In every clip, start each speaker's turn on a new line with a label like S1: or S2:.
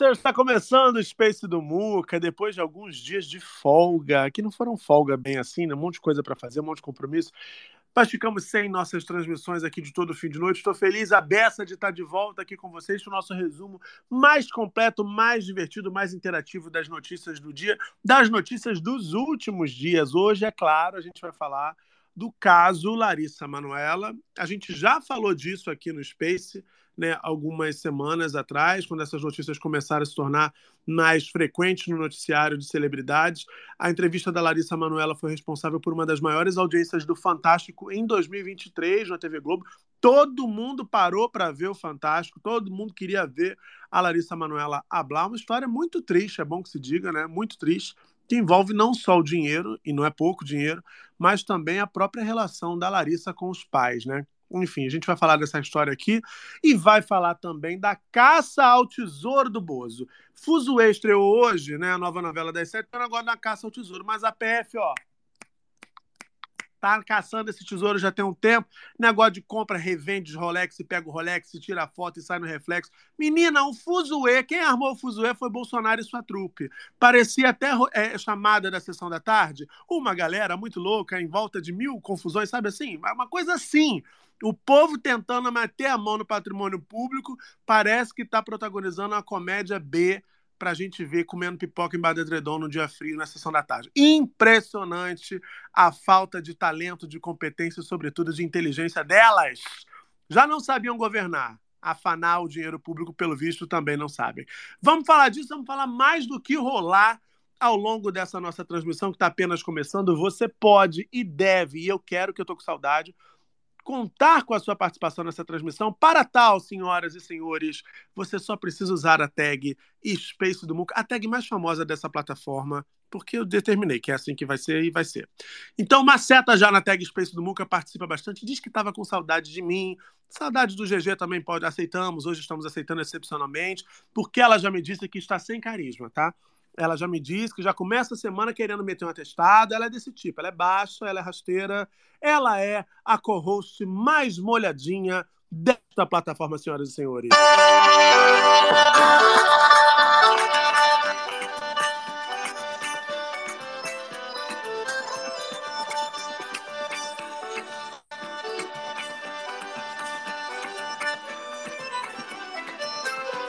S1: Está começando o Space do Muca, depois de alguns dias de folga, que não foram folga bem assim, né? Um monte de coisa para fazer, um monte de compromisso. Mas ficamos sem nossas transmissões aqui de todo fim de noite. Estou feliz, a beça de estar de volta aqui com vocês para o nosso resumo mais completo, mais divertido, mais interativo das notícias do dia, das notícias dos últimos dias. Hoje, é claro, a gente vai falar do caso Larissa Manoela. A gente já falou disso aqui no Space, né, algumas semanas atrás, quando essas notícias começaram a se tornar mais frequentes no noticiário de celebridades. A entrevista da Larissa Manoela foi responsável por uma das maiores audiências do Fantástico em 2023 na TV Globo. Todo mundo parou para ver o Fantástico, todo mundo queria ver a Larissa Manoela hablar. Uma história muito triste, é bom que se diga, né? Muito triste, que envolve não só o dinheiro, e não é pouco dinheiro, mas também a própria relação da Larissa com os pais, né? Enfim, a gente vai falar dessa história aqui e vai falar também da caça ao tesouro do Bozo. Fuzuê estreou hoje, né? A nova novela das sete, agora na caça ao tesouro. Mas a PF, ó, tá caçando esse tesouro já tem um tempo. Negócio de compra, revende Rolex, pega o Rolex, tira a foto e sai no reflexo. Menina, um fuzuê. Quem armou o fuzuê foi Bolsonaro e sua trupe. Parecia até é, chamada da sessão da tarde. Uma galera muito louca, em volta de mil confusões, sabe assim? Uma coisa assim. O povo tentando meter a mão no patrimônio público parece que está protagonizando uma comédia B para a gente ver comendo pipoca em Badedredon no dia frio na sessão da tarde. Impressionante a falta de talento, de competência sobretudo, de inteligência delas. Já não sabiam governar. Afanar o dinheiro público, pelo visto, também não sabem. Vamos falar disso, vamos falar mais do que rolar ao longo dessa nossa transmissão, que está apenas começando. Você pode e deve, e eu quero, que eu estou com saudade, contar com a sua participação nessa transmissão. Para tal, senhoras e senhores, você só precisa usar a tag Space do Muca, a tag mais famosa dessa plataforma, porque eu determinei que é assim que vai ser e vai ser. Então, Maceta já na tag Space do Muca participa bastante, diz que estava com saudade de mim, saudade do GG também pode, aceitamos, hoje estamos aceitando excepcionalmente, porque ela já me disse que está sem carisma, tá? Ela já me disse que já começa a semana querendo meter um atestado. Ela é desse tipo, ela é baixa, ela é rasteira, ela é a co-host mais molhadinha desta plataforma, senhoras e senhores.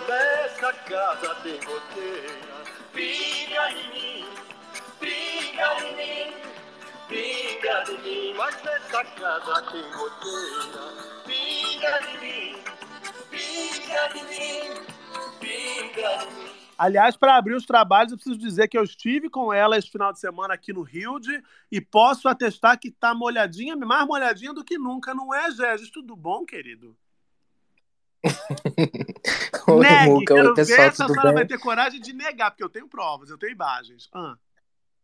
S2: Nessa casa tem goteira, pinga em mim, pinga em mim, pinga em mim. Mas nessa casa tem goteira, pinga em mim, pinga em mim, pinga em mim.
S1: Aliás, para abrir os trabalhos, eu preciso dizer que eu estive com ela esse final de semana aqui no Rio de, e posso atestar que tá molhadinha, mais molhadinha do que nunca, não é, Gégis? Tudo bom, querido?
S3: Oi,
S1: Negue,
S3: Muca,
S1: quero
S3: oi,
S1: ver
S3: pessoal,
S1: se a senhora vai
S3: bem?
S1: ter coragem de negar, porque eu tenho provas, eu tenho imagens. Ah.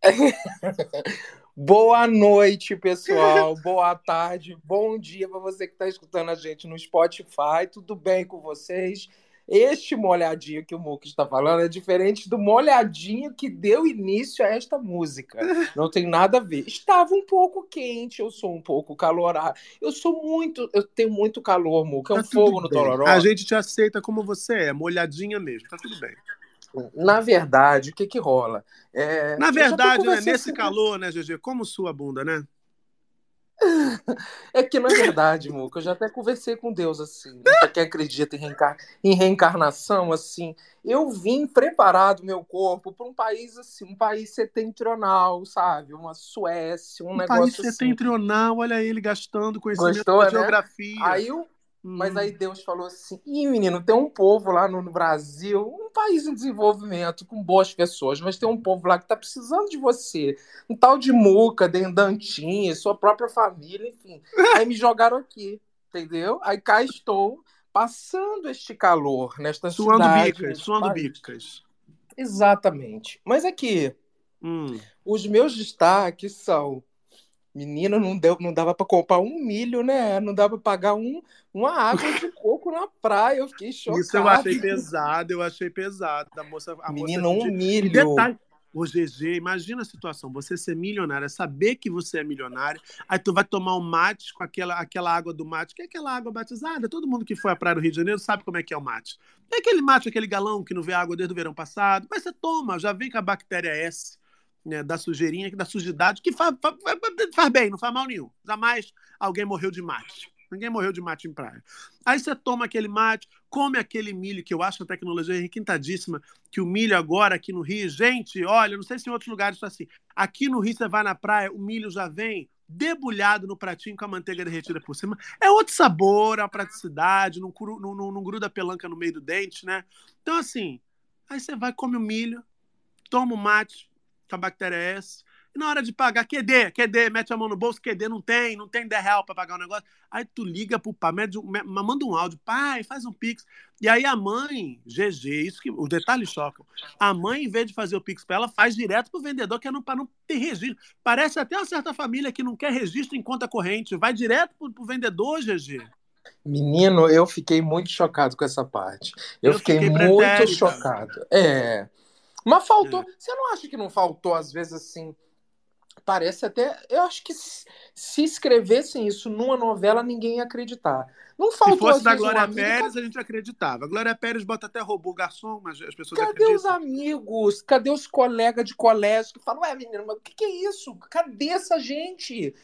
S3: Boa noite, pessoal. Boa tarde, bom dia para você que está escutando a gente no Spotify. Tudo bem com vocês? Este molhadinho que o Muca está falando é diferente do molhadinho que deu início a esta música. Não tem nada a ver. Estava um pouco quente, eu sou um pouco calorado. Eu sou muito, eu tenho muito calor, Muca. É um
S1: Tá
S3: fogo no
S1: bem.
S3: tororó.
S1: A gente te aceita como você é, molhadinha mesmo, tá tudo bem.
S3: Na verdade, o que que rola? É,
S1: Na verdade, né, nesse calor, né, GG, como sua bunda, né?
S3: É que, na verdade, Muca, eu já até conversei com Deus, assim, pra quem acredita em, reencar... em reencarnação, assim, eu vim preparado meu corpo para um país, assim, um país setentrional, sabe? Uma Suécia, um,
S1: Um
S3: negócio
S1: país
S3: assim.
S1: setentrional, olha ele gastando conhecimento
S3: Gostou,
S1: da
S3: né?
S1: geografia.
S3: Aí eu
S1: Hum.
S3: Mas aí Deus falou assim: Ih, menino, tem um povo lá no, no Brasil, um país em desenvolvimento, com boas pessoas, mas tem um povo lá que tá precisando de você. Um tal de Muca, Dendantinha, sua própria família, enfim. Aí me jogaram aqui, entendeu? Aí cá estou, passando este calor nesta
S1: Suando
S3: cidade.
S1: bicas, suando
S3: país.
S1: bicas.
S3: Exatamente. Mas aqui,
S1: Hum.
S3: os meus destaques são. Menina, não, deu, não dava para comprar um milho, né? Não dava para pagar um, uma água de coco na praia. Eu fiquei chocado.
S1: Isso eu achei pesado, eu achei pesado. Da moça, a
S3: Menino,
S1: moça
S3: um milho.
S1: Detalhe, o GG, imagina a situação, você ser milionária, saber que você é milionário, aí tu vai tomar um mate com aquela, aquela água do mate, que é aquela água batizada, todo mundo que foi à praia do Rio de Janeiro sabe como é que é o mate. É aquele mate, aquele galão que não vê água desde o verão passado, mas você toma, já vem com a bactéria S, né, da sujeirinha, da sujidade, que faz, faz, faz bem, não faz mal nenhum. Jamais alguém morreu de mate. Ninguém morreu de mate em praia. Aí você toma aquele mate, come aquele milho, que eu acho a tecnologia requintadíssima, que o milho agora aqui no Rio, gente, olha, não sei se em outros lugares está assim. Aqui no Rio você vai na praia, o milho já vem debulhado no pratinho com a manteiga derretida por cima. É outro sabor, é uma praticidade, não, cru- não, não, não gruda pelanca no meio do dente, né? Então, assim, aí você vai, come o milho, toma o mate com a bactéria S, e na hora de pagar, QD, QD, mete a mão no bolso, QD não tem, não tem 10 real para pagar o negócio. Aí tu liga pro pai, manda um áudio, pai, faz um pix. E aí a mãe, GG, isso que os detalhes chocam. A mãe, em vez de fazer o pix para ela, faz direto pro vendedor, que é para não ter registro. Parece até uma certa família que não quer registro em conta corrente, vai direto pro, pro vendedor, GG.
S3: Menino, eu fiquei muito chocado com essa parte. Eu,
S1: Eu
S3: fiquei,
S1: fiquei
S3: muito chocado. É. Mas faltou.
S1: É.
S3: Você não acha que não faltou, às vezes, assim? Parece até. Eu acho que se, se escrevessem isso numa novela, ninguém ia acreditar. Não
S1: Se
S3: faltou,
S1: fosse
S3: às
S1: da
S3: vezes, um
S1: Glória
S3: amigo.
S1: Pérez, a gente acreditava. A Glória Pérez bota até robô garçom, mas as pessoas
S3: Cadê os
S1: acreditam.
S3: amigos? Cadê os colegas de colégio que falam, ué, menino, mas o que, que é isso? Cadê essa gente?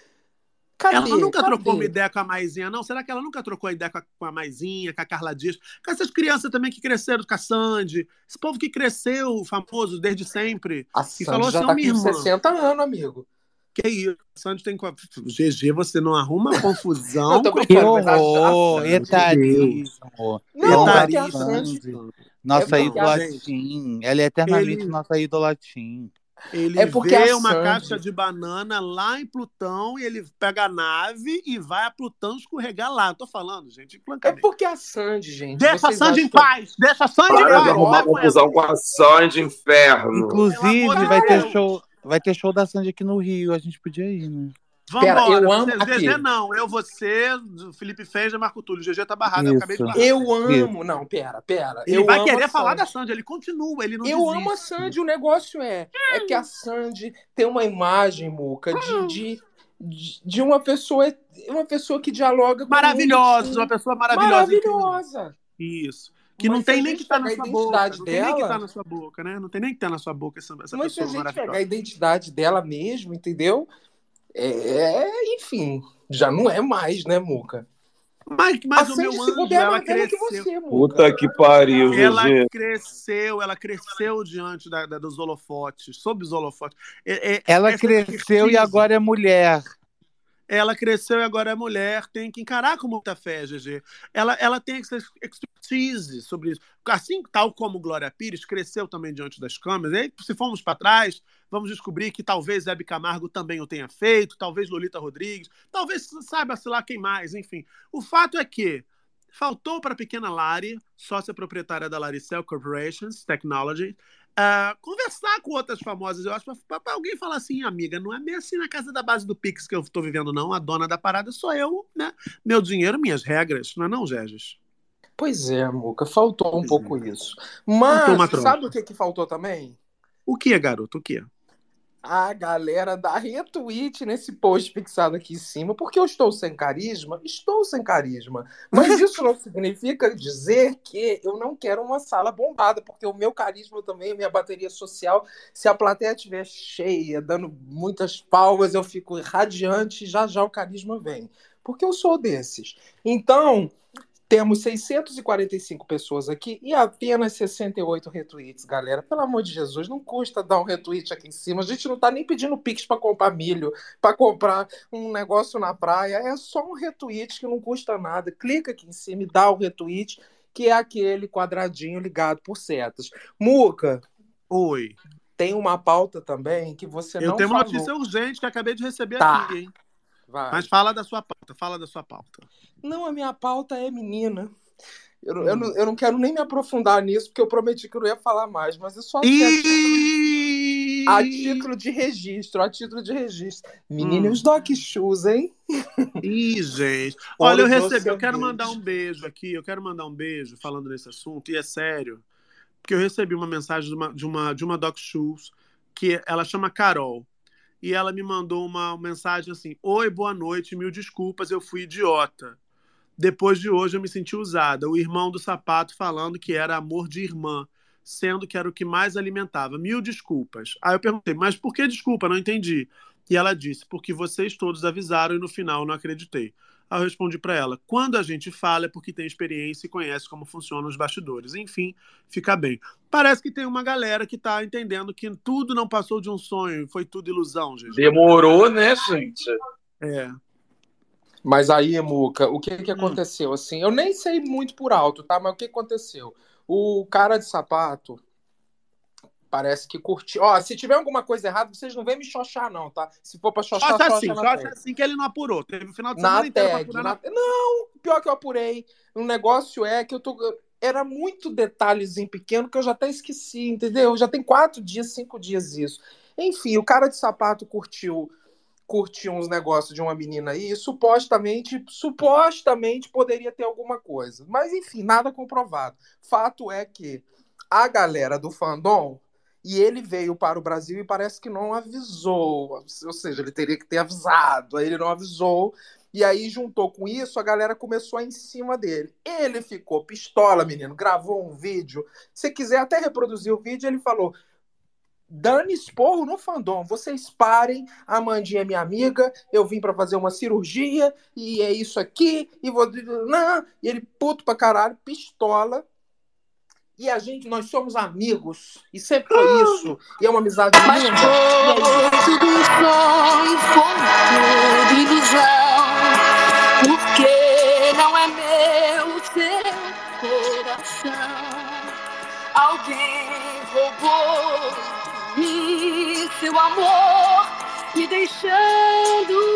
S3: Cadê?
S1: Ela nunca
S3: Cadê?
S1: trocou uma ideia com a Maisinha, não? Será que ela nunca trocou ideia com a, com a Maisinha, com a Carla Dias? Com essas crianças também que cresceram, com a Sandy. Esse povo que cresceu famoso desde sempre.
S3: A
S1: E
S3: Sandy
S1: falou
S3: já
S1: assim,
S3: tá
S1: "Ô, minha
S3: com
S1: irmã."
S3: 60 anos, amigo.
S1: Que isso? A Sandy tem... GG, você não arruma confusão.
S3: Eu tô
S1: com a-
S4: Que
S3: brincando, Sandy-
S4: etarismo.
S3: Não,
S1: Etarismo.
S3: a
S4: Etarismo. Nossa
S3: É
S4: idolatim. Ela é eternamente
S1: Ele-
S4: nossa idolatim.
S1: Ele
S3: É porque
S1: vê uma
S3: Sandy-
S1: caixa de banana lá em Plutão e ele pega a nave e vai a Plutão escorregar lá. Eu tô falando, gente,
S3: É porque a Sandy, gente.
S1: Deixa a Sandy em paz! Deixa a Sandy em
S5: Para de
S1: paz! com ela.
S5: confusão com a Sandy, inferno.
S4: Inclusive, vai ter show. Vai ter show da Sandy aqui no Rio. A gente podia ir, né?
S3: Pera,
S1: Vambora.
S3: eu amo
S1: Você-
S3: aqui.
S1: Não. Eu, você, Felipe Feija, Marco Túlio. O GG tá barrado, eu
S4: Isso.
S1: acabei de barrar.
S3: Eu amo. Não, pera, pera.
S1: Ele
S3: eu
S1: vai
S3: amo
S1: querer falar da Sandy, ele continua, ele não
S3: Eu
S1: desiste.
S3: amo a Sandy, o negócio é, é que a Sandy tem uma imagem, Muca, de, de, de, de uma pessoa, uma pessoa que dialoga com
S1: Maravilhosa, uma pessoa maravilhosa.
S3: Maravilhosa.
S1: Isso. Que
S3: Mas
S1: não tem nem que estar
S3: pegar
S1: na sua boca.
S3: identidade
S1: Não tem nem que
S3: dela-
S1: estar na sua boca, né? Não tem nem que estar na sua boca essa, essa
S3: Mas se a
S1: pessoa
S3: gente
S1: maravilhosa.
S3: pegar a identidade dela mesmo, entendeu? É, enfim, já não é mais, né, Muca?
S1: Mas, mas
S3: a
S1: o meu
S3: Sandy se
S1: anjo, ela
S3: mais velha que
S1: cresceu.
S3: você, Muca.
S5: Puta que pariu,
S1: Ela cresceu, ela cresceu diante da, da- dos holofotes, sob os holofotes. É- é-
S4: Ela cresceu e agora é mulher.
S1: Ela cresceu e agora é mulher, tem que encarar com muita fé, GG. Ela, ela tem essa expertise sobre isso. Assim, tal como Glória Pires cresceu também diante das câmeras, aí, se formos para trás, vamos descobrir que talvez Hebe Camargo também o tenha feito, talvez Lolita Rodrigues, talvez saiba-se lá quem mais, enfim. O fato é que faltou para a pequena Lari, sócia proprietária da Laricel Corporations Technology, ah, conversar com outras famosas, eu acho, para alguém falar assim, amiga, não é bem assim na casa da base do Pix que eu estou vivendo, não. A dona da parada sou eu, né? Meu dinheiro, minhas regras, não é não, Geges?
S3: Pois é, Muca, faltou um
S1: Pois
S3: pouco
S1: é.
S3: isso. Mas sabe o que, que faltou também?
S1: O que, garoto? O que?
S3: A galera dá retweet nesse post fixado aqui em cima, porque eu estou sem carisma? Estou sem carisma. Mas isso não significa dizer que eu não quero uma sala bombada, porque o meu carisma também, a minha bateria social, se a plateia estiver cheia, dando muitas palmas, eu fico radiante e já já o carisma vem. Porque eu sou desses. Então, temos 645 pessoas aqui e apenas 68 retweets, galera. Pelo amor de Jesus, não custa dar um retweet aqui em cima. A gente não tá nem pedindo pix para comprar milho, para comprar um negócio na praia. É só um retweet que não custa nada. Clica aqui em cima e dá o retweet, que é aquele quadradinho ligado por setas. Muca.
S1: Oi.
S3: Tem uma pauta também que você
S1: Eu
S3: não
S1: tenho uma
S3: falou.
S1: notícia urgente que acabei de receber
S3: Tá.
S1: aqui, hein?
S3: Vai.
S1: Mas fala da sua pauta, fala da sua pauta.
S3: Não, a minha pauta é menina. Eu, não- eu, não, eu não quero nem me aprofundar nisso, porque eu prometi que eu não ia falar mais, mas é só assim, a título, a título de registro, a título de registro. Menina, e os Doc Shoes, hein?
S1: Ih, gente. Olha, eu recebi, eu quero mandar um beijo aqui, eu quero mandar um beijo falando nesse assunto, e é sério, porque eu recebi uma mensagem de uma, de uma, de uma Doc Shoes, que ela chama Carol, e ela me mandou uma mensagem assim: Oi, boa noite, mil desculpas, eu fui idiota. Depois de hoje eu me senti usada. O irmão do sapato falando que era amor de irmã, sendo que era o que mais alimentava. Mil desculpas. Aí eu perguntei, mas por que desculpa? Não entendi. E ela disse, porque vocês todos avisaram e no final eu não acreditei. Aí eu respondi para ela, quando a gente fala é porque tem experiência e conhece como funcionam os bastidores. Enfim, fica bem. Parece que tem uma galera que tá entendendo que tudo não passou de um sonho, foi tudo ilusão, gente.
S5: Demorou, né, gente?
S1: É.
S3: Mas aí, Muca, o que, que
S1: Hum.
S3: aconteceu? Assim, eu nem sei muito por alto, tá? Mas o que aconteceu? O cara de sapato parece que curtiu. Ó, se tiver alguma coisa errada, vocês não vêm me xoxar, não, tá? Se for pra xoxar,
S1: Só
S3: xoxa
S1: assim,
S3: tag.
S1: assim que ele não apurou. Teve o final de semana
S3: Na
S1: inteiro pra
S3: tag.
S1: apurar
S3: na-
S1: na...
S3: Não, pior que eu apurei. O negócio é que eu tô. Era muito detalhezinho pequeno que eu já até esqueci, entendeu? Já tem quatro dias, cinco dias isso. Enfim, o cara de sapato curtiu curtiu uns negócios de uma menina aí, e supostamente, supostamente poderia ter alguma coisa. Mas enfim, nada comprovado. Fato é que a galera do fandom e ele veio para o Brasil e parece que não avisou. Ou seja, ele teria que ter avisado. Aí ele não avisou. E aí juntou com isso, a galera começou a em cima dele. Ele ficou pistola, menino, gravou um vídeo. Se quiser até reproduzir o vídeo, ele falou: Dane esporro no fandom. Vocês parem. A Amandinha é minha amiga. Eu vim pra fazer uma cirurgia. E é isso aqui. E vou. Não. E ele, puto pra caralho, pistola. E a gente, nós somos amigos. E sempre foi isso. E é uma amizade
S2: Mas
S3: linda.
S2: Foi tudo sonho, foi tudo ilusão. Porque não é meu seu coração. Alguém roubou de mim seu amor, me deixando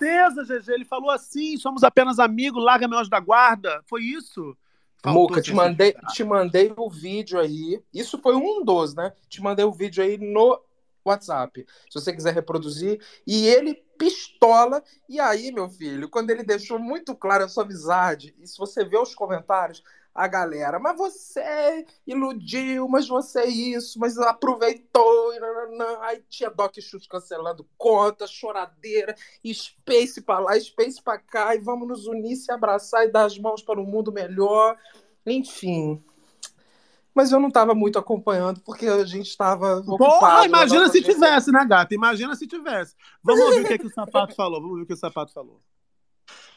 S1: Tristeza, GG. Ele falou assim: somos apenas amigos, larga meu anjo da guarda. Foi isso? Faltou
S3: Muca, te mandei, te mandei o vídeo aí. Isso foi um dos, né? Te mandei o vídeo aí no WhatsApp. Se você quiser reproduzir. E ele pistola. E aí, meu filho, quando ele deixou muito claro a sua amizade, e se você vê os comentários, a galera, mas você iludiu, mas você isso, mas aproveitou. E nananã. Aí tinha Doc Chute cancelando conta, choradeira, space pra lá, space pra cá, e vamos nos unir, se abraçar e dar as mãos para um mundo melhor. Enfim. Mas eu não estava muito acompanhando, porque a gente estava ocupado.
S1: Porra,
S3: na
S1: imagina se tivesse, né, gata? Imagina se tivesse. Vamos ouvir o que, é que o sapato falou. Vamos ouvir o que o sapato falou.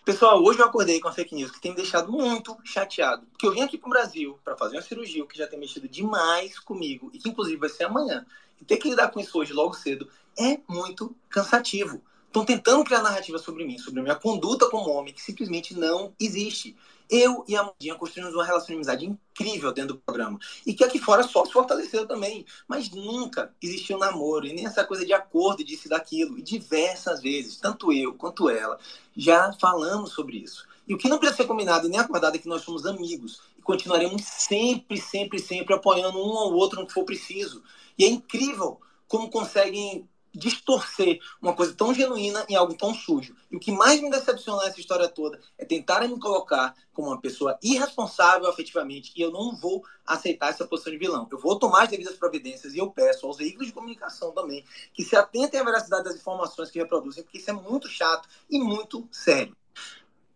S6: Pessoal, hoje eu acordei com a fake news que tem me deixado muito chateado. Porque eu vim aqui pro Brasil para fazer uma cirurgia que já tem mexido demais comigo e que inclusive vai ser amanhã. E ter que lidar com isso hoje logo cedo é muito cansativo. Estão tentando criar narrativa sobre mim, sobre a minha conduta como homem, que simplesmente não existe. Eu e a Amandinha construímos uma relação de amizade incrível dentro do programa. E que aqui fora só se fortaleceu também. Mas nunca existiu namoro, e nem essa coisa de acordo disso e daquilo. E diversas vezes, tanto eu quanto ela, já falamos sobre isso. E o que não precisa ser combinado e nem acordado é que nós somos amigos. E continuaremos sempre, sempre, sempre apoiando um ao outro no que for preciso. E é incrível como conseguem distorcer uma coisa tão genuína em algo tão sujo. E o que mais me decepciona nessa história toda é tentarem me colocar como uma pessoa irresponsável afetivamente e eu não vou aceitar essa posição de vilão. Eu vou tomar as devidas providências e eu peço aos veículos de comunicação também que se atentem à veracidade das informações que reproduzem, porque isso é muito chato e muito sério.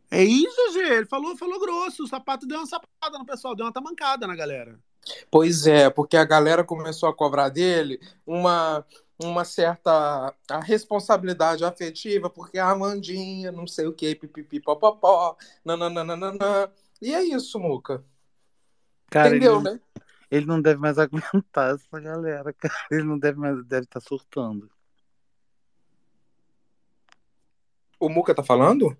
S1: É isso, Gê. Ele falou, falou grosso. O sapato deu uma sapada no pessoal, deu uma tamancada na galera.
S3: Pois é, porque a galera começou a cobrar dele uma, uma certa a responsabilidade afetiva, porque a Amandinha, não sei o que, pipipi, popopó, nananana. E é isso, Muca.
S4: Cara,
S3: Entendeu,
S4: ele, não-
S3: né?
S4: ele não deve mais aguentar essa galera, cara. Ele não deve mais deve estar surtando.
S3: O Muca tá falando?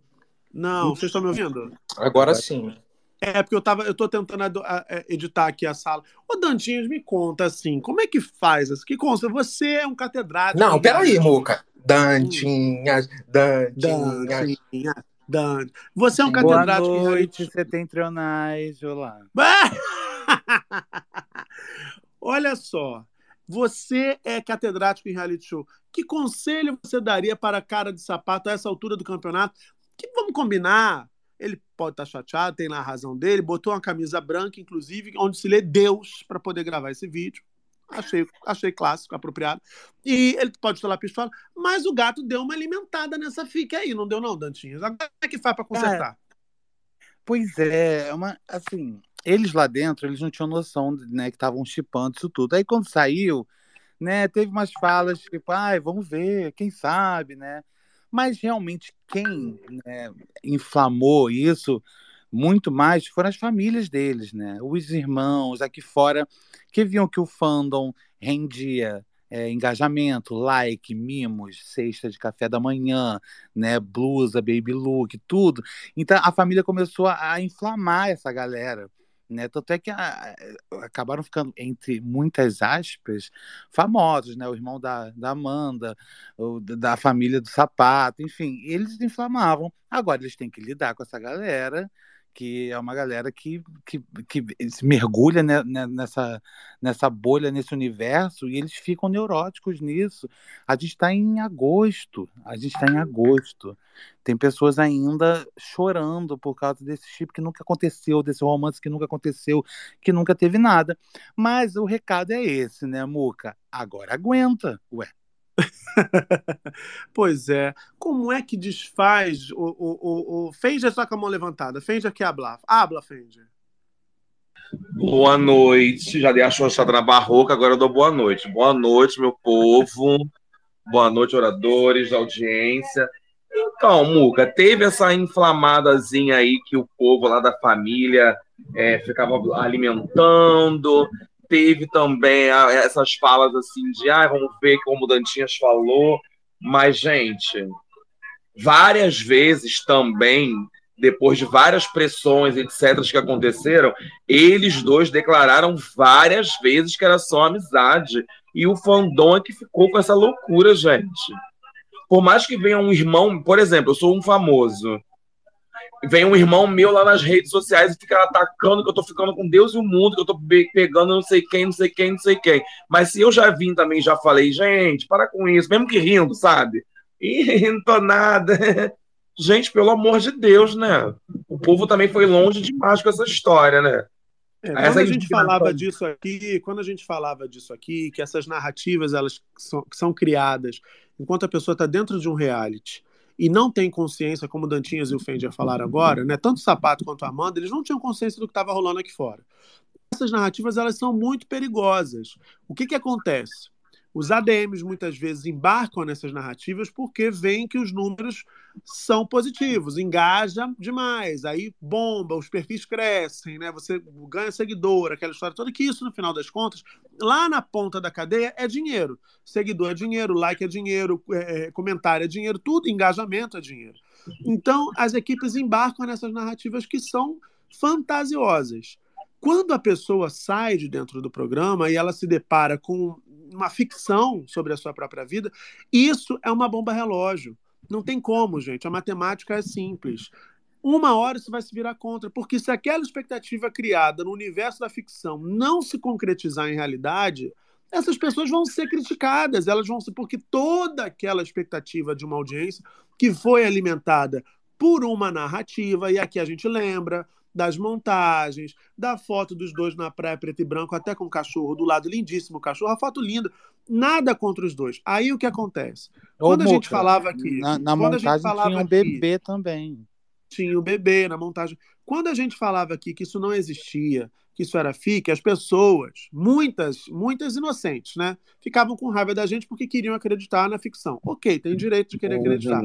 S1: Não, vocês estão me ouvindo?
S3: Agora sim.
S1: É, porque eu, tava, eu tô tentando a- a- editar aqui a sala. Ô, Dantinhos, me conta assim, como é que faz? isso? Que consta? Você é um catedrático.
S3: Não, peraí, Muca. Dantinhas, Dantinhas.
S1: Dantinha, Dan- Você é um
S4: Boa
S1: catedrático em
S4: noite, setentrionais, olá.
S1: Olha só, você é catedrático em reality show. Que conselho você daria para a cara de sapato a essa altura do campeonato? Que vamos combinar. Ele pode estar chateado, tem lá a razão dele. Botou uma camisa branca, inclusive, onde se lê Deus para poder gravar esse vídeo. Achei, achei clássico, apropriado. E ele pode estar lá pistola, mas o gato deu uma alimentada nessa fica aí, não deu, não, Dantinhas? Agora como é que faz para consertar?
S4: Pois é, é uma, assim, eles lá dentro, eles não tinham noção, né, que estavam chipando isso tudo. Aí quando saiu, né, teve umas falas tipo, ai, vamos ver, quem sabe, né? Mas realmente quem né, inflamou isso muito mais foram as famílias deles, né? Os irmãos aqui fora que viam que o fandom rendia é, engajamento, like, mimos, cesta de café da manhã, né, blusa, baby look, tudo. Então a família começou a, a inflamar essa galera. Né? Tanto é que a- acabaram ficando, entre muitas aspas, famosos, né? O irmão da, da Amanda, o, da família do sapato, enfim, eles inflamavam. Agora eles têm que lidar com essa galera, que é uma galera que, que, que se mergulha né, né, nessa, nessa bolha, nesse universo, e eles ficam neuróticos nisso. A gente está em agosto, a gente está em agosto. Tem pessoas ainda chorando por causa desse chip que nunca aconteceu, desse romance que nunca aconteceu, que nunca teve nada. Mas o recado é esse, né, Muca? Agora aguenta, ué.
S1: Pois é. Como é que desfaz o, o, o, o... Só com a mão levantada. Fenja que habla. Habla, Fenja.
S5: Boa noite. Já dei a chanchada na barroca, agora eu dou boa noite. Boa noite, meu povo. Boa noite, oradores audiência. Então, Muca, teve essa inflamadazinha aí que o povo lá da família é, ficava alimentando. Teve também a- essas falas assim de, ah, vamos ver como o Dantinhas falou. Mas, gente, várias vezes também, depois de várias pressões, etc., que aconteceram, eles dois declararam várias vezes que era só amizade. E o fandom é que ficou com essa loucura, gente. Por mais que venha um irmão, por exemplo, eu sou um famoso. Vem um irmão meu lá nas redes sociais e fica atacando que eu tô ficando com Deus e o mundo, que eu tô pe- pegando não sei quem, não sei quem, não sei quem. Mas se eu já vim também, já falei, gente, para com isso, mesmo que rindo, sabe? Ih, não tô nada. Gente, pelo amor de Deus, né? O povo também foi longe demais com essa história, né?
S1: É,
S5: Essa
S1: quando a gente falava disso aqui, quando a gente falava disso aqui, que essas narrativas elas são, são criadas enquanto a pessoa está dentro de um reality e não tem consciência, como o Dantinhas e o Fendi falaram agora, né? Tanto o Sapato quanto a Amanda, eles não tinham consciência do que estava rolando aqui fora. Essas narrativas elas são muito perigosas. O que que acontece? Os ADMs muitas vezes embarcam nessas narrativas porque veem que os números são positivos, engaja demais, aí bomba, os perfis crescem, né? Você ganha seguidor, aquela história toda, que isso, no final das contas, lá na ponta da cadeia é dinheiro. Seguidor é dinheiro, like é dinheiro, é, comentário é dinheiro, tudo, engajamento é dinheiro. Então, as equipes embarcam nessas narrativas que são fantasiosas. Quando a pessoa sai de dentro do programa e ela se depara com uma ficção sobre a sua própria vida, isso é uma bomba relógio. Não tem como, gente. A matemática é simples. Uma hora isso vai se virar contra, porque se aquela expectativa criada no universo da ficção não se concretizar em realidade, essas pessoas vão ser criticadas, elas vão ser porque toda aquela expectativa de uma audiência que foi alimentada por uma narrativa, e aqui a gente lembra das montagens, da foto dos dois na praia preto e branco, até com o cachorro do lado, lindíssimo o cachorro, a foto linda, nada contra os dois. Aí o que acontece?
S4: Ô,
S1: Quando a gente falava aqui,
S4: Na, na
S1: quando a gente
S4: montagem tinha um
S1: aqui-
S4: bebê também.
S1: tinha o bebê na montagem. Quando a gente falava aqui que isso não existia, que isso era fique, as pessoas, muitas, muitas inocentes, né, ficavam com raiva da gente porque queriam acreditar na ficção. Ok, tem direito de querer acreditar.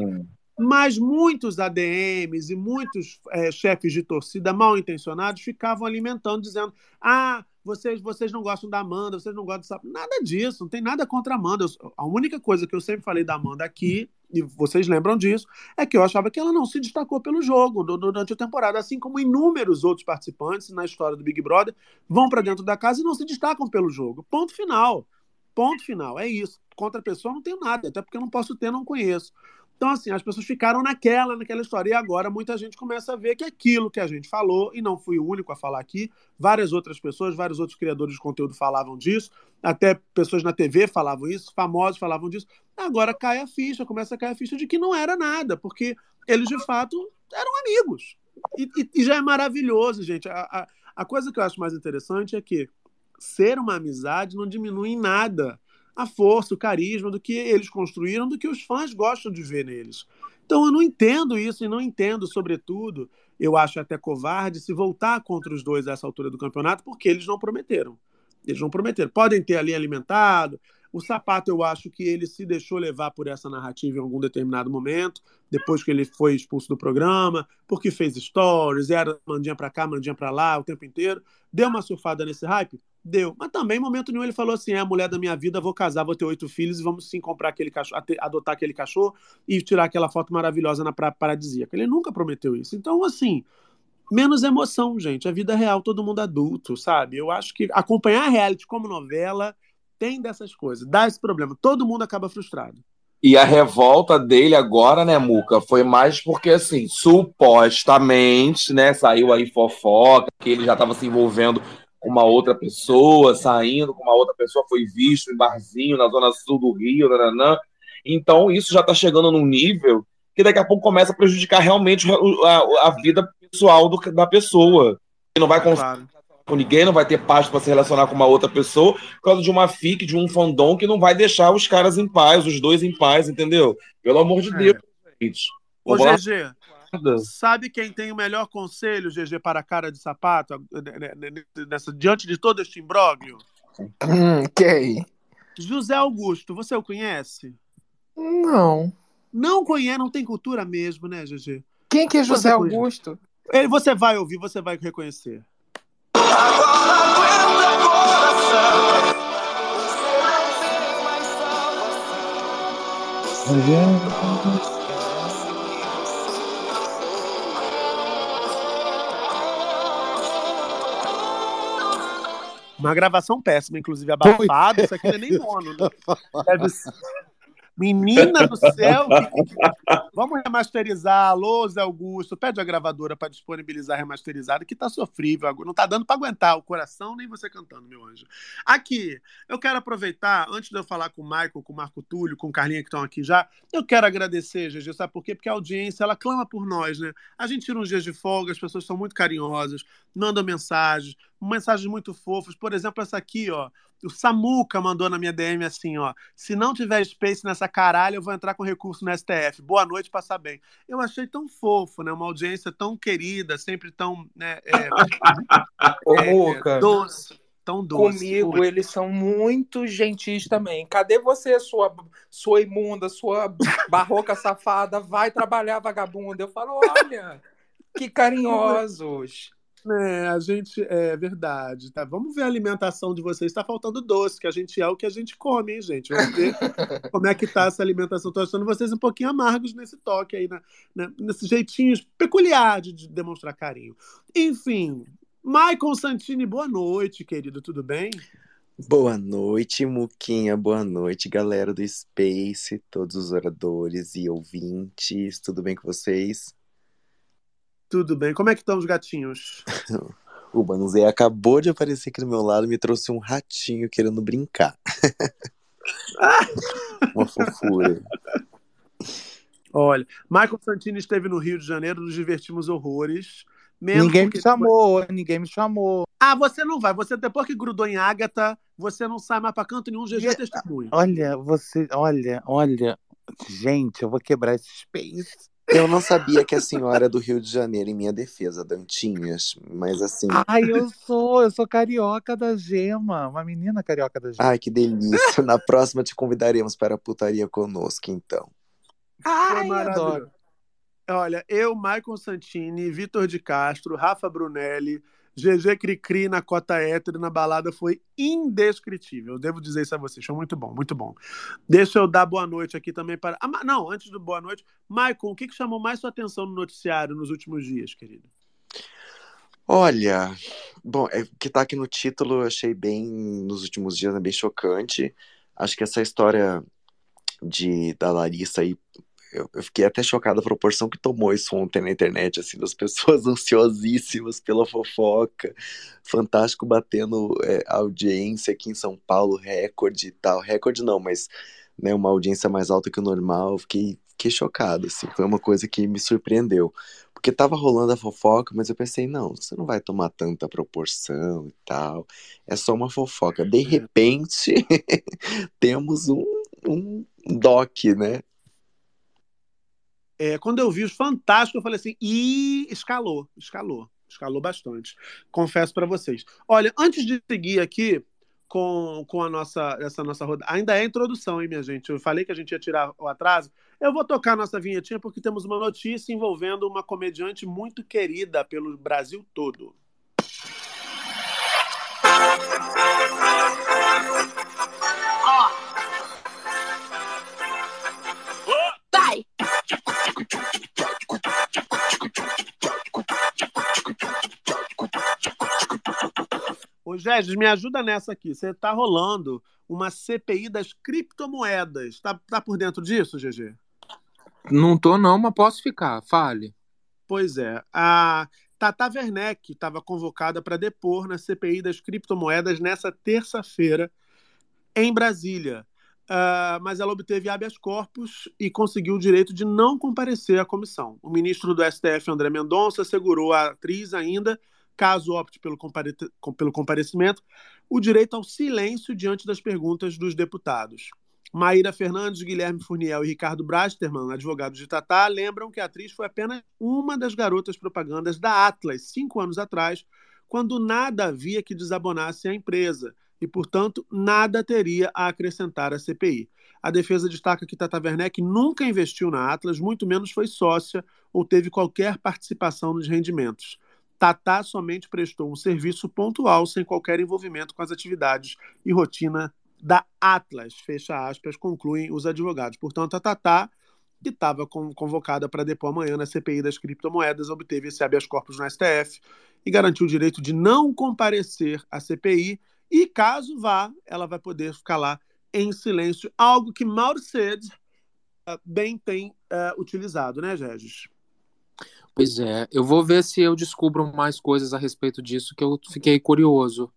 S1: Mas muitos ADMs e muitos é, chefes de torcida mal intencionados ficavam alimentando, dizendo: ah, vocês, vocês não gostam da Amanda, vocês não gostam dessa. Nada disso, não tem nada contra a Amanda. Eu- a única coisa que eu sempre falei da Amanda aqui, e vocês lembram disso, é que eu achava que ela não se destacou pelo jogo du- durante a temporada, assim como inúmeros outros participantes na história do Big Brother vão para dentro da casa e não se destacam pelo jogo. Ponto final. Ponto final. É isso. Contra a pessoa não tenho nada, até porque eu não posso ter, não conheço. Então, assim, as pessoas ficaram naquela, naquela história. E agora muita gente começa a ver que aquilo que a gente falou, e não fui o único a falar aqui, várias outras pessoas, vários outros criadores de conteúdo falavam disso, até pessoas na TV falavam isso, famosos falavam disso. Agora cai a ficha, começa a cair a ficha de que não era nada, porque eles de fato eram amigos. E, e- e já é maravilhoso, gente. A, a, a coisa que eu acho mais interessante é que ser uma amizade não diminui em nada a força, o carisma do que eles construíram, do que os fãs gostam de ver neles. Então eu não entendo isso e não entendo, sobretudo, eu acho até covarde se voltar contra os dois a essa altura do campeonato, porque eles não prometeram. Eles não prometeram. Podem ter ali alimentado. O Sapato, eu acho que ele se deixou levar por essa narrativa em algum determinado momento, depois que ele foi expulso do programa, porque fez stories, era mandinha pra cá, mandinha pra lá o tempo inteiro. Deu uma surfada nesse hype? Deu. Mas também, em momento nenhum, ele falou assim: é a mulher da minha vida, vou casar, vou ter oito filhos e vamos sim comprar aquele cachorro, adotar aquele cachorro e tirar aquela foto maravilhosa na praia paradisíaca. Ele nunca prometeu isso. Então, assim, menos emoção, gente. A vida real, todo mundo adulto, sabe? Eu acho que acompanhar a reality como novela tem dessas coisas, dá esse problema. Todo mundo acaba frustrado.
S5: E a revolta dele agora, né, Muca, foi mais porque, assim, supostamente, né, saiu aí fofoca, que ele já estava se envolvendo com uma outra pessoa, saindo com uma outra pessoa, foi visto em barzinho na zona sul do Rio, nananã. Então, isso já está chegando num nível que daqui a pouco começa a prejudicar realmente a, a vida pessoal do- da pessoa. Ele não vai conseguir
S1: Claro.
S5: Com ninguém, não vai ter paz para se relacionar com uma outra pessoa, por causa de uma fic, de um fandom que não vai deixar os caras em paz, os dois em paz, entendeu? Pelo amor de
S1: É.
S5: Deus, gente.
S1: Ô. GG, sabe quem tem o melhor conselho, GG, para a cara de sapato, né, né, né, nessa, diante de todo este imbróglio?
S3: Hum, quem?
S1: José Augusto, você o conhece?
S3: Não.
S1: Não conhece, não tem cultura mesmo, né, GG?
S3: Quem que é José
S1: Você?
S3: Augusto?
S1: Ele, você vai ouvir, você vai reconhecer. Uma gravação péssima, inclusive abafada. Isso aqui não é nem mono. Né? Deve ser- Menina do céu! Vamos remasterizar. Alô, Zé Augusto. Pede a gravadora para disponibilizar remasterizado, que tá sofrível. Não tá dando para aguentar o coração, nem você cantando, meu anjo. Aqui, eu quero aproveitar, antes de eu falar com o Michael, com o Marco Túlio, com o Carlinha que estão aqui já, eu quero agradecer, GG, sabe por quê? Porque a audiência, ela clama por nós, né? A gente tira uns dias de folga, as pessoas são muito carinhosas, mandam mensagens, mensagens muito fofas. Por exemplo, essa aqui, ó. O Samuca mandou na minha DM assim, ó. Se não tiver space nessa caralho, eu vou entrar com recurso no STF. Boa noite, passar bem. Eu achei tão fofo, né? Uma audiência tão querida, sempre tão, né? é,
S3: Ô,
S1: é,
S3: Muca.
S1: doce, tão doce.
S3: Comigo, eles são muito gentis também. Cadê você, sua, sua imunda, sua barroca safada? Vai trabalhar, vagabunda. Eu falo, olha, que carinhosos.
S1: É, a gente. É verdade, tá? Vamos ver a alimentação de vocês. Está faltando doce, que a gente é o que a gente come, hein, gente? Vamos ver como é que tá essa alimentação. Estou achando vocês um pouquinho amargos nesse toque aí, né? né? nesse jeitinho peculiar de, de demonstrar carinho. Enfim, Michael Santini, boa noite, querido. Tudo bem?
S7: Boa noite, Muquinha. Boa noite, galera do Space, todos os oradores e ouvintes. Tudo bem com vocês?
S1: Tudo bem. Como é que estão os gatinhos?
S7: O Banzé acabou de aparecer aqui do meu lado e me trouxe um ratinho querendo brincar. Uma fofura.
S1: Olha, Michael Santini esteve no Rio de Janeiro, nos divertimos horrores.
S4: Ninguém me chamou, ninguém me chamou.
S1: Ah, você não vai. Você depois que grudou em Ágata, você não sai mais pra canto nenhum. GG é testemunho.
S4: Olha, você, olha, olha. Gente, eu vou quebrar esse space.
S7: Eu não sabia que a senhora é do Rio de Janeiro, em minha defesa, Dantinhas. Mas assim.
S4: Ai, eu sou, eu sou carioca da Gema, uma menina carioca da Gema.
S7: Ai, que delícia. Na próxima te convidaremos para a putaria conosco, então.
S4: Ai,
S1: maravilhoso.
S4: adoro.
S1: Olha, eu, Michael Santini, Vitor de Castro, Rafa Brunelli, GG Cricri na cota hétero na balada foi indescritível. Eu devo dizer isso a vocês. Foi muito bom, muito bom. Deixa eu dar boa noite aqui também para. Ah, não, antes do boa noite, Michael, o que, que chamou mais sua atenção no noticiário nos últimos dias, querido?
S7: Olha, bom, é, que tá aqui no título eu achei bem, nos últimos dias, é bem chocante. Acho que essa história de, da Larissa aí, eu, eu fiquei até chocada a proporção que tomou isso ontem na internet, assim, das pessoas ansiosíssimas pela fofoca. Fantástico batendo é, audiência aqui em São Paulo, recorde e tal. Recorde não, mas né, uma audiência mais alta que o normal. Fiquei, fiquei chocado, assim, foi uma coisa que me surpreendeu. Porque tava rolando a fofoca, mas eu pensei, não, você não vai tomar tanta proporção e tal. É só uma fofoca. De repente, temos um, um doc, né?
S1: É, quando eu vi os fantásticos, eu falei assim, e escalou, escalou, escalou bastante. Confesso para vocês. Olha, antes de seguir aqui com, com a nossa, essa nossa roda, ainda é introdução, hein, minha gente? Eu falei que a gente ia tirar o atraso. Eu vou tocar a nossa vinhetinha porque temos uma notícia envolvendo uma comediante muito querida pelo Brasil todo. Ô, me ajuda nessa aqui. Você tá rolando uma CPI das criptomoedas. Tá, tá por dentro disso, GG?
S3: Não tô, não, mas posso ficar. Fale.
S1: Pois é. A Tata Werneck estava convocada para depor na CPI das criptomoedas nessa terça-feira em Brasília. Ah, mas ela obteve habeas corpus e conseguiu o direito de não comparecer à comissão. O ministro do STF, André Mendonça, assegurou à atriz ainda, caso opte pelo, compare- pelo comparecimento, o direito ao silêncio diante das perguntas dos deputados. Maíra Fernandes, Guilherme Furniel e Ricardo Brasterman, advogados de Tatá, lembram que a atriz foi apenas uma das garotas propagandas da Atlas cinco anos atrás, quando nada havia que desabonasse a empresa e, portanto, nada teria a acrescentar à CPI. A defesa destaca que Tata Werneck nunca investiu na Atlas, muito menos foi sócia ou teve qualquer participação nos rendimentos. Tatá somente prestou um serviço pontual sem qualquer envolvimento com as atividades e rotina da Atlas, fecha aspas, concluem os advogados. Portanto, a Tatá, que estava convocada para depor amanhã na CPI das criptomoedas, obteve esse habeas corpus no STF e garantiu o direito de não comparecer à CPI e, caso vá, ela vai poder ficar lá em silêncio, algo que Mauro Ced uh, bem tem uh, utilizado, né, Regis?
S3: Pois é, eu vou ver se eu descubro mais coisas a respeito disso, que eu fiquei curioso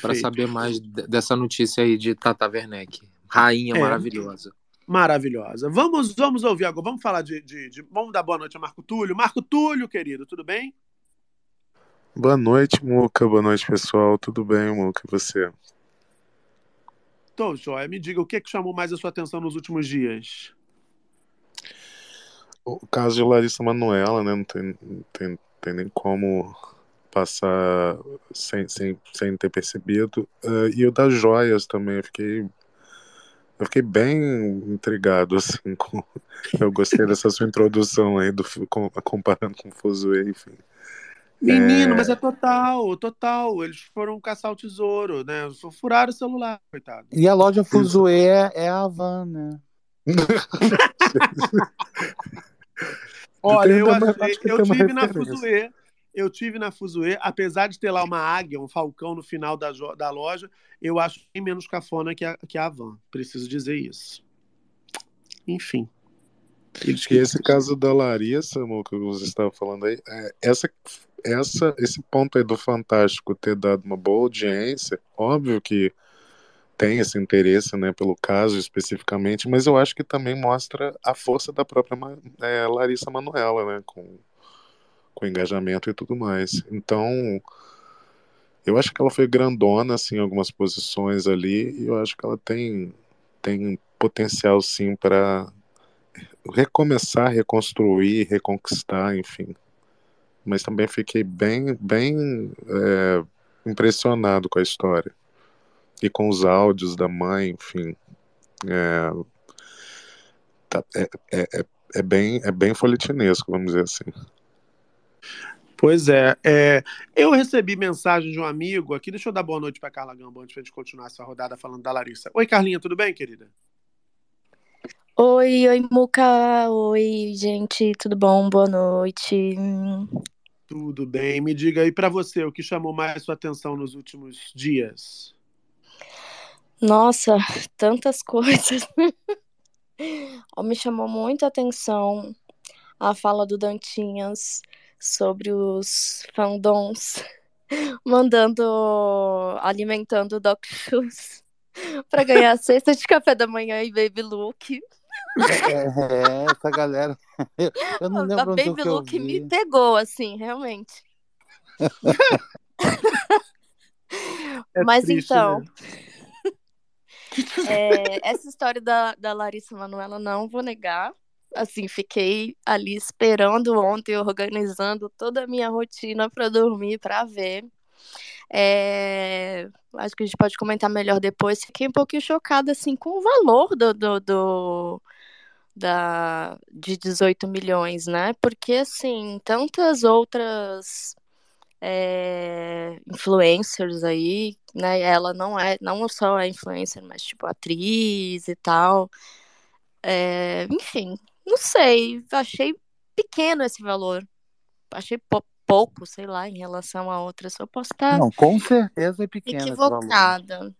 S3: para saber mais de- dessa notícia aí de Tata Werneck. Rainha
S1: É.
S3: maravilhosa.
S1: Maravilhosa. Vamos, vamos ouvir agora. Vamos falar de, de, de- Vamos dar boa noite a Marco Túlio. Marco Túlio, querido, tudo bem?
S8: Boa noite, Muca. Boa noite, pessoal. Tudo bem, Muca? E você?
S1: Tô, joia. Me diga, o que, que chamou mais a sua atenção nos últimos dias?
S8: O caso de Larissa Manoela, né? Não tem, tem, tem nem como passar sem, sem, sem ter percebido. Eh, e o das joias também. Eu fiquei, eu fiquei bem intrigado, assim. Com... Eu gostei dessa sua introdução aí, do, com- comparando com o Fuzue, enfim.
S1: Menino,
S8: É.
S1: mas é total, total. Eles foram caçar o tesouro, né? Furaram o celular, coitado.
S4: E a loja Fuzue é, é a Havan, né?
S1: Olha, eu, achei, eu tive na. Fuzue. Eu tive na Fuzue, apesar de ter lá uma águia, um falcão no final da, da loja, eu acho bem menos cafona que a, que a Havan. Preciso dizer isso. Enfim.
S8: E esse caso da Larissa, Muca, que você estava falando aí, é, essa essa, esse ponto aí do Fantástico ter dado uma boa audiência, óbvio que tem esse interesse né, pelo caso especificamente, mas eu acho que também mostra a força da própria é, Larissa Manoela, né, com, com engajamento e tudo mais. Então, eu acho que ela foi grandona assim, em algumas posições ali, e eu acho que ela tem, tem potencial sim para recomeçar, reconstruir, reconquistar, enfim. Mas também fiquei bem, bem é, impressionado com a história e com os áudios da mãe, enfim. É, tá, é, é, é, é, bem, é bem folhetinesco, vamos dizer assim.
S1: Pois é, é, eu recebi mensagem de um amigo aqui. Deixa eu dar boa noite para Carla Gamba antes de a gente continuar essa rodada falando da Larissa. Oi, Carlinha, tudo bem, querida?
S9: Oi, oi, Muca. Oi, gente, tudo bom? Boa noite.
S1: Tudo bem. Me diga aí para você o que chamou mais sua atenção nos últimos dias.
S9: Nossa, tantas coisas. Me chamou muita atenção a fala do Dantinhas sobre os fandoms mandando, alimentando o Doc Shoes para ganhar a cesta de café da manhã e Baby Look.
S4: É, essa galera. Eu não lembro
S9: a Baby
S4: que
S9: Look me pegou, assim, realmente.
S1: É
S9: Mas
S1: triste,
S9: então,
S1: né?
S9: é, essa história da, da Larissa Manoela, não vou negar. Assim, fiquei ali esperando ontem, organizando toda a minha rotina para dormir, para ver. É, acho que a gente pode comentar melhor depois. Fiquei um pouquinho chocada assim com o valor do, do, do da de 18 milhões, né? Porque assim, tantas outras é, influencers aí, né? Ela não é, não só é influencer, mas tipo atriz e tal. É, enfim, não sei, achei pequeno esse valor. Achei pou- pouco, sei lá, em relação a outras. Eu posso estar
S4: Não, com certeza é pequeno
S9: equivocada.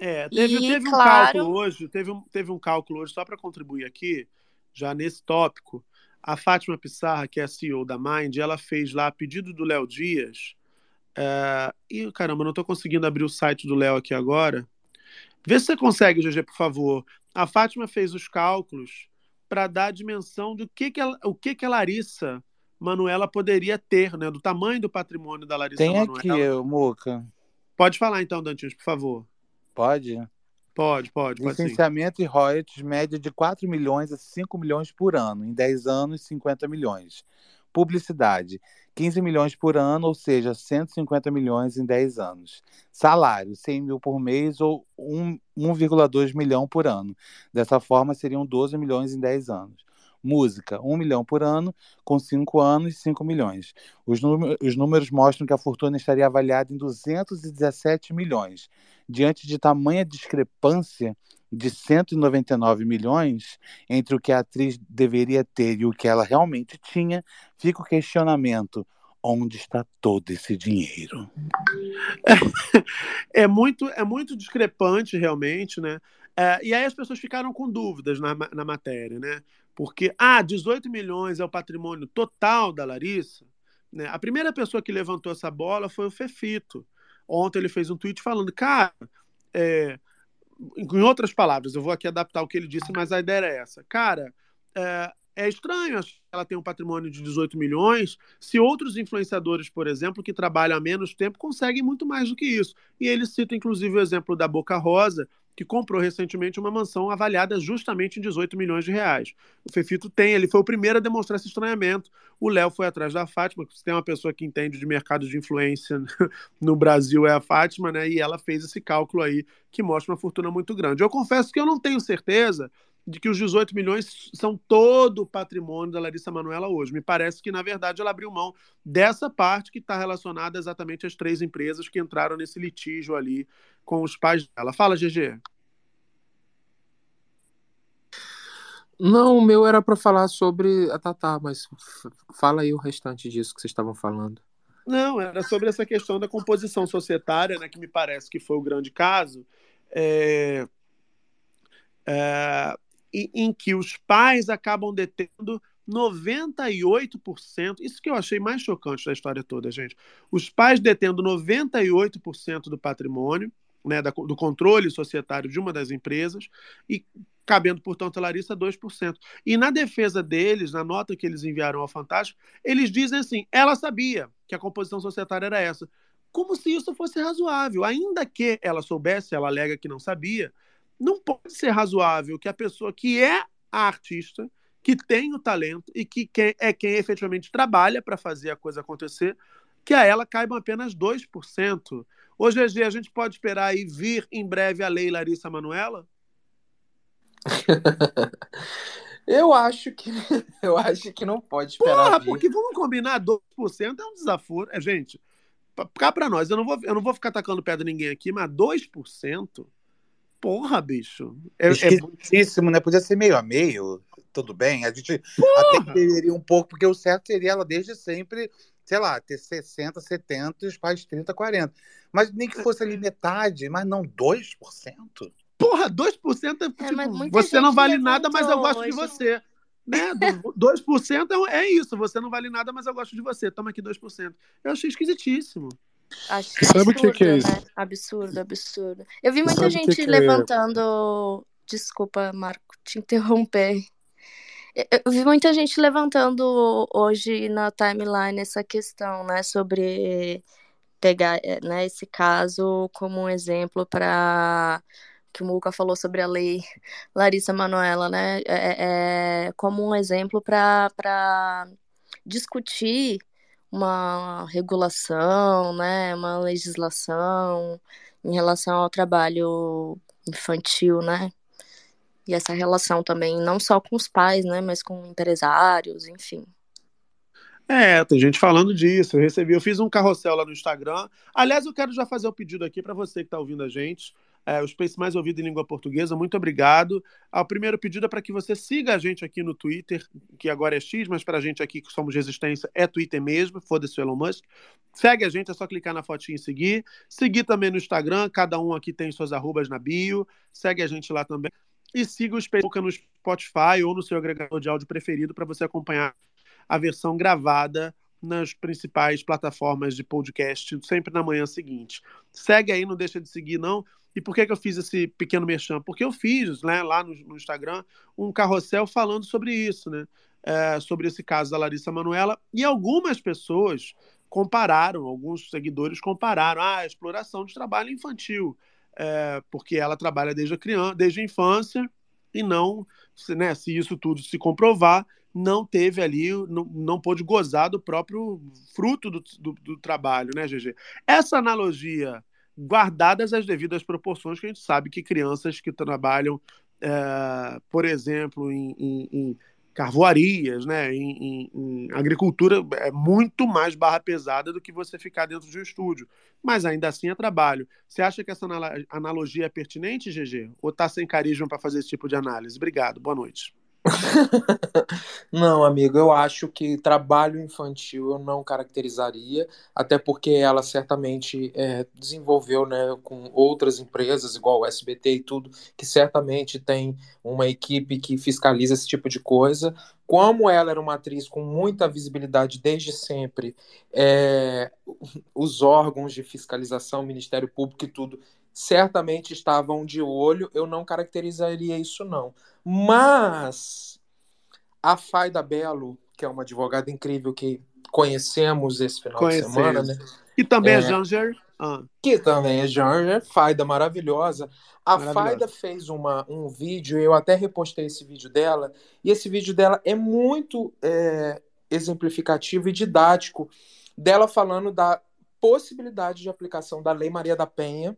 S1: É, teve,
S9: E,
S1: teve um
S9: claro-
S1: cálculo hoje, teve um, teve um cálculo hoje, só para contribuir aqui, já nesse tópico. A Fátima Pissarra, que é a CEO da Mind, ela fez lá, a pedido do Léo Dias. É... Ih, caramba, não estou conseguindo abrir o site do Léo aqui agora. Vê se você consegue, GG, por favor. A Fátima fez os cálculos para dar a dimensão do que, que ela, o que, que a Larissa Manuela poderia ter, né? Do tamanho do patrimônio da Larissa
S4: Tem
S1: Manoela.
S4: aqui, ô, Muca.
S1: Pode falar então, Dantinhos, por favor.
S4: Pode?
S1: Pode, pode, pode.
S4: Licenciamento e royalties, média de 4 milhões a 5 milhões por ano. Em 10 anos, 50 milhões. Publicidade, 15 milhões por ano, ou seja, 150 milhões em 10 anos. Salário, 100 mil por mês ou um- 1,2 milhão por ano. Dessa forma, seriam 12 milhões em 10 anos. Música, 1 milhão por ano, com 5 anos, 5 milhões. Os, os números mostram que a fortuna estaria avaliada em 217 milhões. Diante de tamanha discrepância de 199 milhões entre o que a atriz deveria ter e o que ela realmente tinha, fica o questionamento: onde está todo esse dinheiro?
S1: É muito, é muito discrepante, realmente, né? É, e aí as pessoas ficaram com dúvidas na, na matéria, né? Porque, ah, 18 milhões é o patrimônio total da Larissa. Né? A primeira pessoa que levantou essa bola foi o Fefito. Ontem ele fez um tweet falando, cara, é, em outras palavras, eu vou aqui adaptar o que ele disse, mas a ideia é essa. Cara, é, é estranho ela tem um patrimônio de 18 milhões, se outros influenciadores, por exemplo, que trabalham há menos tempo, conseguem muito mais do que isso. E ele cita, inclusive, o exemplo da Boca Rosa, que comprou recentemente uma mansão avaliada justamente em 18 milhões de reais. O Fefito tem, ele foi o primeiro a demonstrar esse estranhamento. O Léo foi atrás da Fátima, se tem uma pessoa que entende de mercado de influência no Brasil é a Fátima, né? E ela fez esse cálculo aí que mostra uma fortuna muito grande. Eu confesso que eu não tenho certeza de que os 18 milhões são todo o patrimônio da Larissa Manoela hoje. Me parece que, na verdade, ela abriu mão dessa parte que está relacionada exatamente às três empresas que entraram nesse litígio ali com os pais dela. Fala, GG.
S3: Não, o meu era pra falar sobre a Tatá, mas fala aí o restante disso que vocês estavam falando.
S1: Não, era sobre essa questão da composição societária, né, que me parece que foi o grande caso, é, é, em, em que os pais acabam detendo 98%, isso que eu achei mais chocante da história toda, gente. Os pais detendo 98% do patrimônio, né, da- do controle societário de uma das empresas, e cabendo, portanto, a Larissa 2%. E na defesa deles, na nota que eles enviaram ao Fantástico, eles dizem assim: ela sabia que a composição societária era essa. Como se isso fosse razoável. Ainda que ela soubesse, ela alega que não sabia, não pode ser razoável que a pessoa que é a artista, que tem o talento e que é quem efetivamente trabalha para fazer a coisa acontecer, que a ela caibam apenas 2%. Ô, GG, a gente pode esperar aí vir em breve a lei Larissa Manuela?
S3: Eu acho que eu acho que não pode esperar.
S1: Porra,
S3: vir.
S1: porque vamos combinar, 2% é um desaforo. É, gente, cá pra nós, eu não, vou, eu não vou ficar tacando pedra ninguém aqui, mas 2%? Porra, bicho. É, é
S4: Esquisitíssimo, né? Podia ser meio a meio, tudo bem. A gente até entenderia um pouco, porque o certo seria ela desde sempre, sei lá, ter 60, 70 e os pais 30, 40. Mas nem que fosse ali metade, mas não 2%.
S1: Porra, 2% é, tipo,
S9: mas muita
S1: você não vale nada, mas eu gosto de
S9: hoje.
S1: você. Né? Do- 2% é, é isso, você não vale nada, mas eu gosto de você. Toma aqui 2%. Eu achei esquisitíssimo.
S9: Acho
S8: Sabe o que
S9: absurdo,
S8: que é isso?
S9: né? Absurdo, absurdo. Eu vi muita
S8: Sabe o que
S9: gente
S8: que é-
S9: levantando. Desculpa, Marco, te interromper. Eu vi muita gente levantando hoje na timeline essa questão, né, sobre pegar, eh, né, esse caso como um exemplo para que o Muca falou sobre a lei Larissa Manoela, né, é, é como um exemplo para discutir uma regulação, né, uma legislação em relação ao trabalho infantil, né? E essa relação também, não só com os pais, né, mas com empresários, enfim.
S1: É, tem gente falando disso. Eu recebi, eu fiz um carrossel lá no Instagram. Aliás, eu quero já fazer o pedido aqui para você que está ouvindo a gente. É, o Space mais ouvido em língua portuguesa, muito obrigado. Ah, O primeiro pedido é para que você siga a gente aqui no Twitter, que agora é X, mas para a gente aqui que somos resistência é Twitter mesmo, foda-se o Elon Musk. Segue a gente, é só clicar na fotinha e seguir. Seguir também no Instagram, cada um aqui tem suas arrobas na bio. Segue a gente lá também. E siga o Space no Spotify ou no seu agregador de áudio preferido para você acompanhar a versão gravada nas principais plataformas de podcast, sempre na manhã seguinte. Segue aí, não deixa de seguir, não. E por que, que eu fiz esse pequeno merchan? Porque eu fiz né, lá no, no Instagram um carrossel falando sobre isso, né? É, sobre esse caso da Larissa Manuela. E algumas pessoas compararam, alguns seguidores compararam ah, a exploração de trabalho infantil, é, porque ela trabalha desde a criança, desde a infância, e não, se, né, se isso tudo se comprovar, não teve ali, não, não pôde gozar do próprio fruto do, do, do trabalho, né, GG? Essa analogia, guardadas as devidas proporções, que a gente sabe que crianças que trabalham, é, por exemplo, em, em, em carvoarias, né, em, em, em, agricultura, é muito mais barra pesada do que você ficar dentro de um estúdio. Mas ainda assim é trabalho. Você acha que essa analogia é pertinente, GG? Ou tá sem carisma para fazer esse tipo de análise? Obrigado, boa noite.
S3: Não, amigo, eu acho que trabalho infantil eu não caracterizaria, até porque ela certamente é, desenvolveu né, com outras empresas, igual o SBT e tudo, que certamente tem uma equipe que fiscaliza esse tipo de coisa. Como ela era uma atriz com muita visibilidade desde sempre, é, os órgãos de fiscalização, Ministério Público e tudo, certamente estavam de olho, eu não caracterizaria isso, não. Mas a Faida Belo, que é uma advogada incrível que conhecemos esse final
S1: Conhecemos.
S3: de semana, né?
S1: E também é, é Janger. Ah.
S3: Que também é Janger, Faida maravilhosa. A Faida fez uma, um vídeo, eu até repostei esse vídeo dela, e esse vídeo dela é muito é, exemplificativo e didático dela falando da possibilidade de aplicação da Lei Maria da Penha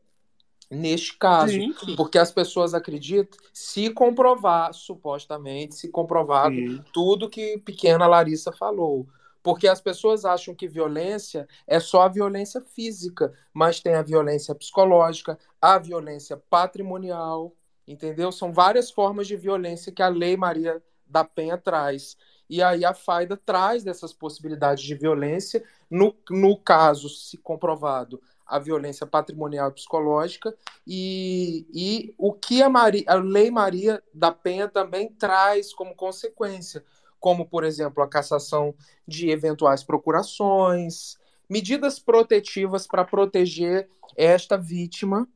S3: neste caso, porque as pessoas acreditam, se comprovar, supostamente, se comprovado
S1: sim.
S3: tudo que pequena Larissa falou. Porque as pessoas acham que violência é só a violência física, mas tem a violência psicológica, a violência patrimonial, entendeu? São várias formas de violência que a Lei Maria da Penha traz. E aí a Faida traz dessas possibilidades de violência, no, no caso, se comprovado, a violência patrimonial e psicológica e, e o que a, Maria, a Lei Maria da Penha também traz como consequência, como, por exemplo, a cassação de eventuais procurações, medidas protetivas para proteger esta vítima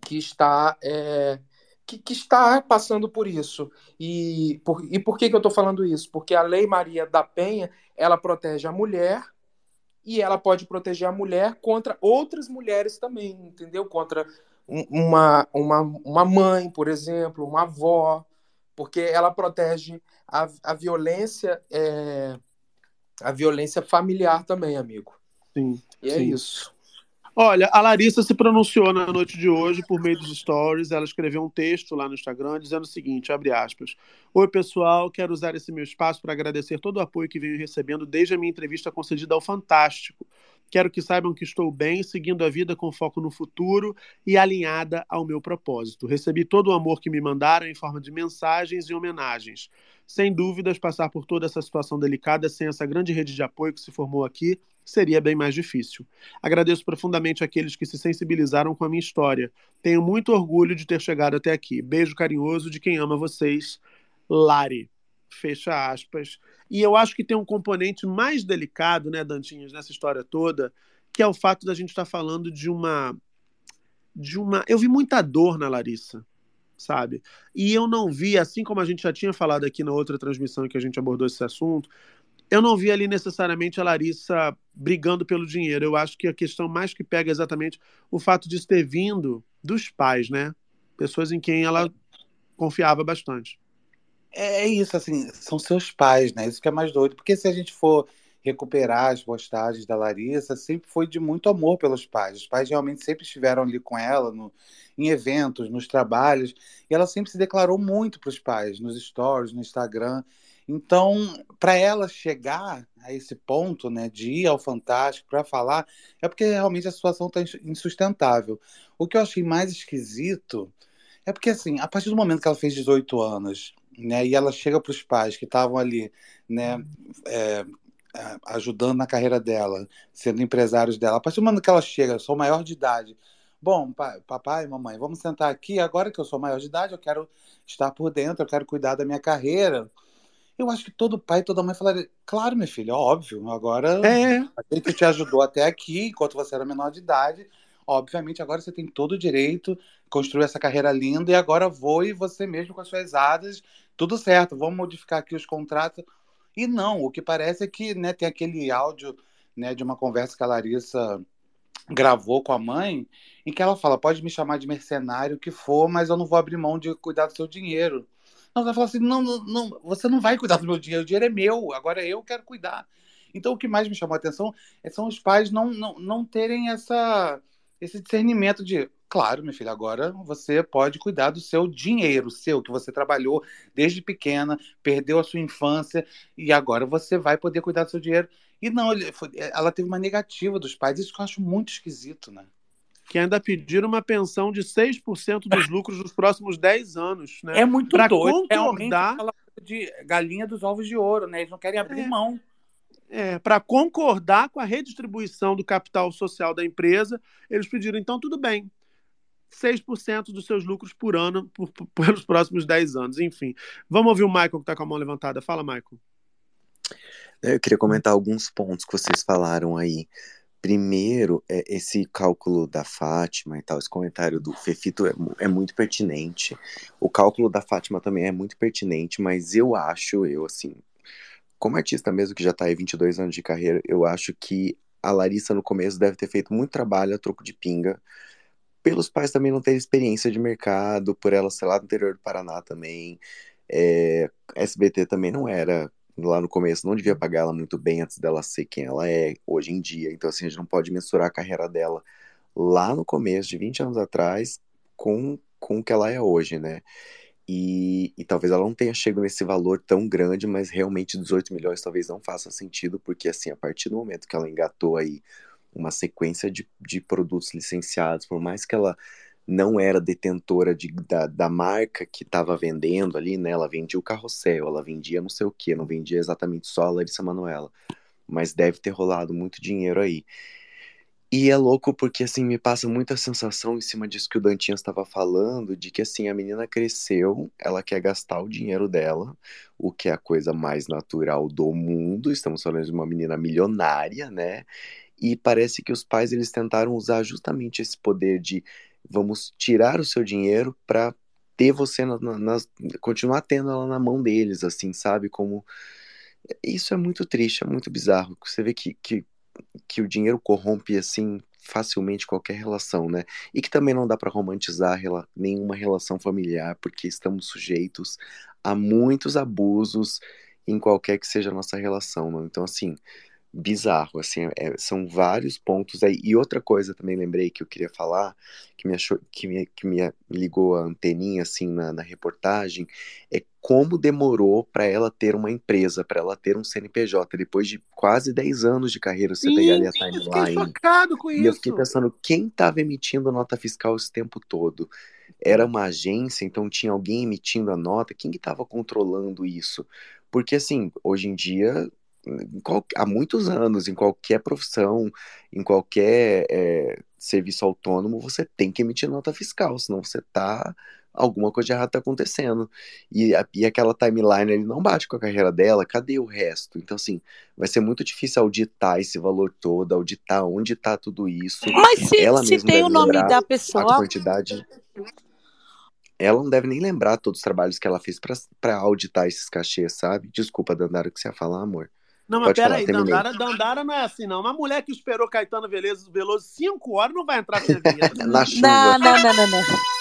S3: que está é, que, que, está passando por isso. E por, e por que, que eu estou falando isso? Porque a Lei Maria da Penha ela protege a mulher e ela pode proteger a mulher contra outras mulheres também, entendeu? Contra uma, uma, uma mãe, por exemplo, uma avó, porque ela protege a, a violência é, a violência familiar também, amigo.
S1: Sim.
S3: E é
S1: sim.
S3: isso.
S1: Olha, a Larissa se pronunciou na noite de hoje por meio dos stories. Ela escreveu um texto lá no Instagram dizendo o seguinte: abre aspas. Oi, pessoal, quero usar esse meu espaço para agradecer todo o apoio que venho recebendo desde a minha entrevista concedida ao Fantástico. Quero que saibam que estou bem, seguindo a vida com foco no futuro e alinhada ao meu propósito. Recebi todo o amor que me mandaram em forma de mensagens e homenagens. Sem dúvidas, passar por toda essa situação delicada sem essa grande rede de apoio que se formou aqui seria bem mais difícil. Agradeço profundamente aqueles que se sensibilizaram com a minha história. Tenho muito orgulho de ter chegado até aqui. Beijo carinhoso de quem ama vocês, Lari. Fecha aspas. E eu acho que tem um componente mais delicado, né, Dantinhas, nessa história toda, que é o fato da gente estar tá falando de uma. de uma. Eu vi muita dor na Larissa, sabe? E eu não vi, assim como a gente já tinha falado aqui na outra transmissão que a gente abordou esse assunto, eu não vi ali necessariamente a Larissa brigando pelo dinheiro. Eu acho que a questão mais que pega é exatamente o fato de ter vindo dos pais, né? Pessoas em quem ela confiava bastante.
S4: É isso, assim, são seus pais, né? Isso que é mais doido. Porque se a gente for recuperar as postagens da Larissa, sempre foi de muito amor pelos pais. Os pais realmente sempre estiveram ali com ela no, em eventos, nos trabalhos, e ela sempre se declarou muito para os pais, nos stories, no Instagram. Então, para ela chegar a esse ponto, né, de ir ao Fantástico para falar, é porque realmente a situação está insustentável. O que eu achei mais esquisito é porque, assim, a partir do momento que ela fez 18 anos, né, e ela chega para os pais que estavam ali, né, é, ajudando na carreira dela, sendo empresários dela, a partir do momento que ela chega, eu sou maior de idade, bom, papai, mamãe, vamos sentar aqui, agora que eu sou maior de idade, eu quero estar por dentro, eu quero cuidar da minha carreira, eu acho que todo pai, toda mãe falaria, claro, meu filho, óbvio, agora
S1: é.
S4: a gente te ajudou até aqui, enquanto você era menor de idade, obviamente agora você tem todo o direito, construir essa carreira linda, e agora voe você mesmo com as suas asas, tudo certo, vamos modificar aqui os contratos. E não, o que parece é que né, tem aquele áudio né, de uma conversa que a Larissa gravou com a mãe, em que ela fala, pode me chamar de mercenário, que for, mas eu não vou abrir mão de cuidar do seu dinheiro. Não, ela fala assim: não, não, não, você não vai cuidar do meu dinheiro, o dinheiro é meu, agora eu quero cuidar. Então, o que mais me chamou a atenção é, são os pais não, não, não terem essa, esse discernimento de, claro, meu filho, agora você pode cuidar do seu dinheiro, seu, que você trabalhou desde pequena, perdeu a sua infância, e agora você vai poder cuidar do seu dinheiro. E não, ela teve uma negativa dos pais, isso que eu acho muito esquisito, né?
S1: que ainda pediram uma pensão de 6% dos lucros nos próximos 10 anos. Né?
S4: É muito
S1: pra
S4: doido.
S1: concordar
S4: de galinha dos ovos de ouro, né? Eles não querem abrir
S1: é.
S4: mão.
S1: É, para concordar com a redistribuição do capital social da empresa, eles pediram, então, tudo bem. 6% dos seus lucros por ano por, por, pelos próximos 10 anos. Enfim, vamos ouvir o Michael que está com a mão levantada. Fala, Michael.
S7: Eu queria comentar alguns pontos que vocês falaram aí. Primeiro, é, esse cálculo da Fátima e tal, esse comentário do Fefito é, é, muito pertinente. O cálculo da Fátima também é muito pertinente, mas eu acho, eu assim, como artista mesmo que já tá aí 22 anos de carreira, eu acho que a Larissa no começo deve ter feito muito trabalho a troco de pinga, pelos pais também não terem experiência de mercado, por ela ser lá do interior do Paraná também. É, SBT também não era lá no começo não devia pagar ela muito bem antes dela ser quem ela é hoje em dia. Então, assim, a gente não pode mensurar a carreira dela lá no começo, de 20 anos atrás, com, com o que ela é hoje, né? E, e talvez ela não tenha chegado nesse valor tão grande, mas realmente 18 milhões talvez não faça sentido, porque, assim, a partir do momento que ela engatou aí uma sequência de, de produtos licenciados, por mais que ela não era detentora de, da, da marca que estava vendendo ali, né? Ela vendia o carrossel, ela vendia não sei o que, não vendia exatamente só a Larissa Manoela. Mas deve ter rolado muito dinheiro aí. E é louco porque, assim, me passa muita sensação em cima disso que o Dantinhas estava falando, de que, assim, a menina cresceu, ela quer gastar o dinheiro dela, o que é a coisa mais natural do mundo, estamos falando de uma menina milionária, né? E parece que os pais, eles tentaram usar justamente esse poder de vamos tirar o seu dinheiro para ter você, na, na, continuar tendo ela na mão deles, assim, sabe? Como... Isso é muito triste, é muito bizarro. Você vê que, que que o dinheiro corrompe assim facilmente qualquer relação, né? E que também não dá para romantizar nenhuma relação familiar, porque estamos sujeitos a muitos abusos em qualquer que seja a nossa relação, né? Então, assim, bizarro, assim, é, são vários pontos aí. E outra coisa também lembrei que eu queria falar, que me, achou, que me, que me ligou a anteninha, assim, na, na reportagem, é como demorou para ela ter uma empresa, para ela ter um CNPJ, depois de quase 10 anos de carreira, você pegar ali a
S1: Sim, eu fiquei
S7: timeline.
S1: chocado com
S7: E eu fiquei
S1: isso.
S7: pensando, quem estava emitindo nota fiscal esse tempo todo? Era uma agência, então tinha alguém emitindo a nota? Quem que estava controlando isso? Porque, assim, hoje em dia, qual- há muitos anos, em qualquer profissão, em qualquer é, serviço autônomo, você tem que emitir nota fiscal, senão você tá. Alguma coisa de errado tá acontecendo. E, a- e aquela timeline ele não bate com a carreira dela, cadê o resto? Então, assim, vai ser muito difícil auditar esse valor todo, auditar onde tá tudo isso.
S10: Mas se,
S7: Ela
S10: se tem o nome da
S7: a
S10: pessoa,
S7: quantidade. Ela não deve nem lembrar todos os trabalhos que ela fez pra, pra auditar esses cachês, sabe? Desculpa, Dandara, o que você ia falar, amor?
S1: Não, mas peraí. Dandara, Dandara não é assim, não. Uma mulher que esperou Caetano Veloso, Veloso cinco horas não vai entrar sem a vinheta.
S7: Na
S10: não,
S7: chuva.
S10: não, não, não, não.
S11: Ela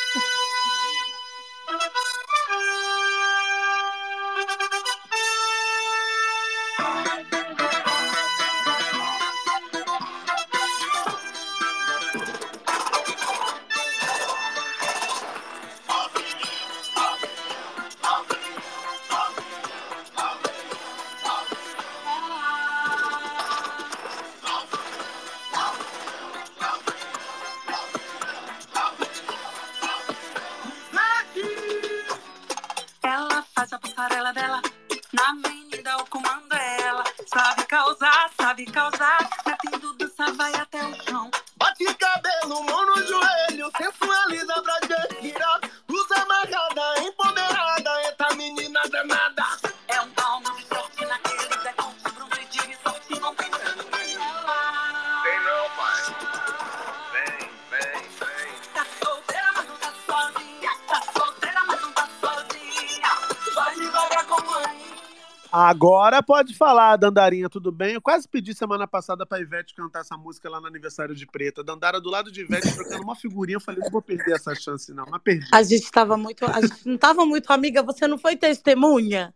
S1: pode falar, Dandarinha, tudo bem? Eu quase pedi semana passada pra Ivete cantar essa música lá no aniversário de Preta. Dandara do lado de Ivete trocando uma figurinha. Eu falei, não vou perder essa chance, não. Mas perdi.
S10: A gente estava muito. A gente não estava muito amiga, você não foi testemunha?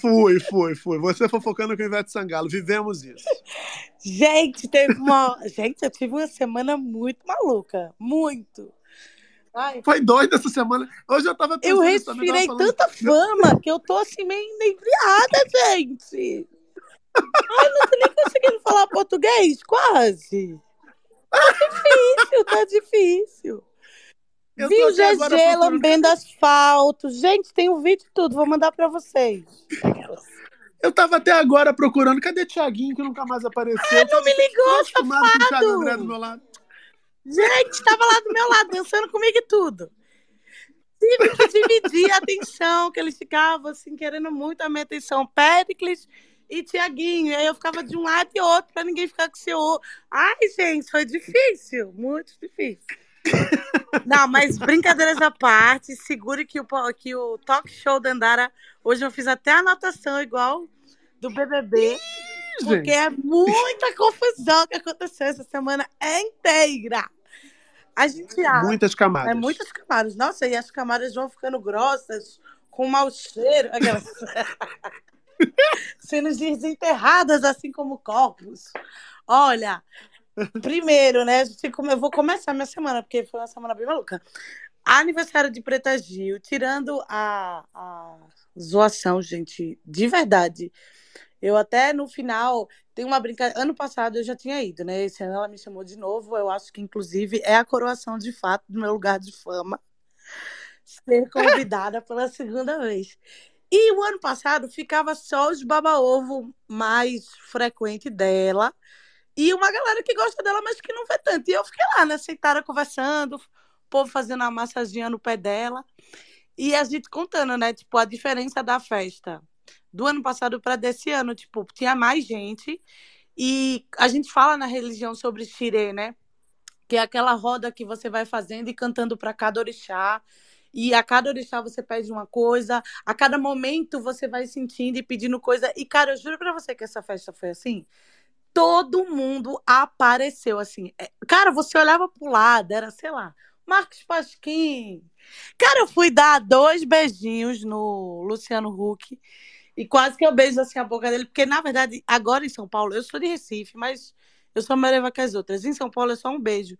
S1: Fui, fui, fui. Você fofocando com Ivete Sangalo. Vivemos isso.
S10: Gente, teve uma. Gente, eu tive uma semana muito maluca. Muito. Ai,
S1: Foi doido essa semana. Hoje eu tava
S10: eu
S1: pensando tava
S10: respirei
S1: falando-
S10: tanta fama que eu tô assim meio inebriada, gente. Ai, não tô nem conseguindo falar português, quase. Tá difícil, tá difícil.
S1: Eu
S10: Vi o GG lambendo asfalto. Gente, tem o vídeo e tudo, vou mandar pra vocês.
S1: Eu tava até agora procurando. Cadê Tiaguinho que nunca mais apareceu?
S10: Ah, não me ligou, safado.
S1: André do meu lado.
S10: Gente, tava lá do meu lado, dançando comigo e tudo. Tive que dividir a atenção, que eles ficavam assim, querendo muito a minha atenção. Pericles e Tiaguinho. E aí eu ficava de um lado e outro, pra ninguém ficar com seu. Ai, gente, foi difícil, muito difícil. Não, mas brincadeiras à parte, segure que o, que o talk show da Andara, hoje eu fiz até anotação igual do BBB, porque é muita confusão que aconteceu essa semana inteira. A gente acha.
S1: Muitas camadas.
S10: É muitas camadas. Nossa, e as camadas vão ficando grossas, com mau cheiro. Aquelas... Sendo desenterradas, assim como corpos. Olha, primeiro, né? Eu vou começar minha semana, porque foi uma semana bem maluca. Aniversário de Preta Gil, tirando a, a zoação, gente, de verdade. Eu até no final tem uma brincadeira. Ano passado eu já tinha ido, né? Esse ano ela me chamou de novo. Eu acho que, inclusive, é a coroação de fato do meu lugar de fama ser convidada pela segunda vez. E o ano passado ficava só os baba-ovo mais frequente dela, E uma galera que gosta dela, mas que não vê tanto. E eu fiquei lá, né, sentada conversando, o povo fazendo a massaginha no pé dela. E a gente contando, né, tipo, a diferença da festa do ano passado para desse ano, tipo, tinha mais gente. E a gente fala na religião sobre xirê, né? Que é aquela roda que você vai fazendo e cantando para cada orixá. E a cada orixá você pede uma coisa, a cada momento você vai sentindo e pedindo coisa. E, cara, eu juro pra você que essa festa foi assim. Todo mundo apareceu assim. É, Cara, você olhava pro lado, era, sei lá, Marcos Pasquim. Cara, eu fui dar dois beijinhos no Luciano Huck. E quase que eu beijo assim a boca dele, porque na verdade, agora em São Paulo, eu sou de Recife, mas eu sou leva que as outras. Em São Paulo é só um beijo.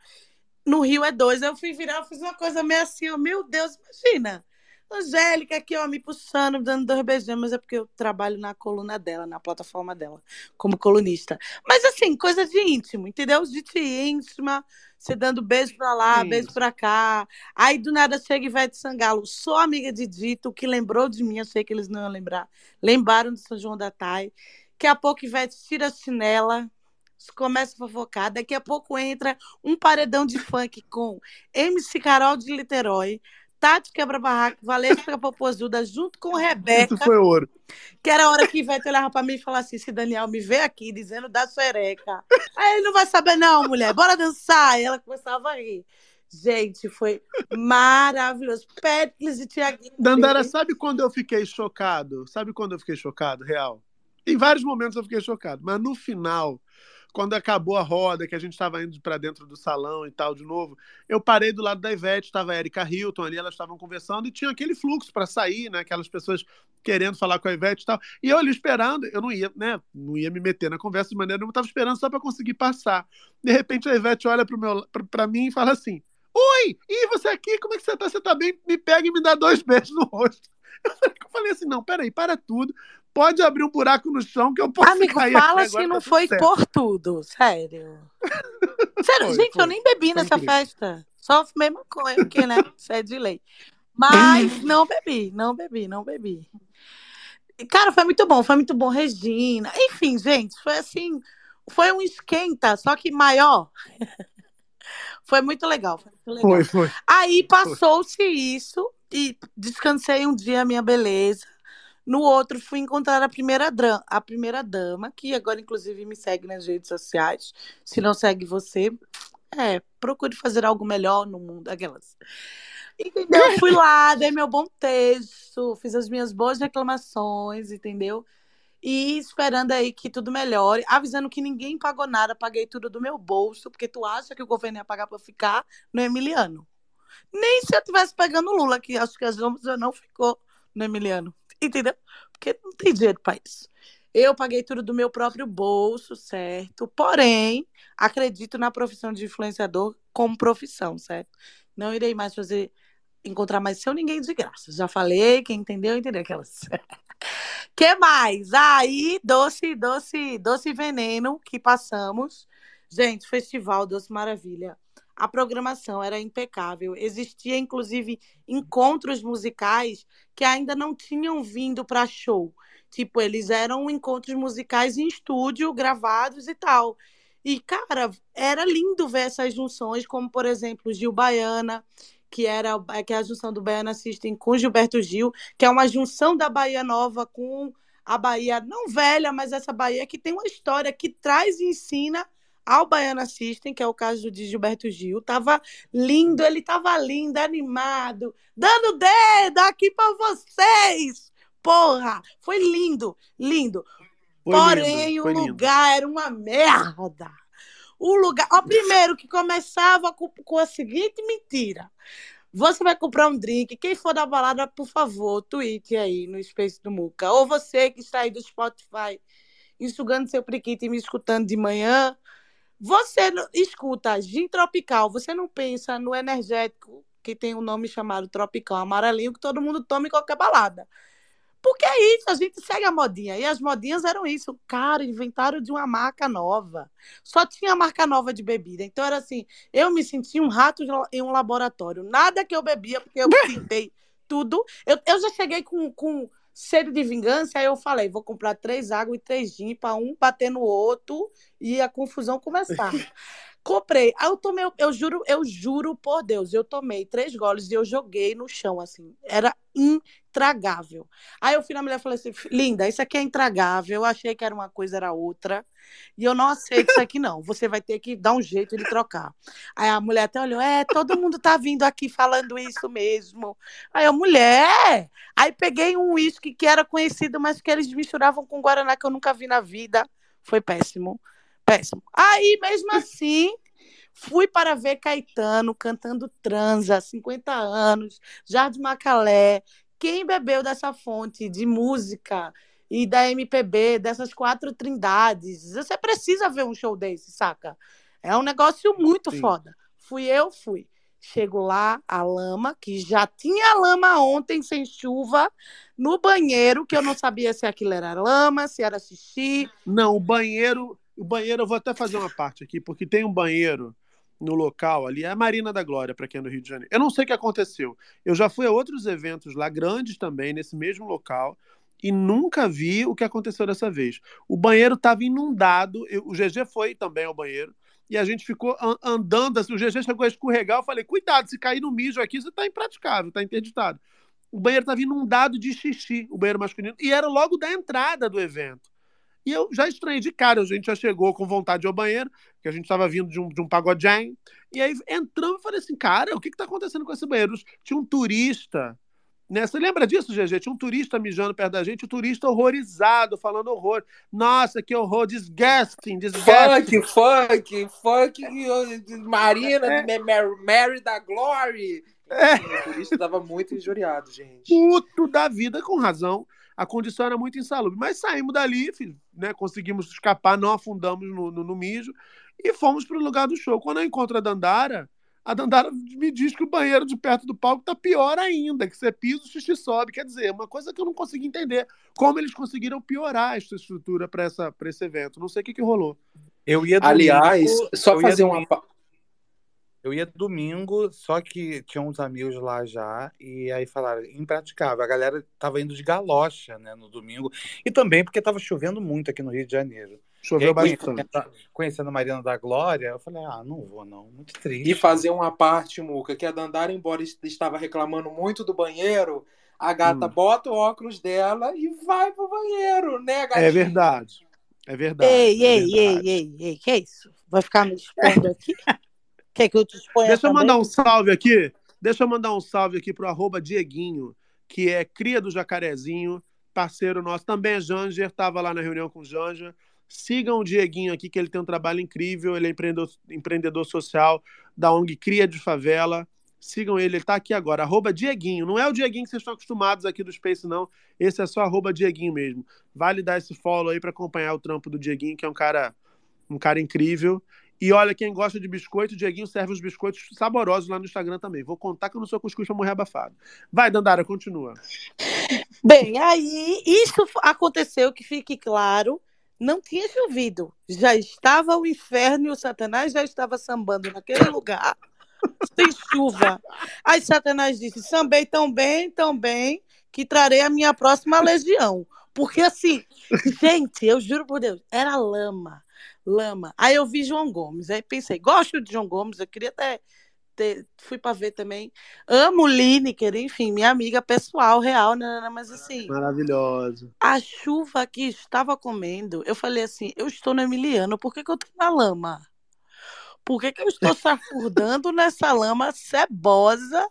S10: No Rio é dois. Aí eu fui virar, eu fiz uma coisa meio assim, ó, meu Deus, imagina. Angélica aqui, ó, me puxando, me dando dois beijinhos, mas é porque eu trabalho na coluna dela, na plataforma dela, como colunista. Mas assim, coisa de íntimo, entendeu? De te íntima, você dando beijo pra lá,
S1: Sim.
S10: beijo pra cá. Aí do nada chega Ivete Sangalo, sou amiga de Dito, que lembrou de mim, achei que eles não iam lembrar. Lembraram de São João da Tai. Daqui a pouco Ivete tira a chinela, começa a fofocar. Daqui a pouco entra um paredão de funk com MC Carol de Niterói, Tati Quebra-Barraco, Valesca Popozuda, junto com Rebeca.
S1: Isso foi ouro.
S10: Que era a hora que Ivete olhava pra mim e falava assim: se Daniel me vê aqui dizendo da xereca. Aí ele não vai saber, não, mulher, bora dançar. E ela começava a rir. Gente, foi maravilhoso. Pericles e Tiaguinho.
S1: Dandara, sabe quando eu fiquei chocado? Sabe quando eu fiquei chocado, real? Em vários momentos eu fiquei chocado, mas no final, quando acabou a roda, que a gente estava indo para dentro do salão e tal de novo, eu parei do lado da Ivete, estava a Erika Hilton ali, elas estavam conversando e tinha aquele fluxo para sair, né? Aquelas pessoas querendo falar com a Ivete e tal. E eu ali esperando, eu não ia, né? Não ia me meter na conversa de maneira nenhuma, estava esperando só para conseguir passar. De repente a Ivete olha para mim e fala assim: Oi, e você aqui, como é que você tá? Você tá bem? Me pega e me dá dois beijos no rosto. Eu falei assim: não, peraí, para tudo. Pode abrir um buraco no chão que eu posso
S10: Amigo,
S1: cair
S10: fala
S1: aqui
S10: se não
S1: tá
S10: foi
S1: certo.
S10: por tudo, sério. Sério,
S1: Foi,
S10: gente,
S1: foi.
S10: eu nem bebi
S1: Foi
S10: nessa
S1: incrível.
S10: festa. Só fumei maconha, porque, né? Isso é de lei. Mas não bebi, não bebi, não bebi. Cara, foi muito bom, foi muito bom, Regina. Enfim, gente, foi assim, foi um esquenta, só que maior. Foi muito legal, foi muito legal.
S1: Foi, foi.
S10: Aí passou-se isso e descansei um dia, minha beleza. No outro, fui encontrar a primeira, a primeira dama, que agora, inclusive, me segue nas redes sociais. Se não segue você, é, procure fazer algo melhor no mundo. Aquelas. Entendeu? Fui lá, dei meu bom texto, fiz as minhas boas reclamações, entendeu? E esperando aí que tudo melhore, avisando que ninguém pagou nada, paguei tudo do meu bolso, porque tu acha que o governo ia pagar pra ficar no Emiliano. Nem se eu tivesse pegando o Lula, que acho que as já não ficou no Emiliano. Entendeu? Porque não tem dinheiro para isso. Eu paguei tudo do meu próprio bolso, certo? Porém, acredito na profissão de influenciador como profissão, certo? Não irei mais fazer, encontrar mais seu ninguém de graça. Já falei, quem entendeu, entendeu aquelas. que mais? Aí, doce, doce, doce veneno que passamos. Gente, Festival Doce Maravilha. A programação era impecável. Existia, inclusive, encontros musicais que ainda não tinham vindo para show. Tipo, eles eram encontros musicais em estúdio, gravados e tal. E, cara, era lindo ver essas junções, como, por exemplo, Gil Baiana, que era que é a junção do Baiana System com Gilberto Gil, que é uma junção da Bahia Nova com a Bahia não velha, mas essa Bahia que tem uma história que traz e ensina ao Baiana System, que é o caso de Gilberto Gil. Tava lindo, ele tava lindo, animado, dando dedo aqui para vocês. Porra, foi lindo, lindo.
S1: Foi
S10: Porém,
S1: lindo,
S10: o
S1: foi lindo.
S10: lugar era uma merda. O lugar. Ó, primeiro que começava com, com a seguinte mentira. Você vai comprar um drink. Quem for da balada, por favor, tweet aí no Space do Muca. Ou você que está aí do Spotify, enxugando seu priquito e me escutando de manhã. Você não- escuta gin tropical. Você não pensa no energético que tem um nome chamado tropical amarelinho que todo mundo toma em qualquer balada. Porque é isso, a gente segue a modinha. E as modinhas eram isso. Cara, inventaram de uma marca nova. Só tinha marca nova de bebida. Então era assim, eu me senti um rato em um laboratório. Nada que eu bebia, porque eu tentei tudo. Eu, eu já cheguei com, com sede de vingança, aí eu falei, vou comprar três águas e três gin para um bater no outro e a confusão começar. Comprei. Aí eu tomei, eu juro, eu juro por Deus, eu tomei três goles e eu joguei no chão, assim. Era intragável. Aí eu fui na mulher e falei assim, linda, isso aqui é intragável. Eu achei que era uma coisa, era outra. E eu não aceito isso aqui, não. Você vai ter que dar um jeito de trocar. Aí a mulher até olhou, é, todo mundo tá vindo aqui falando isso mesmo. Aí eu, mulher! Aí peguei um uísque que era conhecido, mas que eles misturavam com Guaraná, que eu nunca vi na vida. Foi péssimo. Péssimo. Aí, mesmo assim, fui para ver Caetano cantando Transa, 50 anos, Jardim Macalé. Quem bebeu dessa fonte de música e da MPB, dessas quatro trindades? Você precisa ver um show desse, saca? É um negócio muito
S1: Sim.
S10: foda. Fui eu, fui. Chego lá, a lama, que já tinha lama ontem sem chuva, no banheiro, que eu não sabia se aquilo era lama, se era xixi.
S1: Não, o banheiro, o banheiro, eu vou até fazer uma parte aqui, porque tem um banheiro no local ali, é a Marina da Glória, para quem é do Rio de Janeiro. Eu não sei o que aconteceu. Eu já fui a outros eventos lá, grandes também, nesse mesmo local, e nunca vi o que aconteceu dessa vez. O banheiro estava inundado, eu- o GG foi também ao banheiro, e a gente ficou an- andando, assim, o GG chegou a escorregar, eu falei, cuidado, se cair no mijo aqui, você está impraticável, está interditado. O banheiro estava inundado de xixi, o banheiro masculino, e era logo da entrada do evento. E eu já estranhei de cara, a gente já chegou com vontade de ir ao banheiro, que a gente estava vindo de um, de um pagodinho. E aí entramos e falei assim, cara, o que está acontecendo com esse banheiro? Tinha um turista, né? Você lembra disso, GG? Tinha um turista mijando perto da gente, o turista horrorizado, falando horror. Nossa, que horror, disgusting, disgusting.
S3: Funk, funk, funk, Marina, Mary, Mary da Glory. O turista estava muito injuriado, gente.
S1: puto da vida, com razão. A condição era muito insalubre. Mas saímos dali, né, conseguimos escapar, não afundamos no, no, no mijo e fomos para o lugar do show. Quando eu encontro a Dandara, a Dandara me diz que o banheiro de perto do palco tá pior ainda, que você pisa, o xixi sobe. Quer dizer, uma coisa que eu não consegui entender. Como eles conseguiram piorar essa estrutura para esse evento. Não sei o que, que rolou.
S4: Eu ia
S3: Aliás, só fazer uma
S4: Eu ia domingo, só que tinha uns amigos lá já, e aí falaram, impraticável. A galera tava indo de galocha, né, no domingo. E também porque tava chovendo muito aqui no Rio de Janeiro.
S1: Choveu
S4: aí,
S1: bastante.
S4: Conhecendo, conhecendo a Marina da Glória, eu falei, ah, não vou não, muito triste.
S3: E fazer uma parte, Muca, que a Dandara, embora est- estava reclamando muito do banheiro, a gata
S1: Hum.
S3: bota o óculos dela e vai pro banheiro, né, gatinha?
S1: É verdade. É verdade.
S10: Ei,
S1: é
S10: ei, ei,
S1: verdade.
S10: ei, ei, que isso? Vai ficar me expondo aqui? Quer que eu te exponha
S1: Deixa eu
S10: também?
S1: mandar um salve aqui. Deixa eu mandar um salve aqui pro arroba Dieguinho, que é cria do Jacarezinho, parceiro nosso. Também é Janger, estava lá na reunião com o Janja. Sigam o Dieguinho aqui, que ele tem um trabalho incrível. Ele é empreendedor, empreendedor social da ONG Cria de Favela. Sigam ele, ele está aqui agora. Arroba Dieguinho. Não é o Dieguinho que vocês estão acostumados aqui do Space, não. Esse é só arroba Dieguinho mesmo. Vale dar esse follow aí para acompanhar o trampo do Dieguinho, que é um cara, um cara incrível. E olha, quem gosta de biscoito, o Dieguinho serve os biscoitos saborosos lá no Instagram também. Vou contar que eu não sou cuscuz pra morrer abafado. Vai, Dandara, continua.
S10: Bem, aí isso aconteceu, que fique claro, não tinha chovido. Já estava o inferno e o Satanás já estava sambando naquele lugar, sem chuva. Aí Satanás disse: sambei tão bem, tão bem, que trarei a minha próxima legião. Porque assim, gente, eu juro por Deus, era lama, lama. Aí eu vi João Gomes, aí pensei, gosto de João Gomes, eu queria até ter, fui para ver também. Amo Lineker, enfim, minha amiga pessoal, real, né, né, mas assim,
S1: Maravilhoso.
S10: a chuva que estava comendo, eu falei assim, eu estou no Emiliano, por que, que eu tô na lama? Por que, que eu estou safurdando nessa lama cebosa,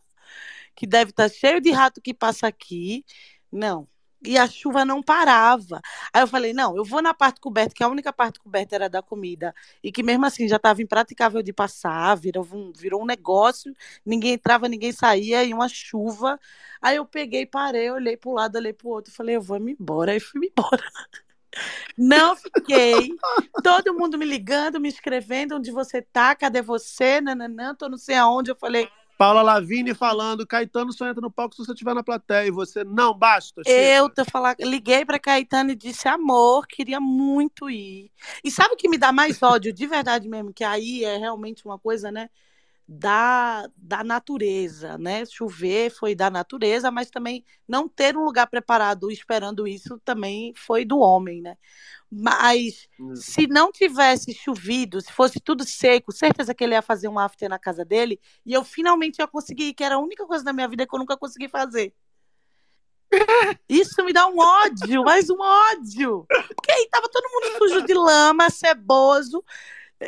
S10: que deve estar cheio de rato que passa aqui? Não. E a chuva não parava. Aí eu falei, não, eu vou na parte coberta, que a única parte coberta era da comida, e que mesmo assim já estava impraticável de passar, virou um, virou um negócio, ninguém entrava, ninguém saía, e uma chuva. Aí eu peguei, parei, olhei para o lado, olhei para o outro, falei, eu vou me embora, aí fui me embora. Não fiquei. Todo mundo me ligando, me escrevendo, onde você tá, cadê você? Nananã, tô não sei aonde. Eu falei,
S1: Paula Lavigne falando, Caetano só entra no palco se você estiver na plateia. E você, não, basta, chega.
S10: eu tô falando, liguei pra Caetano e disse, amor, queria muito ir. E sabe o que me dá mais ódio, de verdade mesmo, que aí é realmente uma coisa, né? Da, da natureza, né? Chover foi da natureza, mas também não ter um lugar preparado esperando isso também foi do homem, né? Mas
S1: Hum.
S10: se não tivesse chovido, se fosse tudo seco, certeza que ele ia fazer um after na casa dele e eu finalmente ia conseguir, que era a única coisa da minha vida que eu nunca consegui fazer. Isso me dá um ódio, mais um ódio. Porque aí tava todo mundo sujo de lama, ceboso,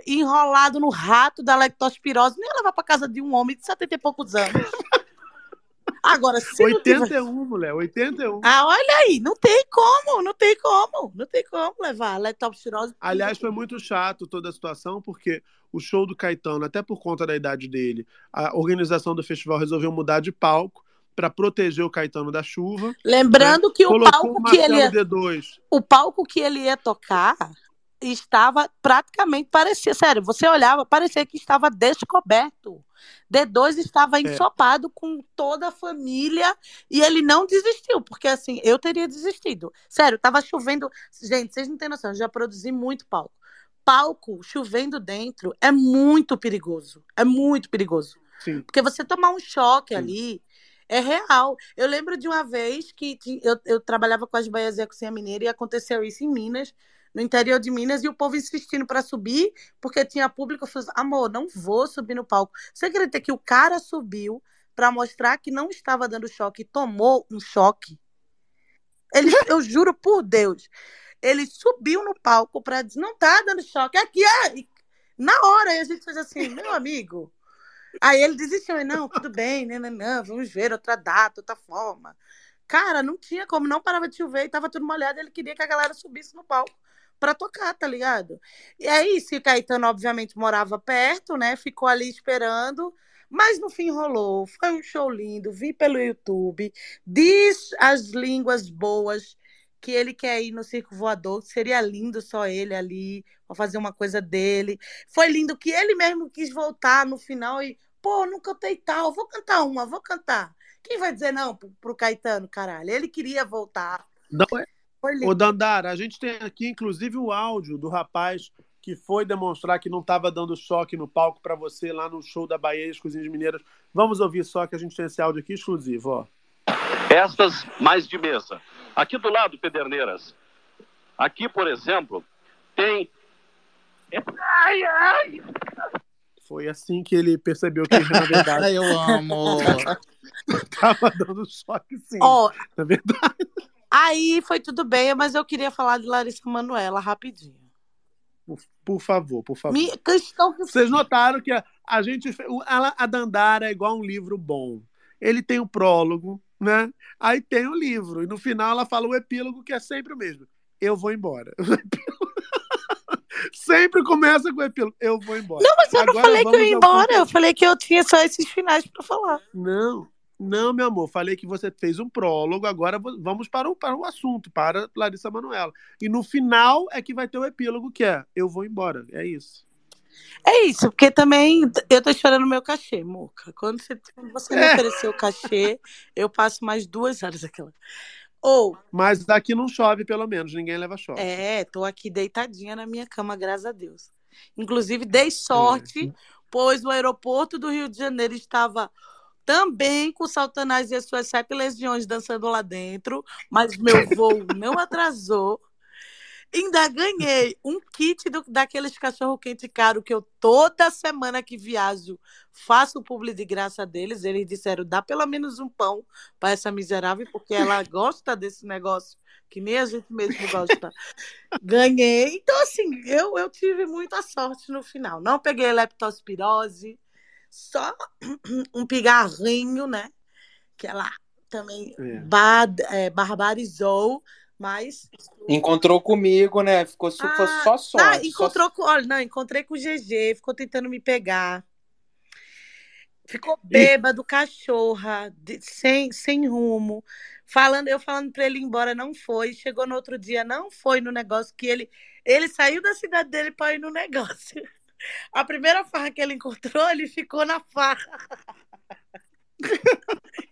S10: enrolado no rato da leptospirose. Nem ia levar pra casa de um homem de 70 e poucos anos. Agora, se não tiver...
S1: 81, mulher, 81.
S10: Ah, olha aí, não tem como, não tem como, não tem como levar leptospirose.
S1: Aliás, foi muito chato toda a situação, porque o show do Caetano, até por conta da idade dele, a organização do festival resolveu mudar de palco para proteger o Caetano da chuva.
S10: Lembrando
S1: né?
S10: que o
S1: Colocou
S10: palco
S1: o
S10: que ele ia,
S1: D2.
S10: o palco que ele ia tocar estava praticamente parecia, sério, você olhava, parecia que estava descoberto. D2 estava ensopado com toda a família e ele não desistiu, porque assim, eu teria desistido. Sério, tava chovendo. Gente, vocês não têm noção, eu já produzi muito palco. Palco chovendo dentro é muito perigoso. É muito perigoso.
S1: Sim.
S10: Porque você tomar um choque ali é real. Eu lembro de uma vez que eu, eu trabalhava com as Baias e a Cozinha Mineira e aconteceu isso em Minas, no interior de Minas, e o povo insistindo para subir, porque tinha público. Eu falei amor, não vou subir no palco. Você acredita que o cara subiu para mostrar que não estava dando choque e tomou um choque? Ele, eu juro por Deus. Ele subiu no palco para dizer, não tá dando choque. Aqui, é. E Na hora, aí a gente fez assim, meu amigo. Aí ele desistiu, não, tudo bem, né, né, não, vamos ver outra data, outra forma. Cara, não tinha como, não parava de chover e tava tudo molhado, ele queria que a galera subisse no palco pra tocar, tá ligado? E aí, se o Caetano, obviamente, morava perto, né, ficou ali esperando, mas no fim rolou, foi um show lindo, vi pelo YouTube, diz as línguas boas que ele quer ir no circo voador, seria lindo só ele ali, pra fazer uma coisa dele. Foi lindo que ele mesmo quis voltar no final e, pô, não cantei tal, vou cantar uma, vou cantar. Quem vai dizer não pro, pro Caetano, caralho? Ele queria voltar.
S1: Não,
S10: lindo.
S1: Ô, Dandara, a gente tem aqui, inclusive, o áudio do rapaz que foi demonstrar que não estava dando choque no palco para você lá no show da Bahia e as Cozinhas Mineiras. Vamos ouvir só que a gente tem esse áudio aqui exclusivo, ó.
S12: Estas mais de mesa. Aqui do lado, Pederneiras. Aqui, por exemplo, tem. Ai, ai!
S1: Foi assim que ele percebeu que, na verdade,
S4: Eu amo.
S1: tava dando choque, sim.
S10: Ó,
S1: Na verdade.
S10: Aí foi tudo bem, mas eu queria falar de Larissa Manoela rapidinho.
S1: Por, por favor, por favor.
S10: Me, questão que
S1: Vocês notaram que a, a gente. ela- A Dandara é igual um livro bom. Ele tem o prólogo, né? Aí tem o livro. E no final ela fala o epílogo, que é sempre o mesmo. Eu vou embora. Sempre começa com o epílogo. Eu vou embora.
S10: Não, mas eu não
S1: Agora
S10: falei que eu ia embora, eu falei que eu tinha só esses finais pra falar.
S1: Não, não, meu amor. Falei que você fez um prólogo, agora vamos para o, para o assunto, para Larissa Manoela. E no final é que vai ter o epílogo, que é Eu vou embora. É isso.
S10: É isso, porque também eu tô esperando o meu cachê, Muca. Quando você, quando você me
S1: É.
S10: oferecer o cachê, eu passo mais duas horas aquela. Ou,
S1: Mas daqui não chove, pelo menos. Ninguém leva choque.
S10: é, tô aqui deitadinha na minha cama, graças a Deus. Inclusive, dei sorte, pois o aeroporto do Rio de Janeiro estava também com o Saltanás e as suas sete legiões dançando lá dentro, mas meu voo não atrasou. Ainda ganhei um kit do- daqueles cachorro quente caro que eu toda semana que viajo faço o publi de graça deles. Eles disseram: dá pelo menos um pão para essa miserável, porque ela gosta desse negócio que nem a gente mesmo gosta. Ganhei. Então, assim, eu, eu tive muita sorte no final. Não peguei leptospirose, só um pigarrinho, né? Que ela também
S3: É.
S10: ba- é, barbarizou, mas
S3: Encontrou comigo, né? Ficou su- foi
S10: ah,
S3: só sorte.
S10: ah,
S3: só-
S10: encontrou com, olha, não, encontrei com o GG, ficou tentando me pegar. Ficou bêbado, cachorra, de- sem, sem rumo. Falando, eu falando para ele ir embora, não foi. Chegou no outro dia, não foi no negócio que ele ele saiu da cidade dele para ir no negócio. A primeira farra que ele encontrou, ele ficou na farra.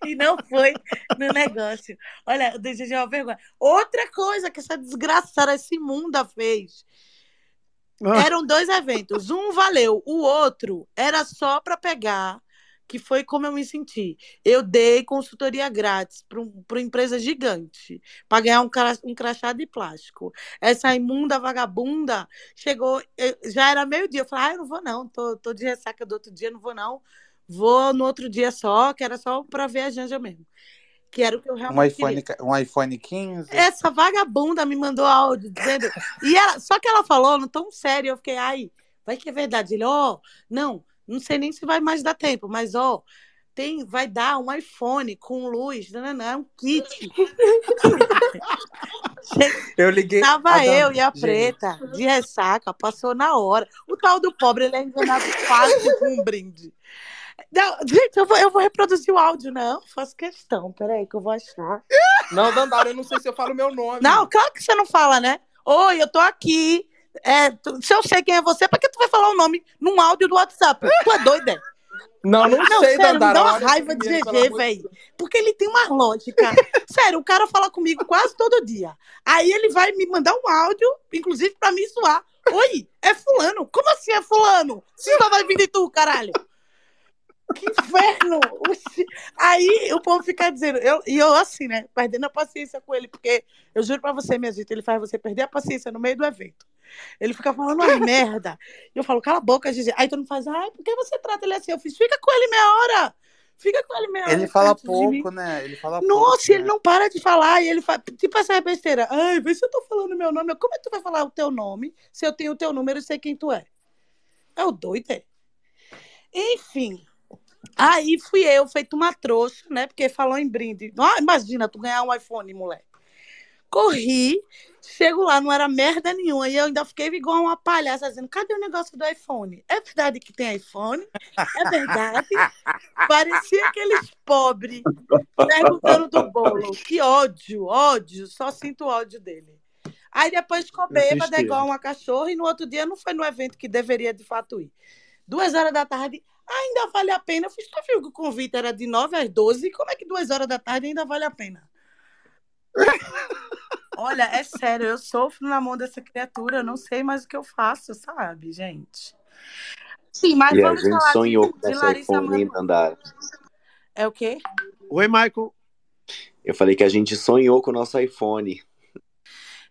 S10: E não foi no negócio. Olha, eu uma vergonha. Outra coisa que essa desgraçada, essa imunda fez. Eram dois eventos. Um valeu, o outro era só para pegar, que foi como eu me senti. Eu dei consultoria grátis para um, uma empresa gigante, para ganhar um, cra- um crachá de plástico. Essa imunda vagabunda chegou, eu- já era meio-dia. Eu falei, ah, eu não vou não, tô, tô de ressaca do outro dia, não vou não. Vou no outro dia só, que era só para ver a Janja mesmo. Que era o que eu
S4: Um
S10: realmente
S4: iPhone,
S10: queria.
S4: um iPhone 15.
S10: Essa vagabunda me mandou áudio dizendo. E ela, só que ela falou no tom sério, eu fiquei, ai, vai que é verdade. Ele, ó, não, não sei nem se vai mais dar tempo, mas ó, tem, vai dar um iPhone com luz, não, não, não, é um kit.
S3: Eu liguei.
S10: Tava
S3: a Dan-
S10: eu e a
S3: Gente,
S10: preta de ressaca, passou na hora. O tal do pobre, ele é enganado fácil com um brinde. Não, gente, eu vou, eu vou reproduzir o áudio, não. Faço questão, peraí, que eu vou achar.
S3: Não, Dandara, eu não sei se eu falo meu nome.
S10: Não, claro que você não fala, né? Oi, eu tô aqui. É, tu- se eu sei quem é você, pra que tu vai falar o nome num áudio do WhatsApp? Tu é doida?
S3: Não, não, sei,
S10: sério, me
S3: Dandara.
S10: dá uma raiva de GG, velho. Porque ele tem uma lógica. sério, o cara fala comigo quase todo dia. Aí ele vai me mandar um áudio, inclusive pra me zoar. Oi, é fulano. Como assim é fulano? Se só vai vir de tu, caralho. Que inferno! Aí o povo fica dizendo, eu, e eu assim, né? Perdendo a paciência com ele, porque eu juro pra você, minha gente, ele faz você perder a paciência no meio do evento. Ele fica falando uma merda. E eu falo, cala a boca, Gigi. Aí todo mundo faz, ai, por que você trata ele assim? Eu fiz, fica com ele meia hora. Fica com ele meia hora.
S4: Ele fala pouco, né? Ele fala
S10: Nossa,
S4: pouco.
S10: ele não para de falar. E ele faz, tipo essa besteira. Ai, vê se eu tô falando meu nome. Como é que tu vai falar o teu nome se eu tenho o teu número e sei quem tu é? É o doido, é? Enfim. Aí fui eu, feito uma trouxa, né? Porque falou em brinde. Ah, imagina, tu ganhar um iPhone, moleque. Corri, chego lá, não era merda nenhuma. E eu ainda fiquei igual uma palhaça, dizendo: cadê o negócio do iPhone? É verdade que tem iPhone? É verdade. Parecia aqueles pobres perguntando do bolo. Que ódio, ódio, só sinto ódio dele. Aí depois ficou
S1: É
S10: bêbada, igual uma cachorra, e no outro dia não foi no evento que deveria de fato ir. Duas horas da tarde, ainda vale a pena. Eu fiz, tu viu que o convite era de 9 às 12, como é que duas horas da tarde ainda vale a pena? Olha, é sério, eu sofro na mão dessa criatura, eu não sei mais o que eu faço, sabe, gente? Sim, mas
S7: E a
S10: vamos
S7: gente
S10: falar
S7: sonhou
S10: de,
S7: com essa
S10: Larissa.
S7: Dandara?
S10: É o quê?
S1: Oi, Michael.
S7: Eu falei que a gente sonhou com o nosso iPhone.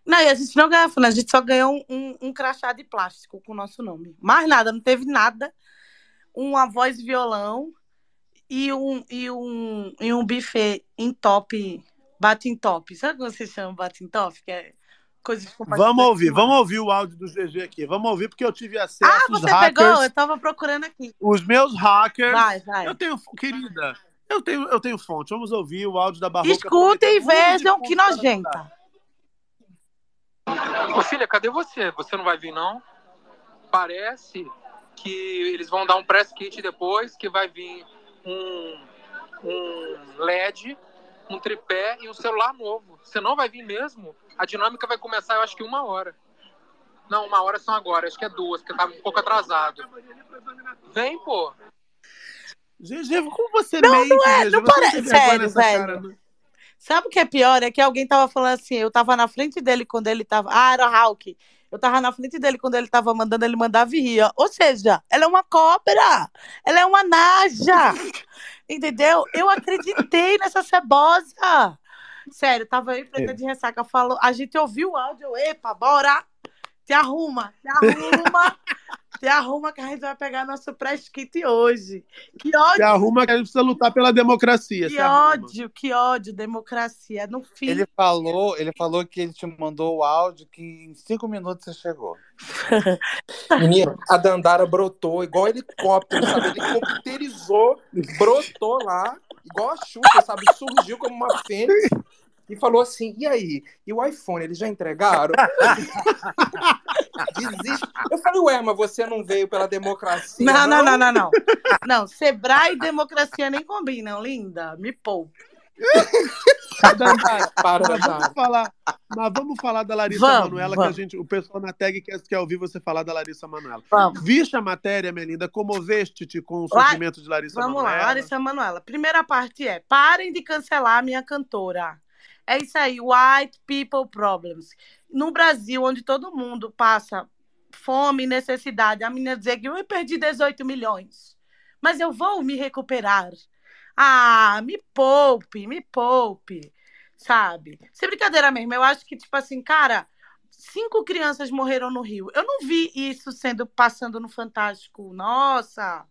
S10: Não, e a gente não ganhou, a gente só ganhou um, um, um crachá de plástico com o nosso nome. Mais nada, não teve nada. Uma voz violão e um, e um, e um buffet em top, bate em top. Sabe como se chama bate em top? Que é coisas
S1: Vamos ouvir, vamos ouvir o áudio do GG aqui. Vamos ouvir porque eu tive acesso
S10: Ah, você
S1: hackers.
S10: pegou? Eu tava procurando aqui.
S1: Os meus hackers.
S10: Vai, vai.
S1: Eu tenho, querida, eu tenho, eu tenho fonte. Vamos ouvir o áudio da Barroca.
S10: Escutem e
S1: de
S10: vejam que nojenta.
S13: Ô filha, cadê você? Você não vai vir, não? Parece que eles vão dar um press kit depois, que vai vir um, um LED, um tripé e um celular novo. Você não vai vir mesmo? A dinâmica vai começar, eu acho que uma hora. Não, uma hora são agora, acho que é duas, porque tá um pouco atrasado. Vem, pô.
S1: GG, como você
S10: Não,
S1: mente,
S10: não é, não parece. Sério, velho.
S1: cara, né?
S10: Sabe o que é pior? É que alguém tava falando assim, eu tava na frente dele quando ele tava. Ah, era Hulk. Eu tava na frente dele quando ele tava mandando ele mandar ria. Ou seja, ela é uma cobra. Ela é uma naja. Entendeu? Eu acreditei nessa cebosa. Sério, tava aí preta de ressaca. Falou, a gente ouviu o áudio. Epa, bora. Te arruma, te arruma. Te arruma que a gente vai pegar nosso press kit hoje. Que ódio.
S1: Se arruma que a gente precisa lutar pela democracia.
S10: Que
S1: se
S10: ódio, que ódio, democracia. No fim.
S4: Ele falou, ele falou que ele te mandou o áudio que em cinco minutos você chegou.
S3: Menino, a Dandara brotou igual helicóptero, sabe? Ele computerizou, brotou lá, igual a Xuxa, sabe? Surgiu como uma fênix e falou assim: e aí? E o iPhone, eles já entregaram? Desiste. Eu falei, ué, mas você não veio pela democracia?
S10: Não, não, não, não, não. Não, Sebrae e democracia nem combinam, linda. Me poupe.
S1: Dandara,
S3: Para,
S1: mas vamos falar, mas vamos falar da Larissa
S10: Vamos,
S1: Manoela, que
S10: vamos.
S1: a gente, o pessoal na tag quer, quer ouvir você falar da Larissa Manoela.
S10: Vamos.
S1: Viste a matéria, Melinda? Comoveste-te com o surgimento de Larissa
S10: Vamos
S1: Manoela?
S10: lá, Larissa Manoela. Primeira parte é: parem de cancelar a minha cantora. É isso aí, white people problems. No Brasil, onde todo mundo passa fome, necessidade. A menina dizer que eu perdi 18 milhões, mas eu vou me recuperar. Ah, me poupe, me poupe, sabe? Sem brincadeira mesmo, eu acho que, tipo assim, cara, cinco crianças morreram no Rio. Eu não vi isso sendo passando no Fantástico, nossa,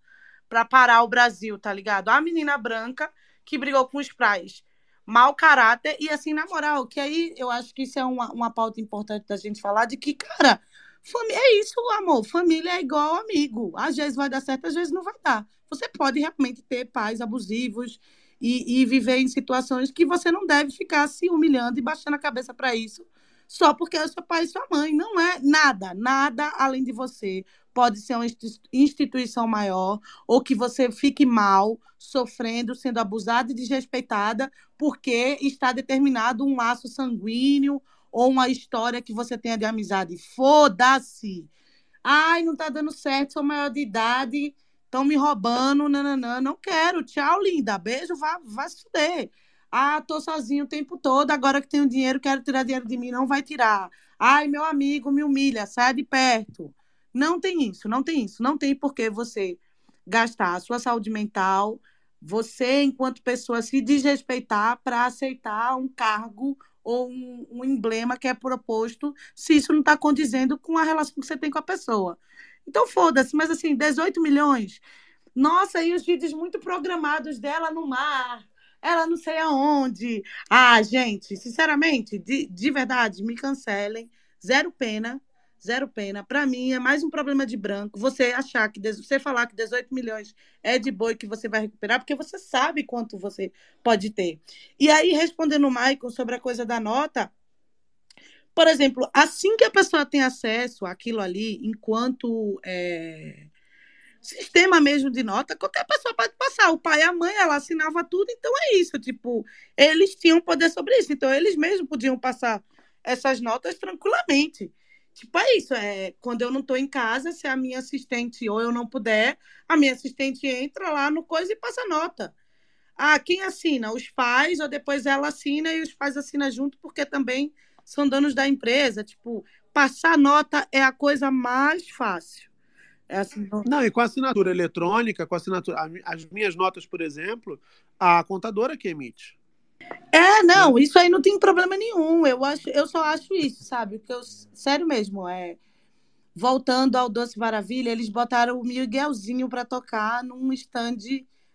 S10: para parar o Brasil, tá ligado? A menina branca que brigou com os prais. Mau caráter, e assim, na moral, que aí eu acho que isso é uma, uma pauta importante da gente falar de que, cara, família, é isso, amor. Família é igual amigo. Às vezes vai dar certo, às vezes não vai dar. Você pode realmente ter pais abusivos e, e viver em situações que você não deve ficar se humilhando e baixando a cabeça para isso só porque é seu pai e sua mãe. Não é nada, nada além de você. Pode ser uma instituição maior, ou que você fique mal, sofrendo, sendo abusada e desrespeitada, porque está determinado um laço sanguíneo ou uma história que você tenha de amizade. Foda-se! Ai, não tá dando certo, sou maior de idade, estão me roubando, nananã. Não quero. Tchau, linda. Beijo, vá, vá se fuder. Ah, tô sozinho o tempo todo, agora que tenho dinheiro, quero tirar dinheiro de mim, não vai tirar. Ai, meu amigo me humilha, sai de perto. Não tem isso, não tem isso. Não tem por que você gastar a sua saúde mental, você, enquanto pessoa, se desrespeitar para aceitar um cargo ou um, um, emblema que é proposto, se isso não está condizendo com a relação que você tem com a pessoa. Então, foda-se, mas assim, 18 milhões. Nossa, e os vídeos muito programados dela no mar, ela não sei aonde. Ah, gente, sinceramente, de, de verdade, me cancelem. Zero pena, zero pena. Para mim, é mais um problema de branco. Você achar que, você falar que 18 milhões é de boi que você vai recuperar, porque você sabe quanto você pode ter. E aí, respondendo o Michael sobre a coisa da nota, por exemplo, assim que a pessoa tem acesso àquilo ali, enquanto. É sistema mesmo de nota, qualquer pessoa pode passar. O pai e a mãe, ela assinava tudo, então é isso. Tipo, eles tinham poder sobre isso, então eles mesmos podiam passar essas notas tranquilamente. Tipo, é isso. É, quando eu não estou em casa, se a minha assistente ou eu não puder, a minha assistente entra lá no coisa e passa nota. Ah, quem assina? Os pais, ou depois ela assina e os pais assinam junto, porque também são donos da empresa. Tipo, passar nota é a coisa mais fácil.
S1: É assim, não... e com a assinatura eletrônica, com a assinatura. As minhas notas, por exemplo, a contadora que emite.
S10: É, não, isso aí não tem problema nenhum. Eu, acho, eu só acho isso, sabe? Porque eu, sério mesmo, é. Voltando ao Doce Maravilha, eles botaram o Miguelzinho para tocar num stand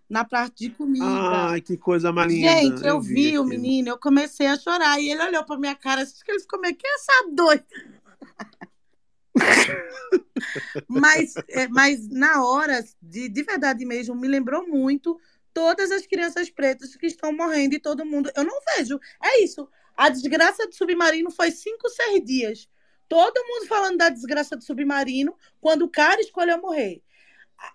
S10: na parte de comida.
S1: Ai, que coisa mais linda.
S10: Gente, eu, eu vi, vi o menino, eu comecei a chorar. E ele olhou para minha cara, acho que ele ficou meio que essa doida. mas, é, mas na hora, de, de verdade mesmo, me lembrou muito todas as crianças pretas que estão morrendo e todo mundo. Eu não vejo. É isso. A desgraça do submarino foi cinco, seis dias. Todo mundo falando da desgraça do submarino quando o cara escolheu morrer.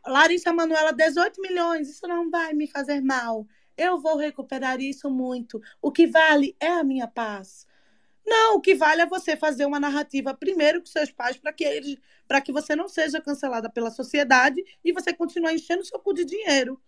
S10: Larissa Manuela, 18 milhões, isso não vai me fazer mal. Eu vou recuperar isso muito. O que vale é a minha paz. Não, o que vale é você fazer uma narrativa primeiro com seus pais para que eles, para que você não seja cancelada pela sociedade e você continue enchendo seu cu de dinheiro.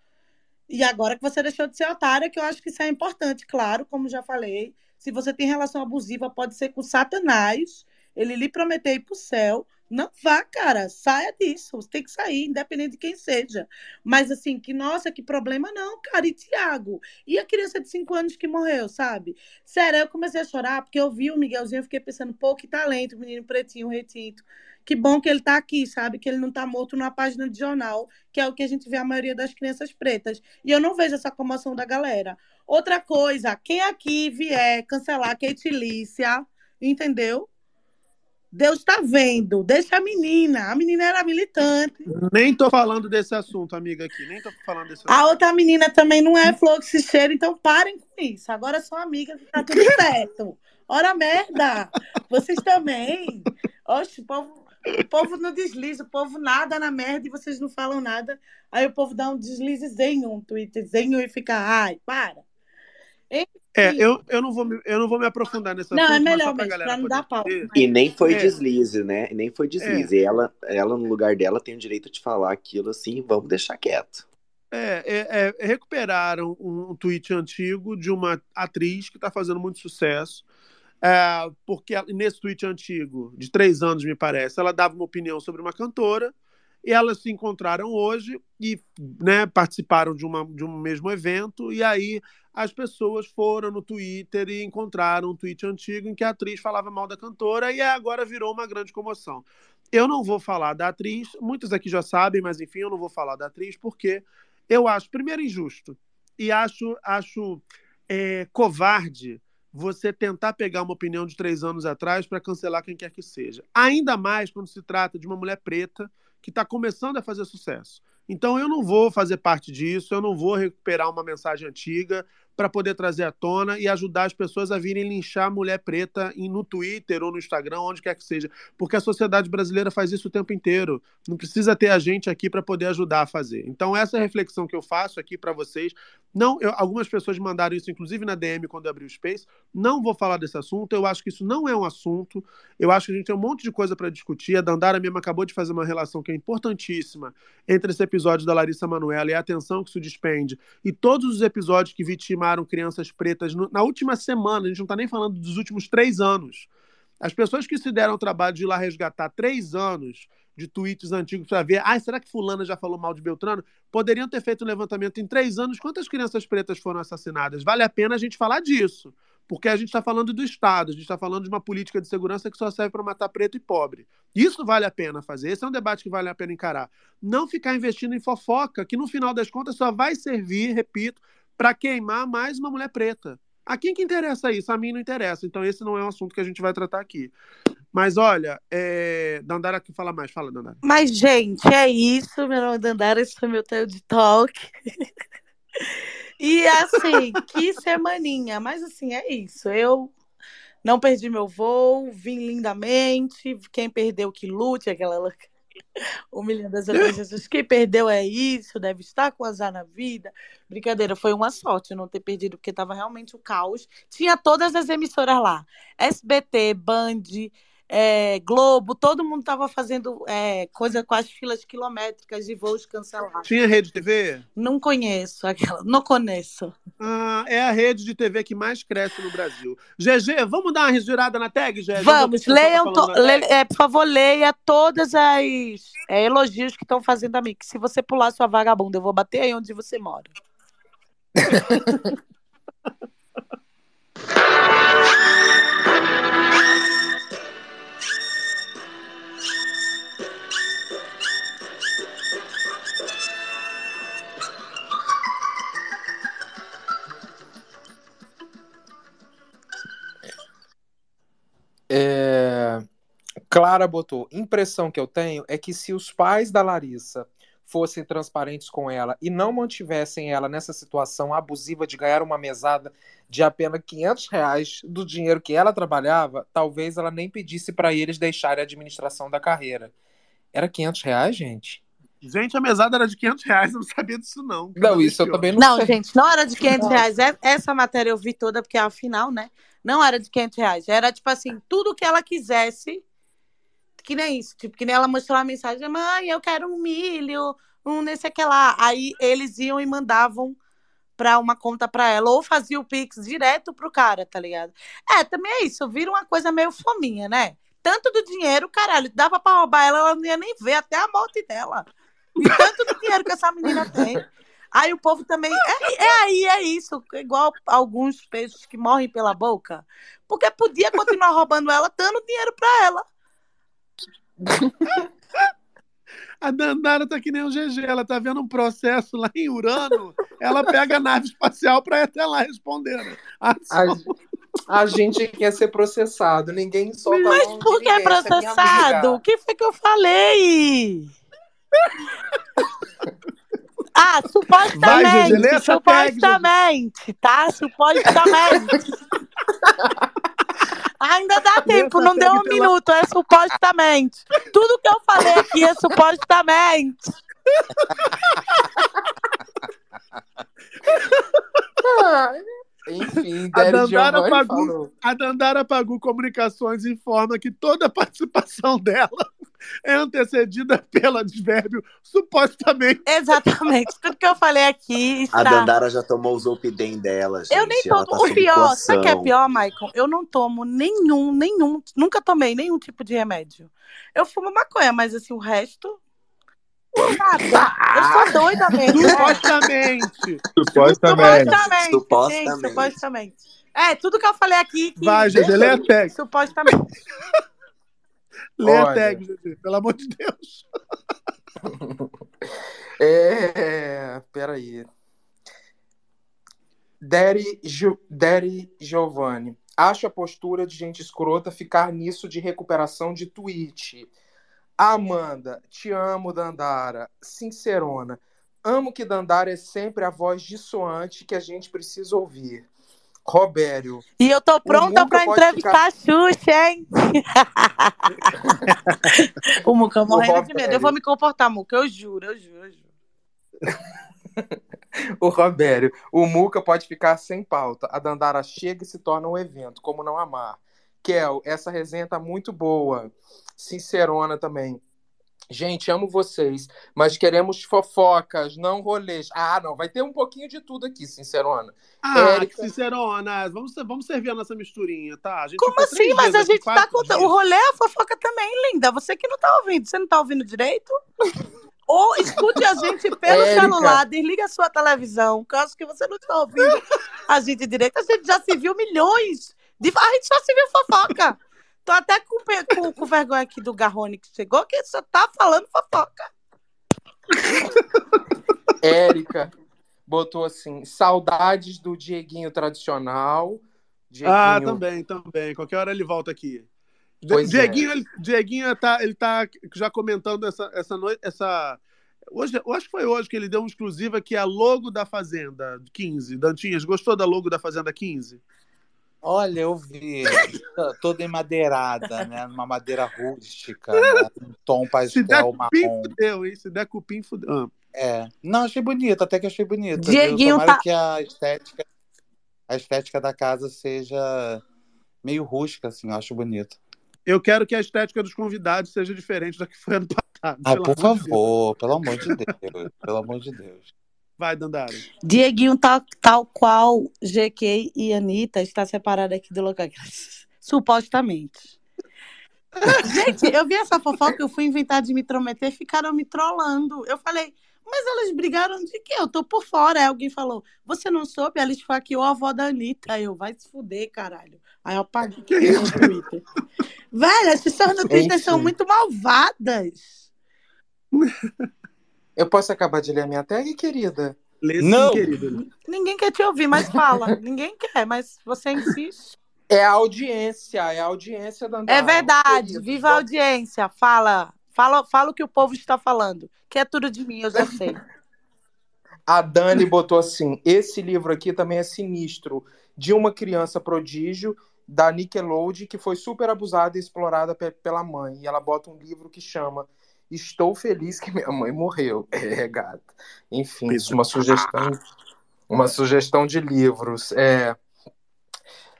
S10: E agora que você deixou de ser otária, que eu acho que isso é importante, claro, como já falei. Se você tem relação abusiva, pode ser com Satanás, ele lhe prometeu ir para o céu, não vá, cara, saia disso. Você tem que sair, independente de quem seja. Mas assim, que nossa, que problema não, cara. E Tiago? E a criança de 5 anos que morreu, sabe? Sério, eu comecei a chorar porque eu vi o Miguelzinho, eu fiquei pensando, pô, que talento, menino pretinho, retinto. Que bom que ele tá aqui, sabe? Que ele não tá morto numa página de jornal, que é o que a gente vê a maioria das crianças pretas. E eu não vejo essa comoção da galera. Outra coisa, quem aqui vier cancelar Kate Lícia, entendeu? Deus está vendo. Deixa a menina. A menina era militante.
S1: Nem tô falando desse assunto, amiga, aqui. Nem tô falando desse assunto.
S10: A outra menina também não é flor que se cheira, então parem com isso. Agora são amigas, tá tudo certo. Ora merda! Vocês também. Oxe, o povo, o povo não desliza, o povo nada na merda e vocês não falam nada. Aí o povo dá um deslizezinho, um tweetzinho e fica, ai, para.
S1: É, eu, eu, não vou me, eu não vou me aprofundar nessa
S10: Não, é melhor mesmo, pra não dar pau.
S7: E nem foi é. deslize, né? Nem foi deslize. É. Ela, ela, no lugar dela, tem o direito de falar aquilo assim, vamos deixar quieto.
S1: É, é, é recuperaram um, um tweet antigo de uma atriz que está fazendo muito sucesso. É, porque nesse tweet antigo, de três anos, me parece, ela dava uma opinião sobre uma cantora e elas se encontraram hoje e né, participaram de, uma, de um mesmo evento, e aí as pessoas foram no Twitter e encontraram um tweet antigo em que a atriz falava mal da cantora e agora virou uma grande comoção. Eu não vou falar da atriz, muitos aqui já sabem, mas enfim, eu não vou falar da atriz porque eu acho, primeiro, injusto e acho, acho é, covarde você tentar pegar uma opinião de três anos atrás para cancelar quem quer que seja. Ainda mais quando se trata de uma mulher preta que está começando a fazer sucesso. Então eu não vou fazer parte disso, eu não vou recuperar uma mensagem antiga para poder trazer à tona e ajudar as pessoas a virem linchar a mulher preta no Twitter ou no Instagram, onde quer que seja, porque a sociedade brasileira faz isso o tempo inteiro. Não precisa ter a gente aqui para poder ajudar a fazer. Então essa é reflexão que eu faço aqui para vocês. Não, eu- algumas pessoas mandaram isso inclusive na DM quando eu abri o Space. Não vou falar desse assunto. Eu acho que isso não é um assunto. Eu acho que a gente tem um monte de coisa para discutir. A Dandara mesmo acabou de fazer uma relação que é importantíssima entre esse episódio da Larissa Manoela e a atenção que isso despende e todos os episódios que vitimaram crianças pretas no- na última semana. A gente não está nem falando dos últimos três anos. As pessoas que se deram o trabalho de ir lá resgatar três anos de tweets antigos para ver, ah, será que fulana já falou mal de Beltrano? Poderiam ter feito um levantamento em três anos. Quantas crianças pretas foram assassinadas? Vale a pena a gente falar disso. Porque a gente está falando do Estado, a gente está falando de uma política de segurança que só serve para matar preto e pobre. Isso vale a pena fazer. Esse é um debate que vale a pena encarar. Não ficar investindo em fofoca, que no final das contas só vai servir, repito, para queimar mais uma mulher preta. A quem que interessa isso? A mim não interessa. Então esse não é um assunto que a gente vai tratar aqui. Mas olha, é... Dandara que fala mais. Fala, Dandara.
S10: Mas, gente, é isso. Meu nome é Dandara, esse foi meu TED Talk. E assim, que semaninha. Mas assim, é isso. Eu não perdi meu voo, vim lindamente. Quem perdeu que lute, aquela louca- humilhando as outras pessoas. Quem perdeu é isso, deve estar com azar na vida. Brincadeira, foi uma sorte não ter perdido, porque estava realmente o caos. Tinha todas as emissoras lá: SBT, Band, é, Globo, todo mundo estava fazendo é, coisa com as filas quilométricas de voos cancelados.
S1: Tinha rede TV?
S10: Não conheço aquela, não conheço.
S1: Ah, é a rede de TV que mais cresce no Brasil. GG, vamos dar uma respirada na tag, GG?
S10: Vamos,
S1: tá na
S10: le- é, por favor, leia todas as é, elogios que estão fazendo a mim. Que se você pular sua vagabunda, eu vou bater aí onde você mora.
S3: É, Clara botou: impressão que eu tenho é que se os pais da Larissa fossem transparentes com ela e não mantivessem ela nessa situação abusiva de ganhar uma mesada de apenas 500 reais do dinheiro que ela trabalhava, talvez ela nem pedisse para eles deixarem a administração da carreira. Era 500 reais, gente?
S1: Gente, a mesada era de 500 reais, eu não sabia disso, não.
S3: Não, isso eu também não,
S10: Não,
S3: sei.
S10: gente, não era de 500 reais. É- Essa matéria eu vi toda, porque afinal, né? Não era de 500 reais. Era tipo assim, tudo que ela quisesse. Que nem isso. Tipo, que nem ela mostrou uma mensagem: mãe, eu quero um milho, um nesse aqui lá. Aí eles iam e mandavam pra uma conta pra ela. Ou fazia o Pix direto pro cara, tá ligado? É, também é isso. Vira uma coisa meio fominha, né? Tanto do dinheiro, caralho, dava pra roubar ela, ela não ia nem ver até a morte dela. E tanto do dinheiro que essa menina tem. Aí o povo também. É, é aí, é isso. Igual alguns peixes que morrem pela boca. Porque podia continuar roubando ela, dando dinheiro pra ela.
S1: A Dandara tá que nem o GG, ela tá vendo um processo lá em Urano, ela pega a nave espacial pra ir até lá responder. né?
S3: A, a gente quer ser processado, ninguém solta a
S10: Mas por que
S3: é minha
S10: processado? O que foi que eu falei? Ah,
S1: Vai,
S10: supostamente,
S1: Gigi.
S10: supostamente, tá? Supostamente. Ainda dá tempo, não deu um minuto, é supostamente. Tudo que eu falei aqui é supostamente.
S3: Ah, enfim,
S1: A Dandara, Pagu, a Dandara Pagu Comunicações informa que toda a participação dela é antecedida pelo advérbio supostamente.
S10: Exatamente. Tudo que eu falei aqui
S7: A
S10: está.
S7: Dandara já tomou o Zolpidem dela, gente.
S10: Eu nem
S7: Ela
S10: tomo.
S7: tá
S10: o pior, sabe o que é pior, Maicon? Eu não tomo nenhum, nenhum, nunca tomei nenhum tipo de remédio. Eu fumo maconha, mas assim, o resto. Nada. Eu sou doida mesmo. né?
S1: Supostamente.
S8: Supostamente.
S10: Supostamente.
S7: Supostamente.
S10: Sim, supostamente. É, tudo que eu falei aqui. Que
S1: Vai, GG, lê a tag.
S10: Supostamente.
S1: Lê a
S3: Olha.
S1: tag, GG, pelo amor de Deus.
S3: É. Peraí. Daddy, Gio- Daddy Giovanni. Acho a postura de gente escrota ficar nisso de recuperação de tweet. Amanda, te amo, Dandara. Sincerona. Amo que Dandara é sempre a voz dissoante que a gente precisa ouvir. Robério.
S10: E eu tô pronta
S3: pode
S10: entrevistar a Xuxa, hein? o Muca morrendo de medo. Eu vou me comportar, Muca. Eu juro, eu juro, eu juro.
S3: O Robério, o Muca pode ficar sem pauta. A Dandara chega e se torna um evento, como não amar. Kel, essa resenha tá muito boa. Sincerona também. Gente, amo vocês, mas queremos fofocas, não rolês. Ah, não, vai ter um pouquinho de tudo aqui, sincerona.
S1: Ah,
S3: Érica-
S1: que sincerona. Vamos, vamos servir a nossa misturinha, tá? A gente
S10: Como assim? Mas a gente tá contando. O rolê é a fofoca também, linda. Você que não tá ouvindo. Você não tá ouvindo direito? Ou escute a gente pelo
S3: Érica.
S10: celular, desliga a sua televisão. Caso que você não está ouvindo a gente direito, a gente já se viu milhões. De... A gente só se viu fofoca. Tô até com, com, com vergonha aqui do Garrone que chegou, que só tá falando fofoca.
S3: Érica botou assim: saudades do Dieguinho tradicional. Dieguinho,
S1: Ah, também, também. Qualquer hora ele volta aqui.
S3: Pois é.
S1: Dieguinho, ele, Dieguinho tá, ele tá já comentando essa, essa noite. Essa... Hoje, eu acho que foi hoje que ele deu uma exclusiva que é a logo da Fazenda 15. Dantinhas, gostou da logo da Fazenda 15?
S4: Olha, eu vi. Toda emadeirada, né? Numa madeira rústica, né? um tom
S1: Se der
S4: pastel
S1: cupim,
S4: marrom.
S1: fudeu, hein? Se der cupim, fudeu. Ah.
S4: É. Não, achei bonito, até que achei bonito.
S10: Dieguinho
S4: Tomara
S10: tá-
S4: que a estética, a estética da casa seja meio rústica, assim, eu acho bonito.
S1: Eu quero que a estética dos convidados seja diferente da que foi ano passado. Pelo
S4: por
S1: Deus.
S4: favor, pelo amor de Deus. Pelo amor de Deus.
S1: Vai, Dandara.
S10: Dieguinho, tal, tal qual GK e Anitta, está separado aqui do local. Supostamente. Gente, eu vi essa fofoca, eu fui inventar de me intrometer, ficaram me trollando. Eu falei, mas elas brigaram de quê? Eu tô por fora. Aí alguém falou, você não soube? Ela esfaqueou a avó da Anitta. Aí eu, vai se fuder, caralho. Aí eu apaguei
S1: Que
S10: no? Twitter. Velho, as pessoas no Twitter são
S3: Enfim.
S10: muito malvadas.
S3: Eu posso acabar de ler a minha tag, querida?
S1: Lê
S4: Não.
S1: sim, querido.
S10: Ninguém quer te ouvir, mas fala. Ninguém quer, mas você insiste.
S3: É a audiência, é a audiência da
S10: É verdade. Viva a audiência. Fala. Fala, fala o que o povo está falando. Que é tudo de mim, eu já sei.
S3: A Dani botou assim: esse livro aqui também é sinistro, de uma criança prodígio da Nickelodeon que foi super abusada e explorada pe- pela mãe. E ela bota um livro que chama Estou feliz que minha mãe morreu. É, gata. Enfim, isso uma sugestão, uma sugestão de livros. É.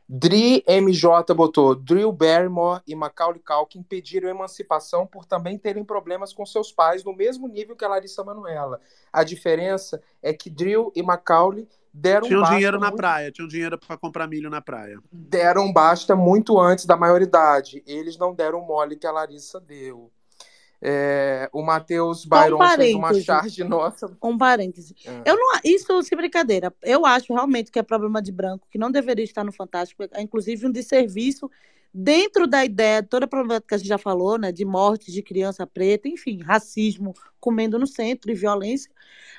S3: Dri MJ botou Drew Barrymore e Macaulay Culkin pediram emancipação por também terem problemas com seus pais no mesmo nível que a Larissa Manoela. A diferença é que Drew e Macaulay deram
S1: Tinha um dinheiro na
S3: muito-
S1: praia, tinha um dinheiro pra comprar milho na praia.
S3: deram basta muito antes da maioridade. Eles não deram mole que a Larissa deu. É, o Matheus Byron fez uma charge nossa.
S10: Um parêntese.
S3: É.
S10: Eu não, isso sem brincadeira. Eu acho realmente que é problema de branco, que não deveria estar no Fantástico, é inclusive um desserviço dentro da ideia, toda a problemática que a gente já falou, né, de morte de criança preta, enfim, racismo comendo no centro e violência.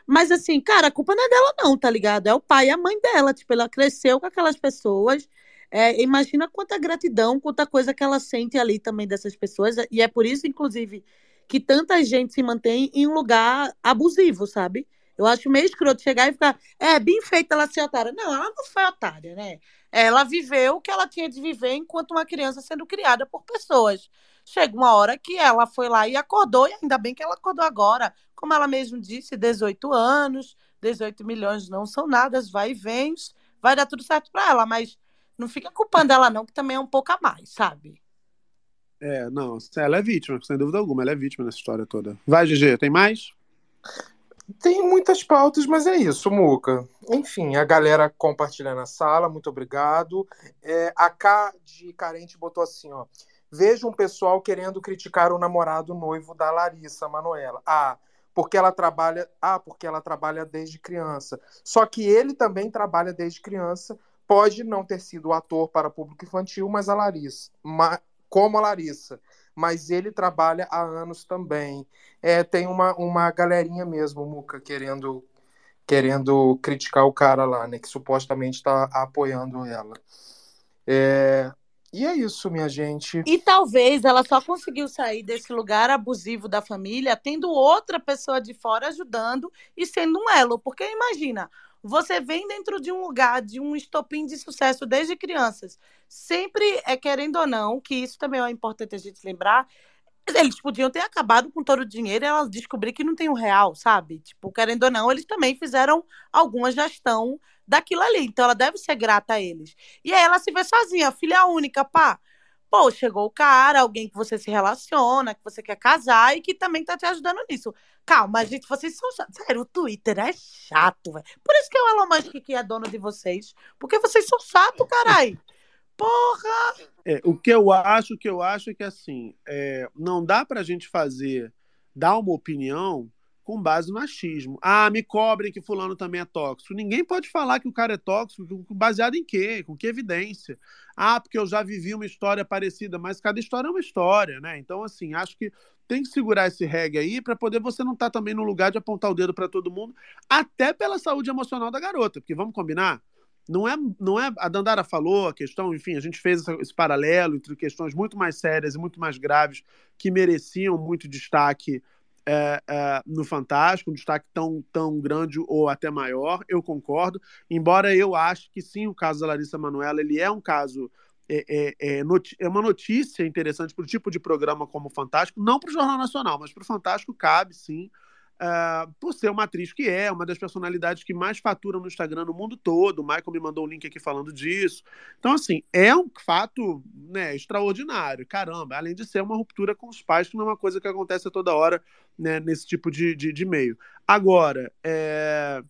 S10: Mas assim, cara, a culpa não é dela não, tá ligado? É o pai e a mãe dela, tipo, ela cresceu com aquelas pessoas. É, imagina quanta gratidão, quanta coisa que ela sente ali também dessas pessoas, e é por isso, inclusive, que tanta gente se mantém em um lugar abusivo, sabe? Eu acho meio escroto chegar e ficar, é, bem feita ela ser otária. Não, ela não foi otária, né? Ela viveu o que ela tinha de viver enquanto uma criança sendo criada por pessoas. Chega uma hora que ela foi lá e acordou, e ainda bem que ela acordou agora. Como ela mesmo disse, 18 anos, 18 milhões não são nada, vai e vem, vai dar tudo certo pra ela, mas não fica culpando ela não, que também é um pouco a mais, sabe?
S1: É, não, ela é vítima, sem dúvida alguma, ela é vítima nessa história toda. Vai, GG, tem mais?
S3: Tem muitas pautas, mas é isso, Muca. Enfim, a galera compartilhando a sala, muito obrigado. É, a K de Carente botou assim, ó. Vejo um pessoal querendo criticar o namorado noivo da Larissa Manuela. Ah, porque ela trabalha, ah, porque ela trabalha desde criança. Só que ele também trabalha desde criança. Pode não ter sido ator para público infantil, mas a Larissa, ma, como a Larissa, mas ele trabalha há anos também. É, tem uma, uma galerinha mesmo, Muca, querendo querendo criticar o cara lá, né, que supostamente está apoiando ela. É, e é isso, minha gente.
S10: E talvez ela só conseguiu sair desse lugar abusivo da família tendo outra pessoa de fora ajudando e sendo um elo. Porque imagina, você vem dentro de um lugar, de um estopim de sucesso desde crianças. Sempre é querendo ou não, que isso também é importante a gente lembrar. Eles podiam ter acabado com todo o dinheiro e ela descobrir que não tem um real, sabe? Tipo, querendo ou não, eles também fizeram alguma gestão daquilo ali. Então ela deve ser grata a eles. E aí ela se vê sozinha, filha única, pá. Pô, chegou o cara, alguém que você se relaciona, que você quer casar e que também tá te ajudando nisso. Calma, gente, vocês são chatos. Sério, o Twitter é chato, velho. Por isso que é o Elon Musk que é dono de vocês. Porque vocês são chato, carai. Porra!
S1: É, o que eu acho, o que eu acho é que assim, é, não dá pra gente fazer, dar uma opinião com base no machismo. Ah, me cobrem que fulano também é tóxico. Ninguém pode falar que o cara é tóxico baseado em quê? Com que evidência? Ah, porque eu já vivi uma história parecida, mas cada história é uma história, né? Então, assim, acho que tem que segurar esse reggae aí para poder você não estar tá também no lugar de apontar o dedo para todo mundo, até pela saúde emocional da garota, porque vamos combinar, não é, não é a Dandara falou a questão, enfim, a gente fez esse paralelo entre questões muito mais sérias e muito mais graves que mereciam muito destaque é, é, no Fantástico, um destaque tão, tão grande ou até maior, eu concordo. Embora eu ache que sim, o caso da Larissa Manoela ele é um caso. É, é, é, é uma notícia interessante para o tipo de programa como o Fantástico, não para o Jornal Nacional, mas para o Fantástico cabe sim Uh, por ser uma atriz que é, uma das personalidades que mais faturam no Instagram no mundo todo. O Michael me mandou um link aqui falando disso. Então, assim, é um fato né, extraordinário. Caramba, além de ser uma ruptura com os pais, que não é uma coisa que acontece toda hora né, nesse tipo de, de, de meio. Agora, é,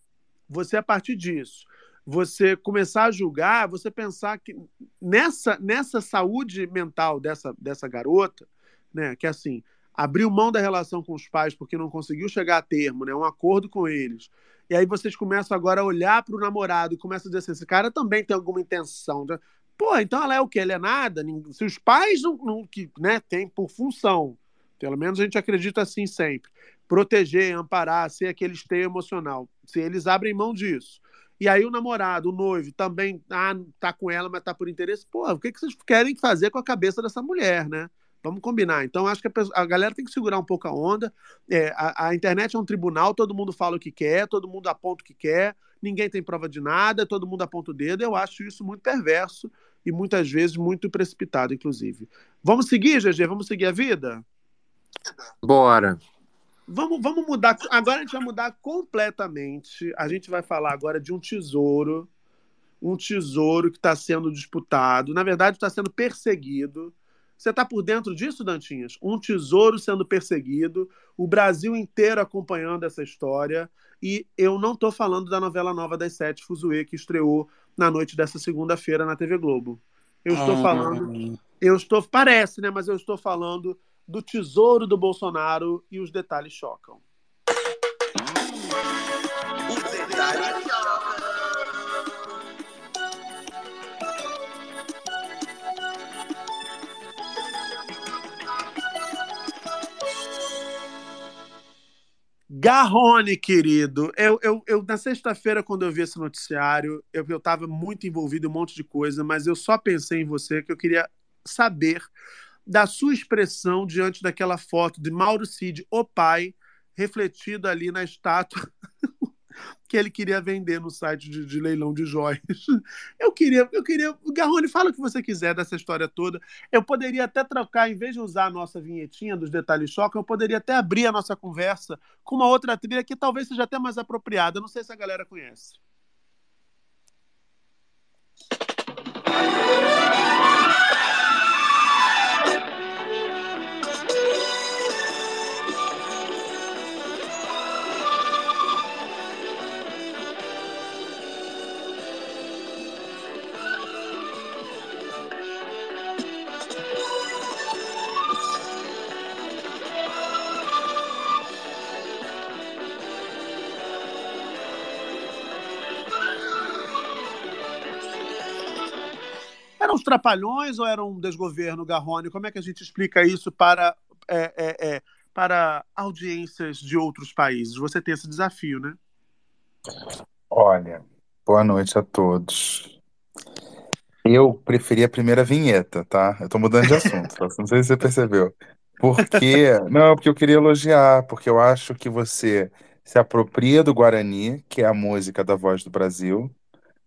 S1: você, a partir disso, você começar a julgar, você pensar que nessa, nessa saúde mental dessa, dessa garota, né, que assim abriu mão da relação com os pais porque não conseguiu chegar a termo, né, um acordo com eles. E aí vocês começam agora a olhar para o namorado e começam a dizer assim: esse cara também tem alguma intenção. Né? Pô, então ela é o quê? Ela é nada? Se os pais não, não que, né, têm por função, pelo menos a gente acredita assim sempre, proteger, amparar, ser aquele esteio emocional. Se eles abrem mão disso. E aí o namorado, o noivo, também ah, tá com ela, mas tá por interesse. Pô, o que, que vocês querem fazer com a cabeça dessa mulher, né? Vamos combinar. Então, acho que a, pessoa, a, galera tem que segurar um pouco a onda. É, a, a, internet é um tribunal, todo mundo fala o que quer, todo mundo aponta o que quer, ninguém tem prova de nada, todo mundo aponta o dedo. Eu acho isso muito perverso e muitas vezes muito precipitado, inclusive. Vamos seguir, GG? Vamos seguir a vida?
S3: Bora.
S1: Vamos, vamos mudar. Agora a gente vai mudar completamente. A gente vai falar agora de um tesouro. Um tesouro que está sendo disputado. Na verdade, está sendo perseguido você está por dentro disso, Dantinhas? Um tesouro sendo perseguido, o Brasil inteiro acompanhando essa história. E eu não estou falando da novela nova das sete, Fuzue, que estreou na noite dessa segunda-feira na TV Globo. Eu estou ah. falando. Eu estou. Parece, né? Mas eu estou falando do tesouro do Bolsonaro e os detalhes chocam. Garrone, querido. Eu, eu, eu na sexta-feira, quando eu vi esse noticiário, eu estava muito envolvido em um monte de coisa, mas eu só pensei em você que eu queria saber da sua expressão diante daquela foto de Mauro Cid, o pai, refletido ali na estátua que ele queria vender no site de, de, leilão de joias. Eu queria, eu queria. Garrone, fala o que você quiser dessa história toda. Eu poderia até trocar, em vez de usar a nossa vinhetinha dos detalhes choque, eu poderia até abrir a nossa conversa com uma outra trilha que talvez seja até mais apropriada. Não sei se a galera conhece. Trapalhões ou era um desgoverno Garrone? Como é que a gente explica isso para, é, é, é, para audiências de outros países? Você tem esse desafio, né?
S14: Olha, boa noite a todos. Eu preferi a primeira vinheta, tá? Eu tô mudando de assunto, tá? não sei se você percebeu. Porque, não, porque eu queria elogiar, porque eu acho que você se apropria do Guarani, que é a música da Voz do Brasil,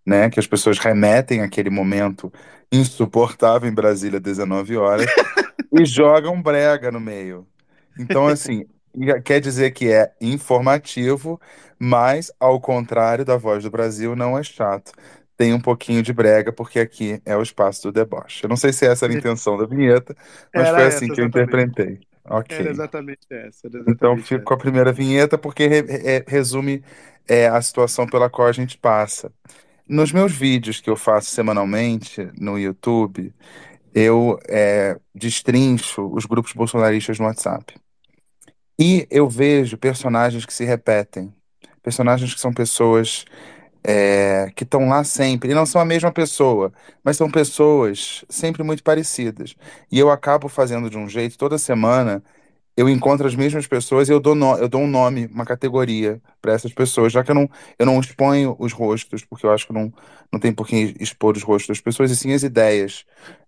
S14: né? Que as pessoas remetem àquele momento insuportável em Brasília, 19 horas, e jogam brega no meio. Então, assim, quer dizer que é informativo, mas ao contrário da Voz do Brasil, não é chato. Tem um pouquinho de brega, porque aqui é o espaço do deboche. Eu não sei se essa era a intenção da vinheta, mas
S1: Era
S14: foi
S1: essa,
S14: assim que eu interpretei.
S1: Era
S14: Ok.
S1: exatamente essa. Era
S14: Então
S1: exatamente
S14: fico com a primeira vinheta porque re- é- resume é, a situação pela qual a gente passa. Nos meus vídeos que eu faço semanalmente no YouTube, eu é, destrincho os grupos bolsonaristas no WhatsApp. E eu vejo personagens que se repetem. Personagens que são pessoas é, que estão lá sempre. E não são a mesma pessoa, mas são pessoas sempre muito parecidas. E eu acabo fazendo de um jeito, toda semana, eu encontro as mesmas pessoas e eu dou, no- eu dou um nome, uma categoria para essas pessoas, já que eu não, eu não exponho os rostos, porque eu acho que não, não tem por que expor os rostos das pessoas, e sim as ideias,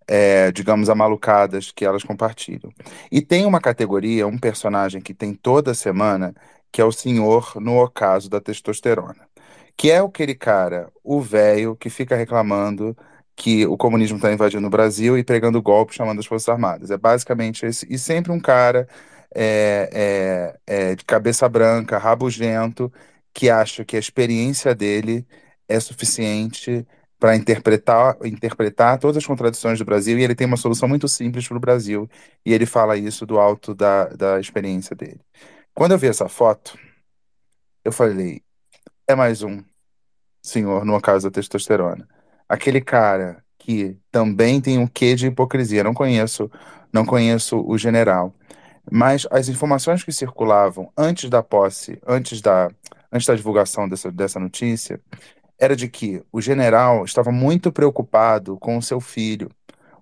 S14: é, digamos, amalucadas que elas compartilham. E tem uma categoria, um personagem que tem toda semana, que é o senhor no ocaso da testosterona. Que é aquele cara, o velho, que fica reclamando que o comunismo está invadindo o Brasil e pregando golpe chamando as Forças Armadas. É basicamente esse. E sempre um cara é, é, é, de cabeça branca, rabugento, que acha que a experiência dele é suficiente para interpretar, interpretar todas as contradições do Brasil e ele tem uma solução muito simples para o Brasil. E ele fala isso do alto da, da experiência dele. Quando eu vi essa foto, eu falei: é mais um senhor no ocaso da testosterona. Aquele cara que também tem um quê de hipocrisia. Não conheço, não conheço o general, mas as informações que circulavam antes da posse, antes da, antes da divulgação dessa, dessa notícia, era de que o general estava muito preocupado com o seu filho.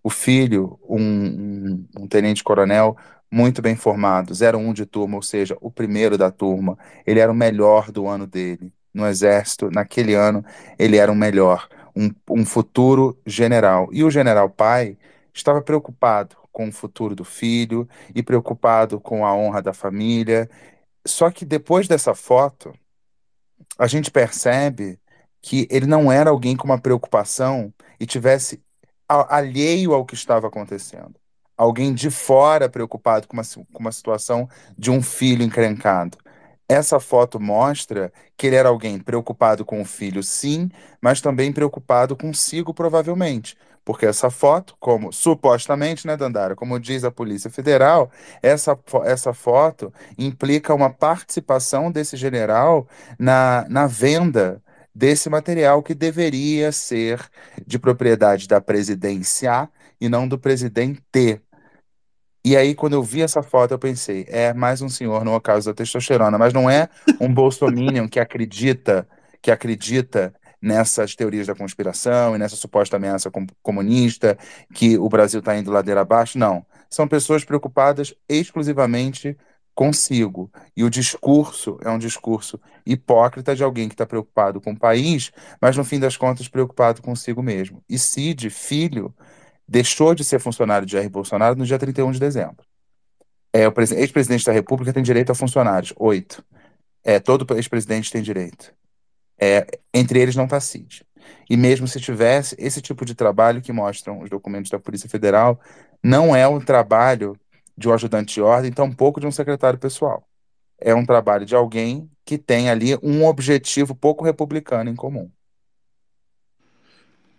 S14: O filho, um, um, um tenente-coronel muito bem formado, 01 de turma, ou seja, o primeiro da turma. Ele era o melhor do ano dele. No exército, naquele ano, ele era o melhor, um, um futuro general. E o general pai estava preocupado com o futuro do filho e preocupado com a honra da família. Só que depois dessa foto, a gente percebe que ele não era alguém com uma preocupação e tivesse alheio ao que estava acontecendo. Alguém de fora preocupado com uma, com uma situação de um filho encrencado. Essa foto mostra que ele era alguém preocupado com o filho, sim, mas também preocupado consigo, provavelmente. Porque essa foto, como supostamente, né, Dandara, como diz a Polícia Federal, essa, essa foto implica uma participação desse general na, na venda desse material que deveria ser de propriedade da presidência e não do presidente. E aí, quando eu vi essa foto, eu pensei, é mais um senhor no ocaso da testosterona, mas não é um bolsominion que acredita, que acredita nessas teorias da conspiração e nessa suposta ameaça com- comunista, que o Brasil está indo ladeira abaixo. Não. São pessoas preocupadas exclusivamente consigo. E o discurso é um discurso hipócrita de alguém que está preocupado com o país, mas no fim das contas preocupado consigo mesmo. E Cid, filho, deixou de ser funcionário de Jair Bolsonaro no dia 31 de dezembro. É, o presi- ex-presidente da República tem direito a funcionários, oito. É, todo ex-presidente tem direito. É, entre eles não está Cid. E mesmo se tivesse, esse tipo de trabalho que mostram os documentos da Polícia Federal não é o trabalho de um ajudante de ordem, tampouco de um secretário pessoal. É um trabalho de alguém que tem ali um objetivo pouco republicano em comum.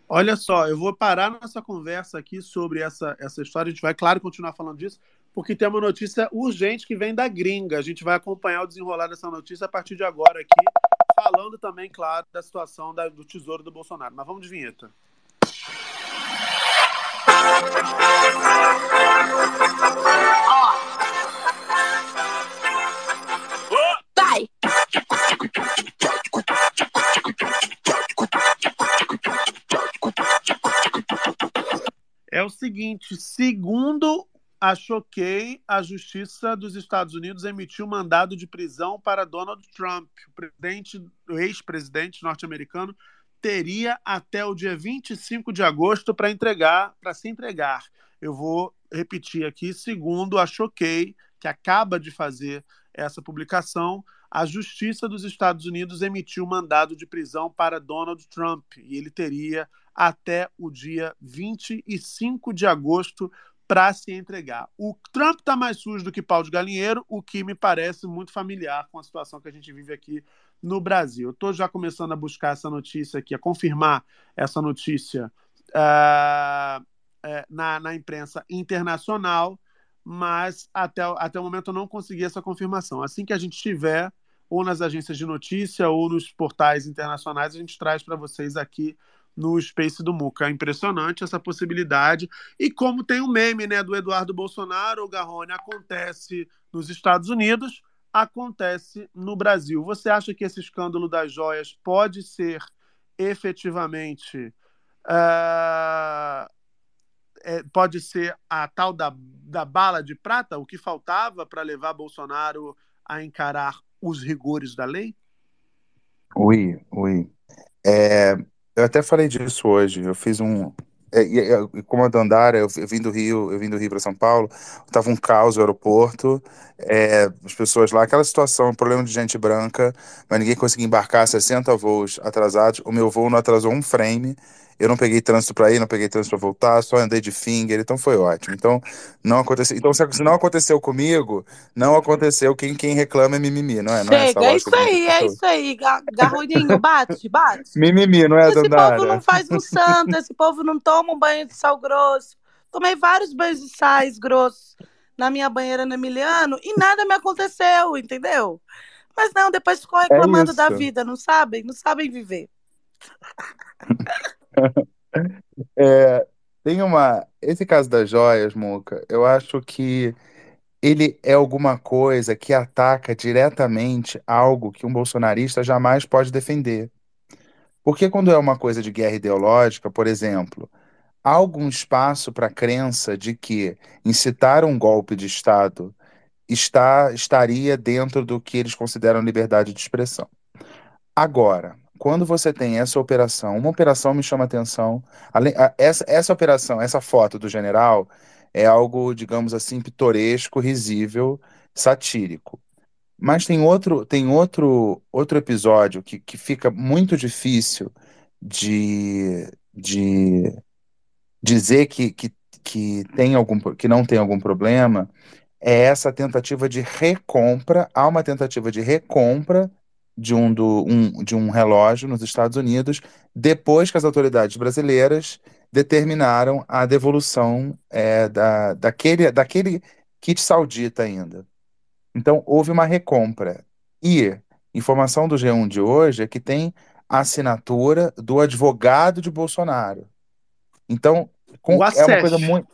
S1: Olha só, eu vou parar nossa conversa aqui sobre essa, essa história. A gente vai, claro, continuar falando disso, porque tem uma notícia urgente que vem da gringa. A gente vai acompanhar o desenrolar dessa notícia a partir de agora aqui, falando também, claro, da situação da- do tesouro do Bolsonaro. Mas vamos de vinheta.
S11: Vai!
S1: É o seguinte: segundo a Choquei, a Justiça dos Estados Unidos emitiu mandado de prisão para Donald Trump. O ex-presidente norte-americano teria até o dia 25 de agosto para entregar, para se entregar. Eu vou repetir aqui, segundo a Choquei, que acaba de fazer essa publicação, a Justiça dos Estados Unidos emitiu mandado de prisão para Donald Trump e ele teria até o dia 25 de agosto para se entregar. O Trump está mais sujo do que pau de galinheiro, o que me parece muito familiar com a situação que a gente vive aqui no Brasil. Estou já começando a buscar essa notícia aqui, a confirmar essa notícia uh, na, na imprensa internacional, mas até, até o momento eu não consegui essa confirmação. Assim que a gente tiver, ou nas agências de notícia, ou nos portais internacionais, a gente traz para vocês aqui no Space do Muca. É impressionante essa possibilidade. E como tem o um meme né, do Eduardo Bolsonaro, o Garrone acontece nos Estados Unidos, acontece no Brasil. Você acha que esse escândalo das joias pode ser efetivamente. Uh, é, pode ser a tal da, da bala de prata, o que faltava para levar Bolsonaro a encarar os rigores da lei?
S14: Oi, oi. É, eu até falei disso hoje. Eu fiz um. É, e, e, como a Dandara, eu, eu vim do Rio, eu vim do Rio para São Paulo, tava um caos no aeroporto, é, as pessoas lá, aquela situação, problema de gente branca, mas ninguém conseguia embarcar 60 voos atrasados. O meu voo não atrasou um frame. Eu não peguei trânsito para ir, não peguei trânsito para voltar, só andei de finger, então foi ótimo. Então não aconteceu. Então se não aconteceu comigo, não aconteceu. Quem quem reclama é mimimi, não é? Não é,
S10: Chega, é isso aí, é isso aí, Garroninho, bate, bate.
S14: Mimimi, não é,
S10: Esse
S14: Dandara?
S10: povo não faz um santo, esse povo não toma um banho de sal grosso. Tomei vários banhos de sais grossos na minha banheira no Emiliano e nada me aconteceu, entendeu? Mas não, depois ficou reclamando da
S14: isso.
S10: vida, não sabem? Não sabem viver.
S14: É, tem uma. Esse caso das joias, Muca, eu acho que ele é alguma coisa que ataca diretamente algo que um bolsonarista jamais pode defender. Porque quando é uma coisa de guerra ideológica, por exemplo, há algum espaço para a crença de que incitar um golpe de Estado está, estaria dentro do que eles consideram liberdade de expressão. Agora, quando você tem essa operação, uma operação me chama atenção. Além, a- essa, essa operação, essa foto do general é algo, digamos assim, pitoresco, risível, satírico. Mas tem outro, tem outro, outro episódio que, que fica muito difícil de, de dizer que, que, que tem algum, que não tem algum problema, é essa tentativa de recompra, há uma tentativa de recompra de um, do, um, de um relógio nos Estados Unidos, depois que as autoridades brasileiras determinaram a devolução é, da, daquele, daquele kit saudita ainda. Então, houve uma recompra. E informação do G1 de hoje é que tem a assinatura do advogado de Bolsonaro. Então, com- é uma coisa muito.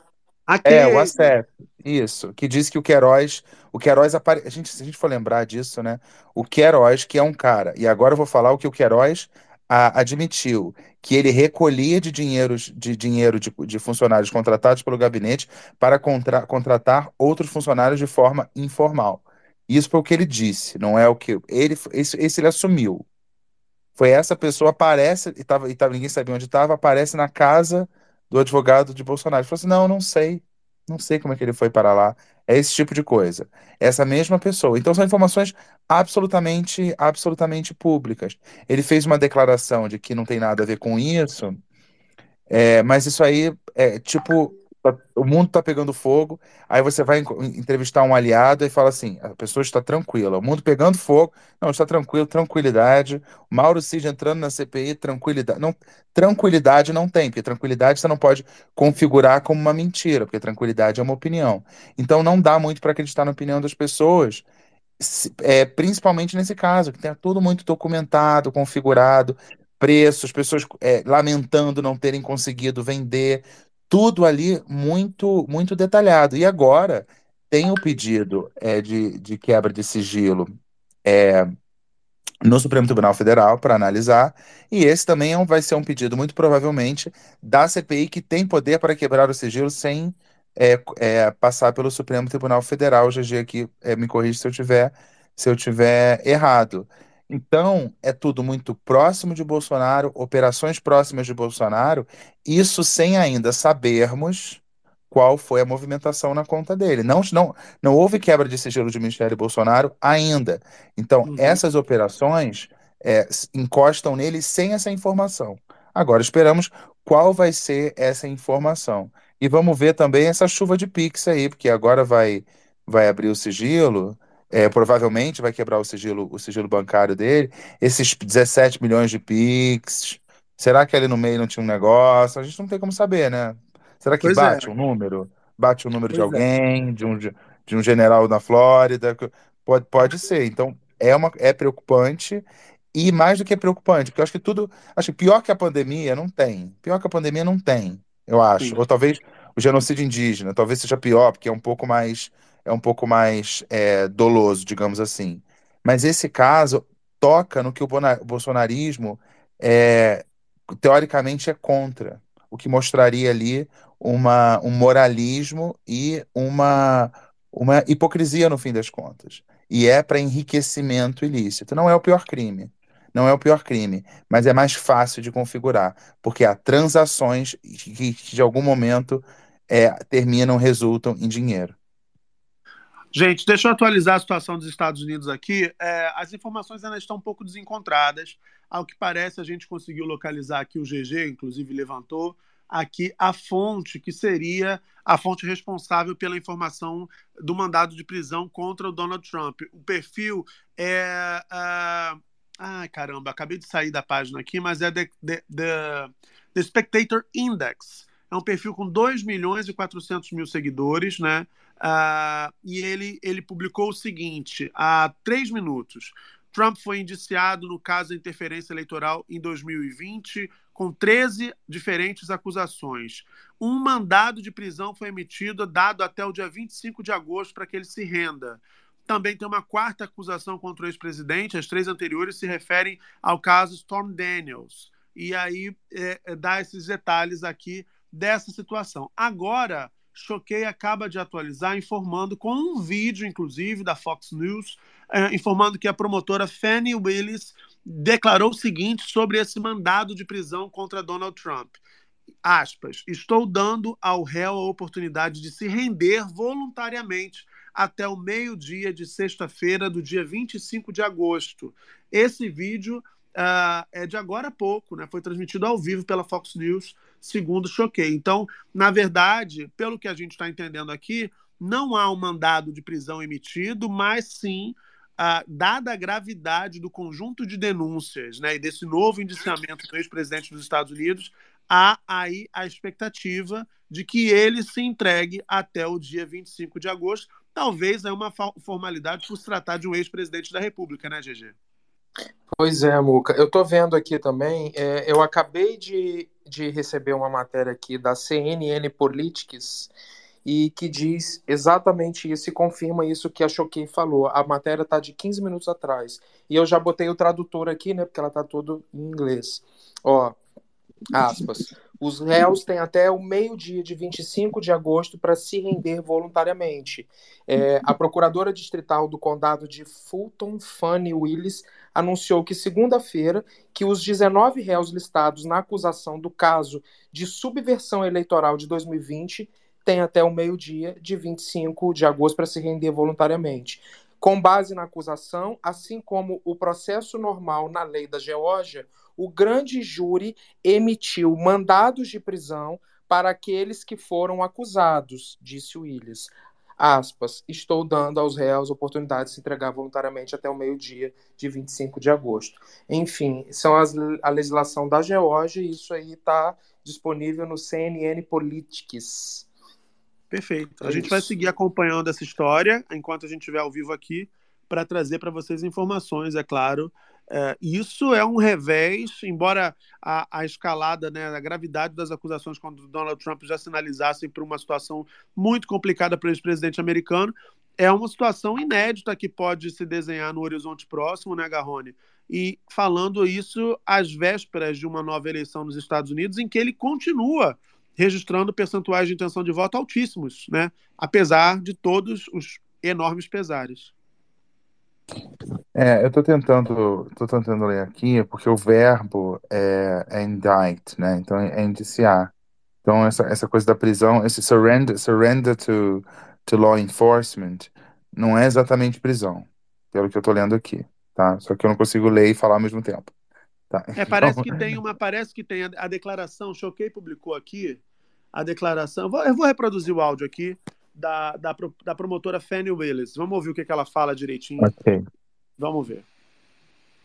S14: É, o ACEF, isso, que diz que o Queiroz, o Queiroz apare... a gente, se a gente for lembrar disso, né? O Queiroz, que é um cara, e agora eu vou falar o que o Queiroz a- admitiu, que ele recolhia de dinheiros de dinheiro de, de funcionários contratados pelo gabinete para contra- contratar outros funcionários de forma informal. Isso foi o que ele disse, não é o que ele esse, esse ele assumiu. Foi essa pessoa aparece e tava, e tava, ninguém sabia onde estava, aparece na casa do advogado de Bolsonaro. Ele falou assim: não, não sei. Não sei como é que ele foi para lá. É esse tipo de coisa. Essa mesma pessoa. Então são informações absolutamente, absolutamente públicas. Ele fez uma declaração de que não tem nada a ver com isso, é, mas isso aí é tipo, o mundo está pegando fogo, aí você vai entrevistar um aliado e fala assim, a pessoa está tranquila, o mundo pegando fogo, não, está tranquilo, tranquilidade, Mauro Cid entrando na CPI, tranquilidade, não, tranquilidade não tem, porque tranquilidade você não pode configurar como uma mentira, porque tranquilidade é uma opinião. Então não dá muito para acreditar na opinião das pessoas, é, principalmente nesse caso, que tem tudo muito documentado, configurado, preços, pessoas é, lamentando não terem conseguido vender, tudo ali muito, muito detalhado. E agora tem o pedido é, de, de quebra de sigilo é, no Supremo Tribunal Federal para analisar, e esse também é um- vai ser um pedido, muito provavelmente, da CPI, que tem poder para quebrar o sigilo sem é, é, passar pelo Supremo Tribunal Federal. O GG aqui é, me corrige se eu tiver, se eu tiver errado. Então, é tudo muito próximo de Bolsonaro, operações próximas de Bolsonaro, isso sem ainda sabermos qual foi a movimentação na conta dele. Não, não, não houve quebra de sigilo de Michele Bolsonaro ainda. Então,
S1: Uhum.
S14: essas operações é, encostam nele sem essa informação. Agora, esperamos qual vai ser essa informação. E vamos ver também essa chuva de Pix aí, porque agora vai, vai abrir o sigilo, é, provavelmente vai quebrar o sigilo, o sigilo bancário dele, esses 17 milhões de Pix. Será que ali no meio não tinha um negócio? A gente não tem como saber, né? Será que
S1: Pois é.
S14: bate um número? Bate o número de
S1: Pois é.
S14: alguém, de um, de, de um general na Flórida? Pode, pode ser. Então, é, uma, é preocupante. E mais do que preocupante, porque eu acho que tudo. Acho que pior que a pandemia não tem. Pior que a pandemia não tem, eu acho.
S1: Sim.
S14: Ou talvez o genocídio indígena, talvez seja pior, porque é um pouco mais, é um pouco mais é, doloso, digamos assim. Mas esse caso toca no que o bolsonarismo é, teoricamente é contra, o que mostraria ali uma, um moralismo e uma, uma hipocrisia no fim das contas. E é para enriquecimento ilícito. Não é o pior crime. Não é o pior crime, mas é mais fácil de configurar, porque há transações que, que de algum momento é, terminam, resultam em dinheiro.
S1: Gente, deixa eu atualizar a situação dos Estados Unidos aqui. É, as informações ainda estão um pouco desencontradas. Ao que parece, a gente conseguiu localizar aqui o GG, inclusive levantou aqui a fonte, que seria a fonte responsável pela informação do mandado de prisão contra o Donald Trump. O perfil é. ah, Ai, caramba, acabei de sair da página aqui, mas é The, the, the, the Spectator Index. É um perfil com 2 milhões e 400 mil seguidores, né? Ah, e ele, ele publicou o seguinte, há três minutos. Trump foi indiciado no caso da interferência eleitoral em 2020, com 13 diferentes acusações. Um mandado de prisão foi emitido, dado até o dia 25 de agosto, para que ele se renda. Também tem uma quarta acusação contra o ex-presidente. As três anteriores se referem ao caso Storm Daniels. E aí é, é, dá esses detalhes aqui dessa situação. Agora, Choquei acaba de atualizar, informando com um vídeo, inclusive, da Fox News, é, informando que a promotora Fannie Willis declarou o seguinte sobre esse mandado de prisão contra Donald Trump. Aspas, estou dando ao réu a oportunidade de se render voluntariamente até o meio-dia de sexta-feira do dia 25 de agosto. Esse vídeo uh, é de agora há pouco, né? Foi transmitido ao vivo pela Fox News, segundo Choquei. Então, na verdade, pelo que a gente está entendendo aqui, não há um mandado de prisão emitido, mas sim, uh, dada a gravidade do conjunto de denúncias né, e desse novo indiciamento do ex-presidente dos Estados Unidos, há aí a expectativa de que ele se entregue até o dia 25 de agosto. Talvez é uma formalidade por se tratar de um ex-presidente da República, né, GG?
S3: Pois é, Muca. Eu tô vendo aqui também, é, eu acabei de, de receber uma matéria aqui da CNN Politics e que diz exatamente isso e confirma isso que a Choquei falou. A matéria tá de 15 minutos atrás. E eu já botei o tradutor aqui, né, porque ela tá todo em inglês. Ó, aspas. Os réus têm até o meio-dia de 25 de agosto para se render voluntariamente. É, a procuradora distrital do condado de Fulton, Fannie Willis, anunciou que segunda-feira que os 19 réus listados na acusação do caso de subversão eleitoral de 2020 têm até o meio-dia de 25 de agosto para se render voluntariamente. Com base na acusação, assim como o processo normal na lei da Geórgia, o grande júri emitiu mandados de prisão para aqueles que foram acusados, disse Willis. Aspas, estou dando aos réus oportunidade de se entregar voluntariamente até o meio-dia de 25 de agosto. Enfim, são as, a legislação da Geórgia e isso aí está disponível no CNN Politics.
S1: Perfeito. A gente vai seguir acompanhando essa história enquanto a gente estiver ao vivo aqui para trazer para vocês informações, é claro. É, isso é um revés, embora a, a escalada, né, a gravidade das acusações contra o Donald Trump já sinalizassem para uma situação muito complicada para o ex-presidente americano. é uma situação inédita que pode se desenhar no horizonte próximo, né, Garrone? E falando isso às vésperas de uma nova eleição nos Estados Unidos, em que ele continua registrando percentuais de intenção de voto altíssimos, né? apesar de todos os enormes pesares.
S14: É, eu tô tentando, tô tentando ler aqui, porque o verbo é, é indict, né? Então é indiciar. Então essa, essa coisa da prisão, esse surrender, surrender to, to law enforcement, não é exatamente prisão, pelo que eu tô lendo aqui, tá? Só que eu não consigo ler e falar ao mesmo tempo. Tá?
S1: É, parece que tem uma, parece que tem a, a declaração, Choquei publicou aqui a declaração. Eu vou, eu vou reproduzir o áudio aqui da, da, da promotora Fanny Willis. Vamos ouvir o que, que ela fala direitinho.
S14: Ok.
S1: Vamos ver.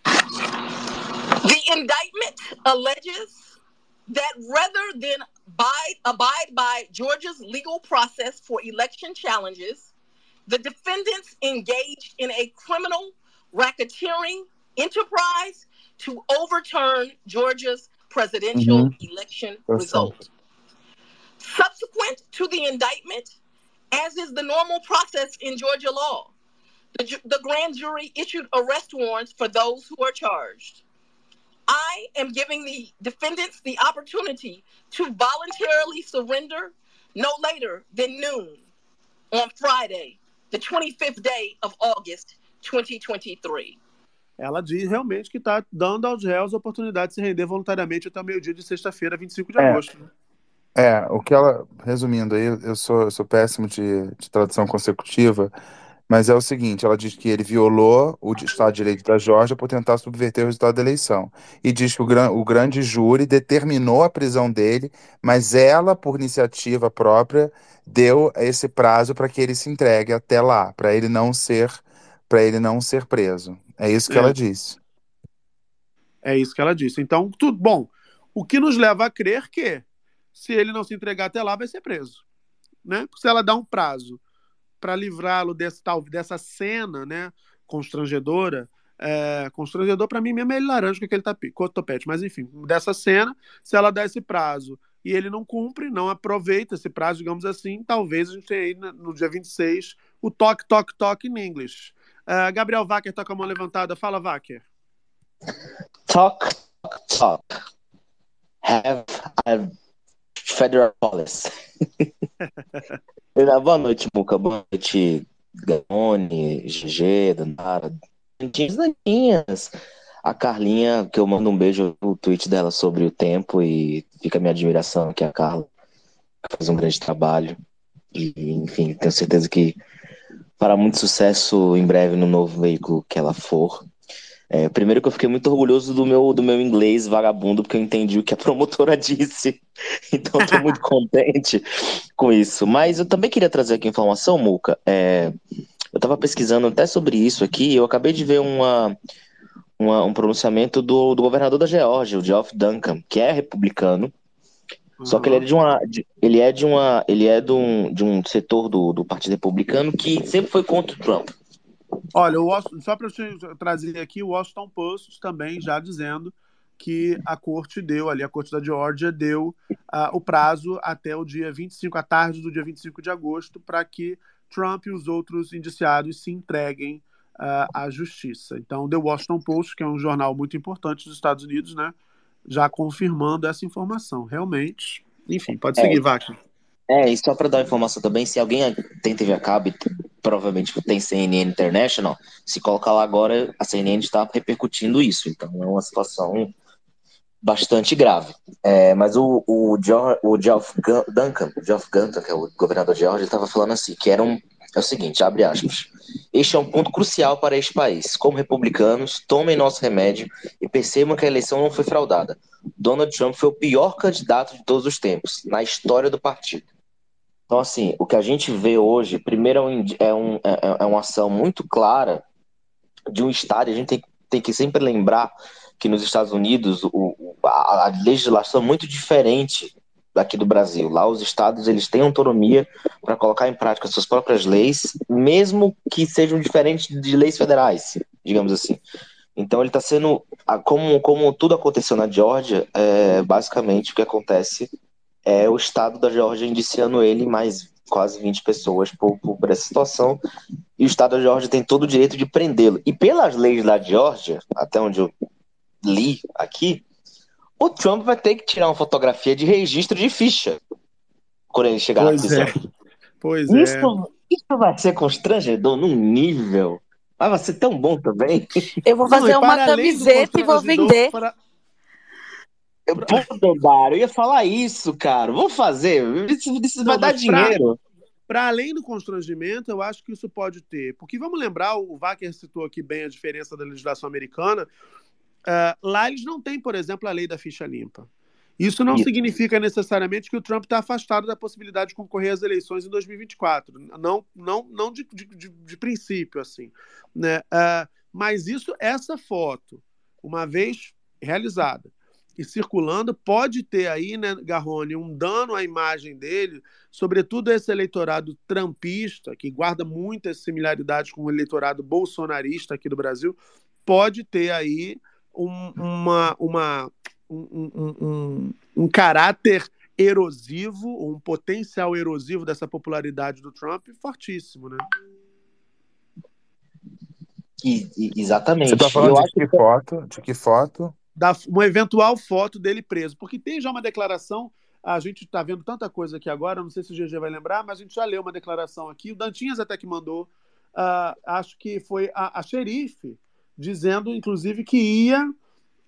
S15: The indictment alleges that rather than abide, abide by Georgia's legal process for election challenges, the defendants engaged in a criminal racketeering enterprise to overturn Georgia's presidential
S14: Mhm.
S15: election
S14: That's
S15: result. Subsequent to the indictment, as is the normal process in Georgia law, the, ju- the grand jury issued arrest warrants for those who are charged. I am giving the defendants the opportunity to voluntarily surrender no later than noon on Friday, the 25th day of August, 2023.
S1: Ela diz realmente que está dando aos réus a oportunidade de se render voluntariamente até o meio-dia de sexta-feira, 25 de
S14: É.
S1: agosto.
S14: É, o que ela, resumindo aí, eu sou, eu sou péssimo de, de tradução consecutiva, mas é o seguinte, ela diz que ele violou o de- Estado de Direito da Geórgia por tentar subverter o resultado da eleição. E diz que o, gran, o grande júri determinou a prisão dele, mas ela, por iniciativa própria, deu esse prazo para que ele se entregue até lá, para ele não ser, para ele não ser preso. É isso que
S1: É.
S14: ela disse.
S1: É isso que ela disse. Então, tudo bom. O que nos leva a crer que, se ele não se entregar até lá, vai ser preso. Né? Se ela dá um prazo para livrá-lo dessa cena né, constrangedora, é, constrangedor para mim mesmo é ele laranja com aquele tapi, com topete, mas enfim, dessa cena, se ela dá esse prazo e ele não cumpre, não aproveita esse prazo, digamos assim, talvez a gente tenha aí no dia 26 o toque, toque, toque em inglês. É, Gabriel Wacker tá com a mão levantada. Fala, Wacker.
S16: Talk, talk, talk. Have a federal policy. Boa noite, Muca. Boa noite, Gabone, GG, Dandara. Dantinhas, Dantinhas. A Carlinha, que eu mando um beijo no tweet dela sobre o tempo e fica a minha admiração que a Carla faz um grande trabalho. E, enfim, tenho certeza que fará muito sucesso em breve no novo veículo que ela for. É, primeiro que eu fiquei muito orgulhoso do meu, do meu inglês vagabundo, porque eu entendi o que a promotora disse. Então eu tô muito contente com isso. Mas eu também queria trazer aqui informação, Muca. É, eu tava pesquisando até sobre isso aqui, eu acabei de ver uma, uma- um pronunciamento do, do governador da Geórgia, o Geoff Duncan, que é republicano. Só que ele é de uma, de- ele é de uma, ele é de um, de um setor do, do Partido Republicano que sempre foi contra o Trump.
S1: Olha, o Washington- só para eu trazer aqui, o Washington Post também já dizendo que a corte deu ali, a corte da Geórgia deu ah, o prazo até o dia 25, à tarde do dia 25 de agosto, para que Trump e os outros indiciados se entreguem ah, à justiça. Então, The Washington Post, que é um jornal muito importante dos Estados Unidos, né, já confirmando essa informação. Realmente, enfim, pode
S16: É.
S1: seguir, Vaca.
S16: É, e só para dar informação também, se alguém tem TV a cabo, provavelmente tem CNN International, se colocar lá agora, a CNN está repercutindo isso. Então é uma situação bastante grave. É, mas o, o, Geoff, o Geoff Duncan, o Geoff Gunter, que é o governador de Georgia, estava falando assim, que era um, é o seguinte, abre aspas, este é um ponto crucial para este país. Como republicanos, tomem nosso remédio e percebam que a eleição não foi fraudada. Donald Trump foi o pior candidato de todos os tempos, na história do partido. Então, assim, o que a gente vê hoje, primeiro, é, um, é, um, é, é uma ação muito clara de um Estado, a gente tem, tem que sempre lembrar que nos Estados Unidos o, a, a legislação é muito diferente daqui do Brasil. Lá os estados eles têm autonomia para colocar em prática suas próprias leis, mesmo que sejam diferentes de leis federais, digamos assim. Então ele está sendo, como, como tudo aconteceu na Geórgia, é, basicamente o que acontece é o estado da Geórgia indiciando ele, mais quase 20 pessoas por, por, por essa situação. E o Estado da Geórgia tem todo o direito de prendê-lo. E pelas leis da Geórgia, até onde eu li aqui, o Trump vai ter que tirar uma fotografia de registro de ficha quando ele chegar
S1: Pois
S16: na prisão.
S1: é. Pois
S16: Isso,
S1: é.
S16: isso vai ser constrangedor num nível. Mas vai ser tão bom também.
S10: Eu vou fazer
S1: Não,
S10: uma camiseta e vou vender.
S1: para-
S16: Eu, Dedário, eu ia falar isso, cara. Vamos fazer. Isso, isso
S1: Não,
S16: vai dar
S1: pra-
S16: dinheiro.
S1: Para além do constrangimento, eu acho que isso pode ter. Porque vamos lembrar, o Wacker citou aqui bem a diferença da legislação americana. Ah, lá eles não têm, por exemplo, a lei da ficha limpa. Isso não significa necessariamente que o Trump está afastado da possibilidade de concorrer às eleições em 2024. Não, não, não de, de, de- de princípio, assim. Né? Ah, mas isso, essa foto, uma vez realizada e circulando, pode ter aí, né, Garrone, um dano à imagem dele, sobretudo esse eleitorado trumpista, que guarda muitas similaridades com o eleitorado bolsonarista aqui do Brasil, pode ter aí um, uma, uma, um, um, um, um caráter erosivo, um potencial erosivo dessa popularidade do Trump fortíssimo, né?
S16: E- e- exatamente.
S14: Você tá
S16: Eu
S14: falando
S16: acho
S14: de que foto? De que foto?
S1: Da uma eventual foto dele preso. Porque tem já uma declaração, a gente está vendo tanta coisa aqui agora, não sei se o GG vai lembrar, mas a gente já leu uma declaração aqui, o Dantinhas até que mandou, ah, acho que foi a, a xerife, dizendo, inclusive, que ia,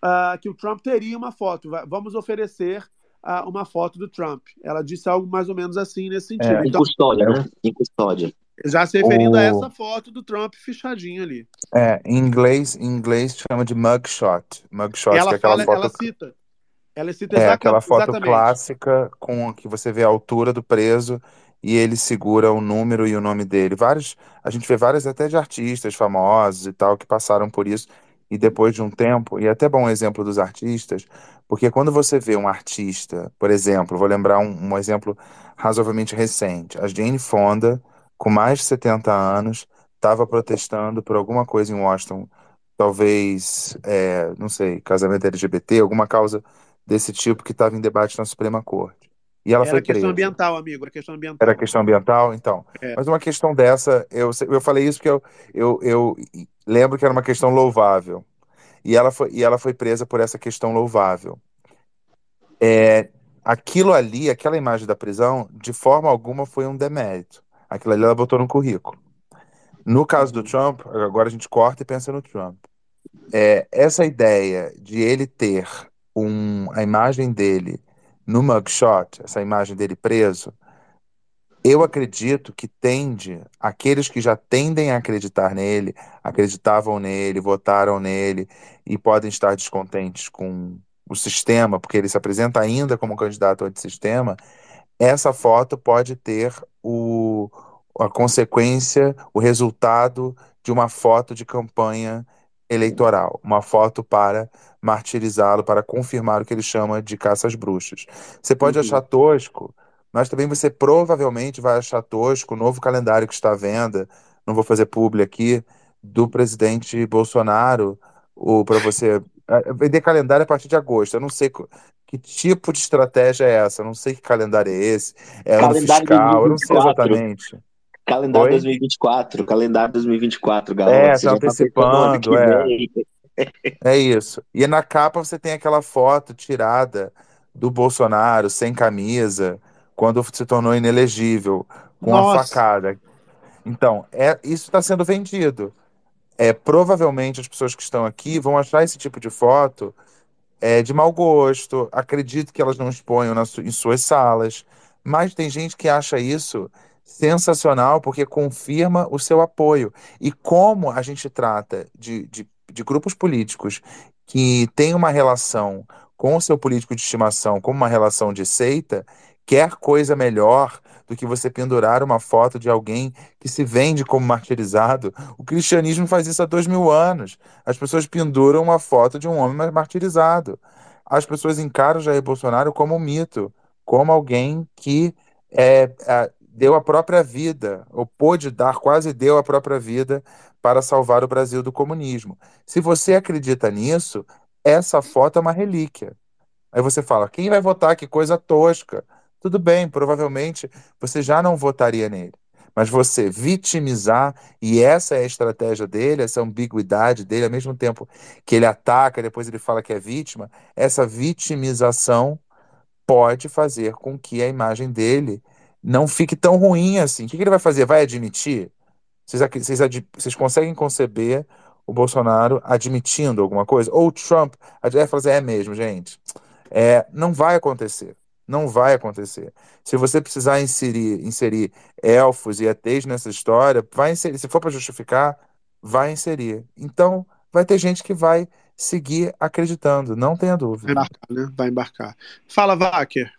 S1: ah, que o Trump teria uma foto, Va- vamos oferecer ah, uma foto do Trump. Ela disse algo mais ou menos assim nesse sentido.
S14: É.
S16: Em
S1: Então,
S16: custódia, né? Em custódia.
S1: Já se referindo a
S14: O-
S1: essa foto do Trump fichadinho ali.
S14: É, em inglês, em inglês chama de mugshot. Mugshot, que é
S1: ela
S14: aquela
S1: fala,
S14: foto.
S1: ela cita. Ela cita
S14: É aquela foto
S1: exatamente.
S14: clássica com que você vê a altura do preso e ele segura o número e o nome dele. Vários, a gente vê várias até de artistas famosos e tal que passaram por isso e depois de um tempo, e é até bom exemplo dos artistas, porque quando você vê um artista, por exemplo, vou lembrar um, um exemplo razoavelmente recente, a Jane Fonda, com mais de 70 anos, estava protestando por alguma coisa em Washington, talvez, é, não sei, casamento LGBT, alguma causa desse tipo que estava em debate na Suprema Corte. E ela
S1: Era
S14: foi
S1: questão
S14: presa.
S1: ambiental, amigo, era questão ambiental.
S14: Era questão ambiental, então.
S1: É.
S14: Mas uma questão dessa, eu, eu falei isso porque eu, eu, eu lembro que era uma questão louvável. E ela foi, e ela foi presa por essa questão louvável. É, aquilo ali, aquela imagem da prisão, de forma alguma foi um demérito. Aquilo ali ela botou no currículo. No caso do Trump, agora a gente corta e pensa no Trump. É, essa ideia de ele ter um, a imagem dele no mugshot, essa imagem dele preso, eu acredito que tende, aqueles que já tendem a acreditar nele, acreditavam nele, votaram nele e podem estar descontentes com o sistema, porque ele se apresenta ainda como candidato antissistema, essa foto pode ter o, a consequência, o resultado de uma foto de campanha eleitoral, uma foto para martirizá-lo, para confirmar o que ele chama de caça às bruxas. Você pode
S1: Uhum.
S14: achar tosco, mas também você provavelmente vai achar tosco o novo calendário que está à venda, não vou fazer publi aqui, do presidente Bolsonaro, para você vender calendário a partir de agosto. Eu não sei que tipo de estratégia é essa, eu não sei que calendário é esse, é ano
S16: Calendário
S14: fiscal, eu não sei
S16: 2024.
S14: exatamente.
S16: Calendário
S14: Oi?
S16: 2024. Calendário 2024, galera.
S14: É,
S16: Você
S14: tá
S16: já tá
S14: antecipando, é.
S16: vem.
S14: É isso. E na capa você tem aquela foto tirada do Bolsonaro sem camisa, quando se tornou inelegível, com a
S1: Nossa.
S14: facada. Então, é, isso está sendo vendido. É, provavelmente as pessoas que estão aqui vão achar esse tipo de foto é, de mau gosto. Acredito que elas não exponham na su- em suas salas. Mas tem gente que acha isso sensacional porque confirma o seu apoio. E como a gente trata de, de, de grupos políticos que têm uma relação com o seu político de estimação como uma relação de seita, quer coisa melhor do que você pendurar uma foto de alguém que se vende como martirizado. O cristianismo faz isso há dois mil anos. As pessoas penduram uma foto de um homem mar- martirizado. As pessoas encaram Jair Bolsonaro como um mito, como alguém que é, é, deu a própria vida, ou pôde dar, quase deu a própria vida para salvar o Brasil do comunismo. Se você acredita nisso, essa foto é uma relíquia. Aí você fala, quem vai votar? Que coisa tosca. Tudo bem, provavelmente você já não votaria nele. Mas você vitimizar, e essa é a estratégia dele, essa ambiguidade dele, ao mesmo tempo que ele ataca, depois ele fala que é vítima, essa vitimização pode fazer com que a imagem dele não fique tão ruim assim. O que ele vai fazer? Vai admitir? Vocês, vocês, vocês conseguem conceber o Bolsonaro admitindo alguma coisa? Ou o Trump ad- é, assim, é mesmo, gente. É, não vai acontecer. Não vai acontecer. Se você precisar inserir, inserir elfos e ETs nessa história, vai inserir. Se for para justificar, vai inserir. Então, vai ter gente que vai seguir acreditando, não tenha
S1: Vai
S14: dúvida.
S1: embarcar, né? Vai embarcar. Fala, Vaker.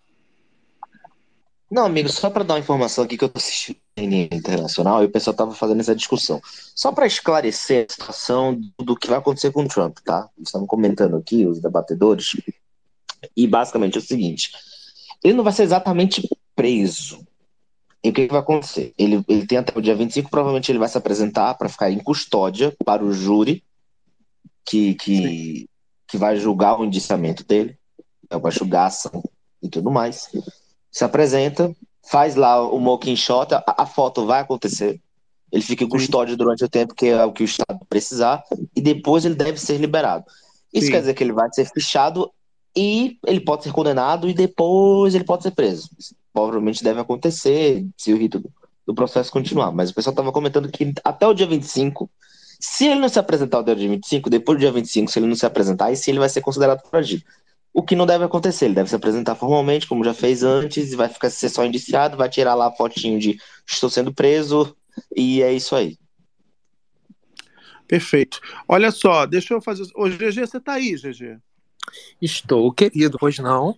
S16: Não, amigo, só para dar uma informação aqui que eu tô assistindo internacional e o pessoal tava fazendo essa discussão. Só para esclarecer a situação do, que vai acontecer com o Trump, tá? Estavam comentando aqui, os debatedores, e basicamente é o seguinte: ele não vai ser exatamente preso. E o que, que vai acontecer? Ele, ele tem até o dia 25, provavelmente ele vai se apresentar para ficar em custódia para o júri que, que, que vai julgar o indiciamento dele, vai julgar a ação e tudo mais. Se apresenta, faz lá o smoking shot, a, a foto vai acontecer. Ele fica em custódia durante o tempo que é o que o Estado precisar, e depois ele deve ser liberado. Isso
S1: Sim.
S16: quer dizer que ele vai ser fichado e ele pode ser condenado e depois ele pode ser preso. Isso provavelmente deve acontecer se o rito do, processo continuar. Mas o pessoal estava comentando que até o dia 25, se ele não se apresentar até o dia 25, depois do dia 25, se ele não se apresentar, aí sim ele vai ser considerado foragido. O que não deve acontecer, ele deve se apresentar formalmente, como já fez antes, e vai ficar ser só indiciado, vai tirar lá a fotinho de estou sendo preso, e é isso aí.
S1: Perfeito. Olha só, deixa eu fazer. Ô, GG, você tá aí, GG?
S3: Estou, querido, pois não?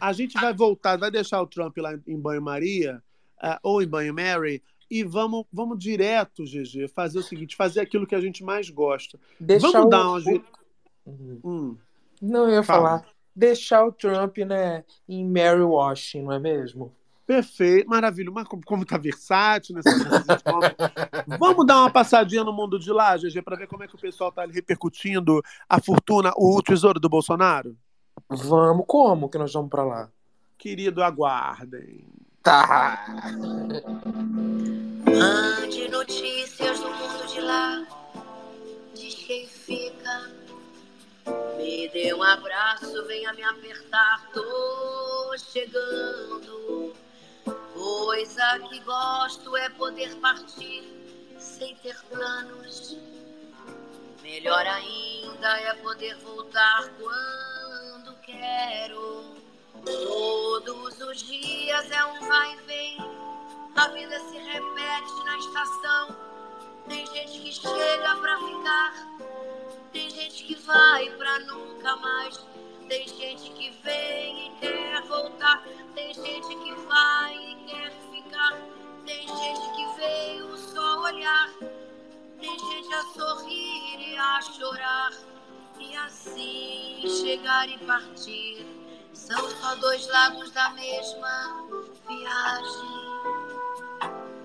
S1: A gente vai voltar, vai deixar o Trump lá em banho-maria, ah, ou em banho-Mary, e vamos, vamos direto, GG, fazer o seguinte, fazer aquilo que a gente mais gosta.
S3: Deixar
S1: vamos
S3: o-
S1: dar uma... gi- Hum,
S3: Não, eu ia
S1: Fala.
S3: falar. Deixar o Trump, né, em Mary Washington, não é mesmo?
S1: Perfeito, maravilha. Mas como, tá versátil nessa como- Vamos dar uma passadinha no mundo de lá, GG, para ver como é que o pessoal tá repercutindo a fortuna, o tesouro do Bolsonaro?
S3: Vamos, como que nós vamos pra lá?
S1: Querido, aguardem.
S3: Tá.
S11: Mande notícias do mundo de lá. Diz quem fica. Me dê um abraço, venha me apertar. Tô chegando. Coisa que gosto é poder partir sem ter planos. Melhor ainda é poder voltar quando quero. Todos os dias é um vai e vem. A vida se repete na estação. Tem gente que chega pra ficar. Tem gente que vai pra nunca mais. Tem gente que vem e quer voltar. Tem gente que vai e quer ficar. Tem gente que veio só olhar. Tem gente a sorrir e a chorar. E assim chegar e partir. São só dois lados da mesma viagem.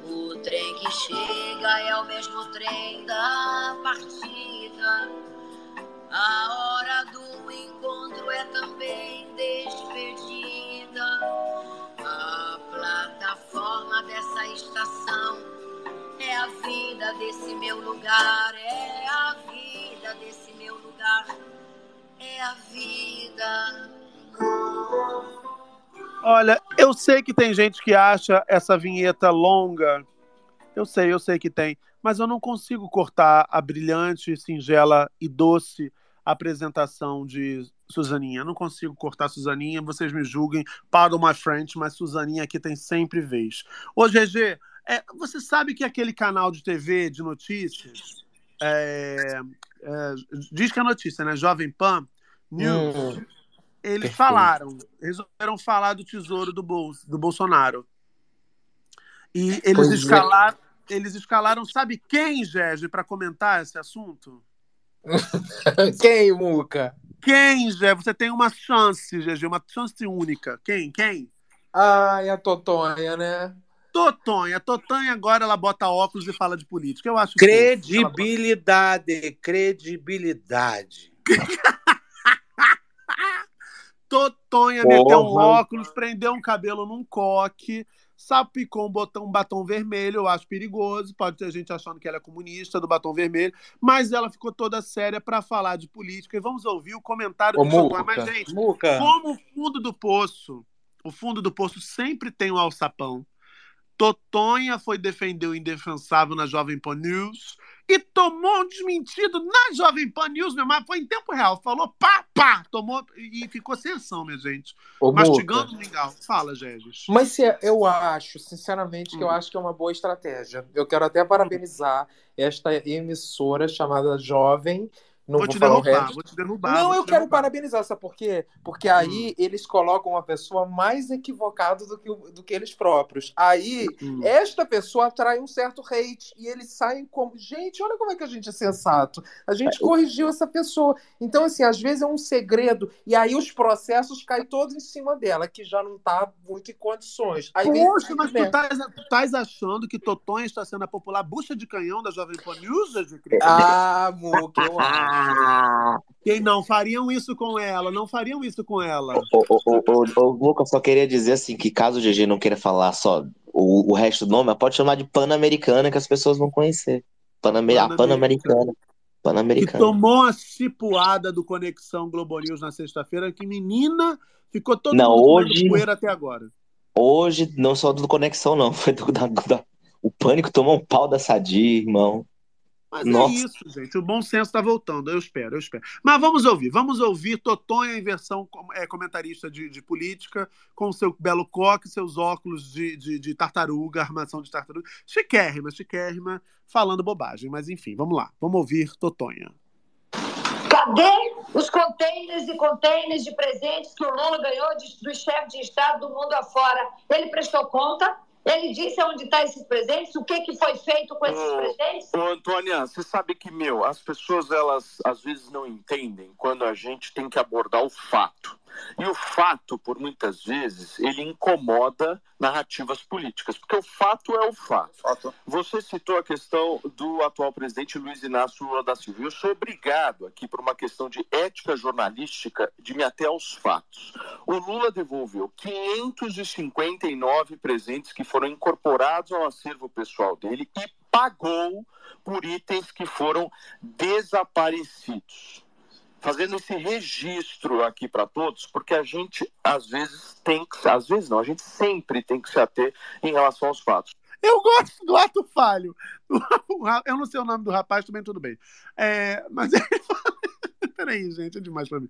S11: O trem que chega é o mesmo trem da partida. A hora do encontro é também despedida. A plataforma dessa estação é a vida desse meu lugar. É a vida desse meu lugar. É a vida.
S1: Olha, eu sei que tem gente que acha essa vinheta longa. Eu sei, eu sei que tem. Mas eu não consigo cortar a brilhante, singela e doce apresentação de Suzaninha. Eu não consigo cortar Suzaninha. Vocês me julguem, pardon my French, mas Suzaninha aqui tem sempre vez. Ô, GG, é, você sabe que aquele canal de TV de notícias é, é, diz que é notícia, né? Jovem Pan News.
S3: Hum,
S1: eles
S3: perfeito.
S1: falaram, resolveram falar do tesouro do, Bol do Bolsonaro. E eles
S3: Pois é.
S1: escalaram, eles escalaram, sabe quem, Gege, para comentar esse assunto?
S3: Quem, Muca?
S1: Quem, Gé? Você tem uma chance, GG, uma chance única. Quem? Quem?
S3: Ai, a Totonha, né?
S1: Totonha. Totonha agora ela bota óculos e fala de política. Eu acho.
S4: Credibilidade, credibilidade.
S1: Totonha meteu um
S3: Porra.
S1: óculos, prendeu um cabelo num coque, salpicou um, botão, um batom vermelho, eu acho perigoso. Pode ter gente achando que ela é comunista do batom vermelho, mas ela ficou toda séria para falar de política. E vamos ouvir o comentário
S3: Ô,
S1: do.
S3: Muca,
S1: Mas, gente,
S3: Muca.
S1: como o fundo do poço, o fundo do poço sempre tem um alçapão. Totonha foi defender o indefensável na Jovem Pan News e tomou um desmentido na Jovem Pan News, meu, mas foi em tempo real. Falou pá, pá, tomou e ficou sem ação, minha gente.
S3: Ô,
S1: Mastigando o mingau. Fala, Gegis.
S3: Mas se- eu acho, sinceramente,
S1: Hum.
S3: que eu acho que é uma boa estratégia. Eu quero até parabenizar esta emissora chamada Jovem. Não
S1: Vou
S3: vou,
S1: te derrubar, vou te derrubar.
S3: Não, eu quero
S1: derrubar. Hum.
S3: parabenizar, sabe por quê? Porque aí eles colocam uma pessoa mais equivocada do que, do que eles próprios. Aí,
S1: Hum.
S3: esta pessoa atrai um certo hate e eles saem como. Gente, olha como é que a gente é sensato. A gente corrigiu essa pessoa. Então, assim, às vezes é um segredo e aí os processos caem todos em cima dela, que já não tá muito em condições. Aí vem-
S1: Poxa, mas tu
S3: vem-
S1: estás tu estás achando que Totonha está sendo a popular bucha de canhão da Jovem Pan News?
S3: Ah, Muca, eu
S1: Quem não fariam isso com ela? Não fariam isso com ela.
S16: Ô, ô, ô, ô, ô, Lucas, só queria dizer assim que caso o GG não queira falar só o, o resto do nome, pode chamar de Pan-Americana que as pessoas vão conhecer. Paname a Pan-Americana.
S1: Que
S16: Pan-Americana.
S1: tomou a cipuada do Conexão Globo News na sexta-feira, que menina ficou todo
S16: Não,
S1: mundo
S16: hoje-
S1: poeira até agora.
S16: Hoje, não só do Conexão, não. Foi do, da, da- o Pânico tomou um pau da Sadia, irmão.
S1: Mas
S16: Nossa.
S1: é isso, gente. O bom senso está voltando. Eu espero, eu espero. Mas vamos ouvir. Vamos ouvir Totonha em versão é, comentarista de, de política, com seu belo coque, seus óculos de, de, de tartaruga, armação de tartaruga. Chiquérrima, chiquérrima, falando bobagem. Mas enfim, vamos lá. Vamos ouvir Totonha.
S17: Cadê os containers e containers de presentes que o Lula ganhou de, do chefe de Estado do mundo afora? Ele prestou conta? Ele disse onde estão esses presentes? O que, que foi feito com esses presentes?
S18: Ô, Antônia, você sabe que, meu, as pessoas, elas às vezes não entendem quando a gente tem que abordar o fato. E o fato, por muitas vezes, ele incomoda narrativas políticas, porque o fato é o fato. Você citou a questão do atual presidente Luiz Inácio Lula da Silva. Eu sou obrigado aqui, por uma questão de ética jornalística, de me ater aos fatos. O Lula devolveu 559 presentes que foram incorporados ao acervo pessoal dele e pagou por itens que foram desaparecidos. Fazendo esse registro aqui para todos, porque a gente às vezes tem que, às vezes não, a gente sempre tem que se ater em relação aos fatos.
S1: Eu gosto do ato falho. Eu não sei o nome do rapaz, também tudo bem. É, mas ele fala... Peraí, gente, é demais pra mim.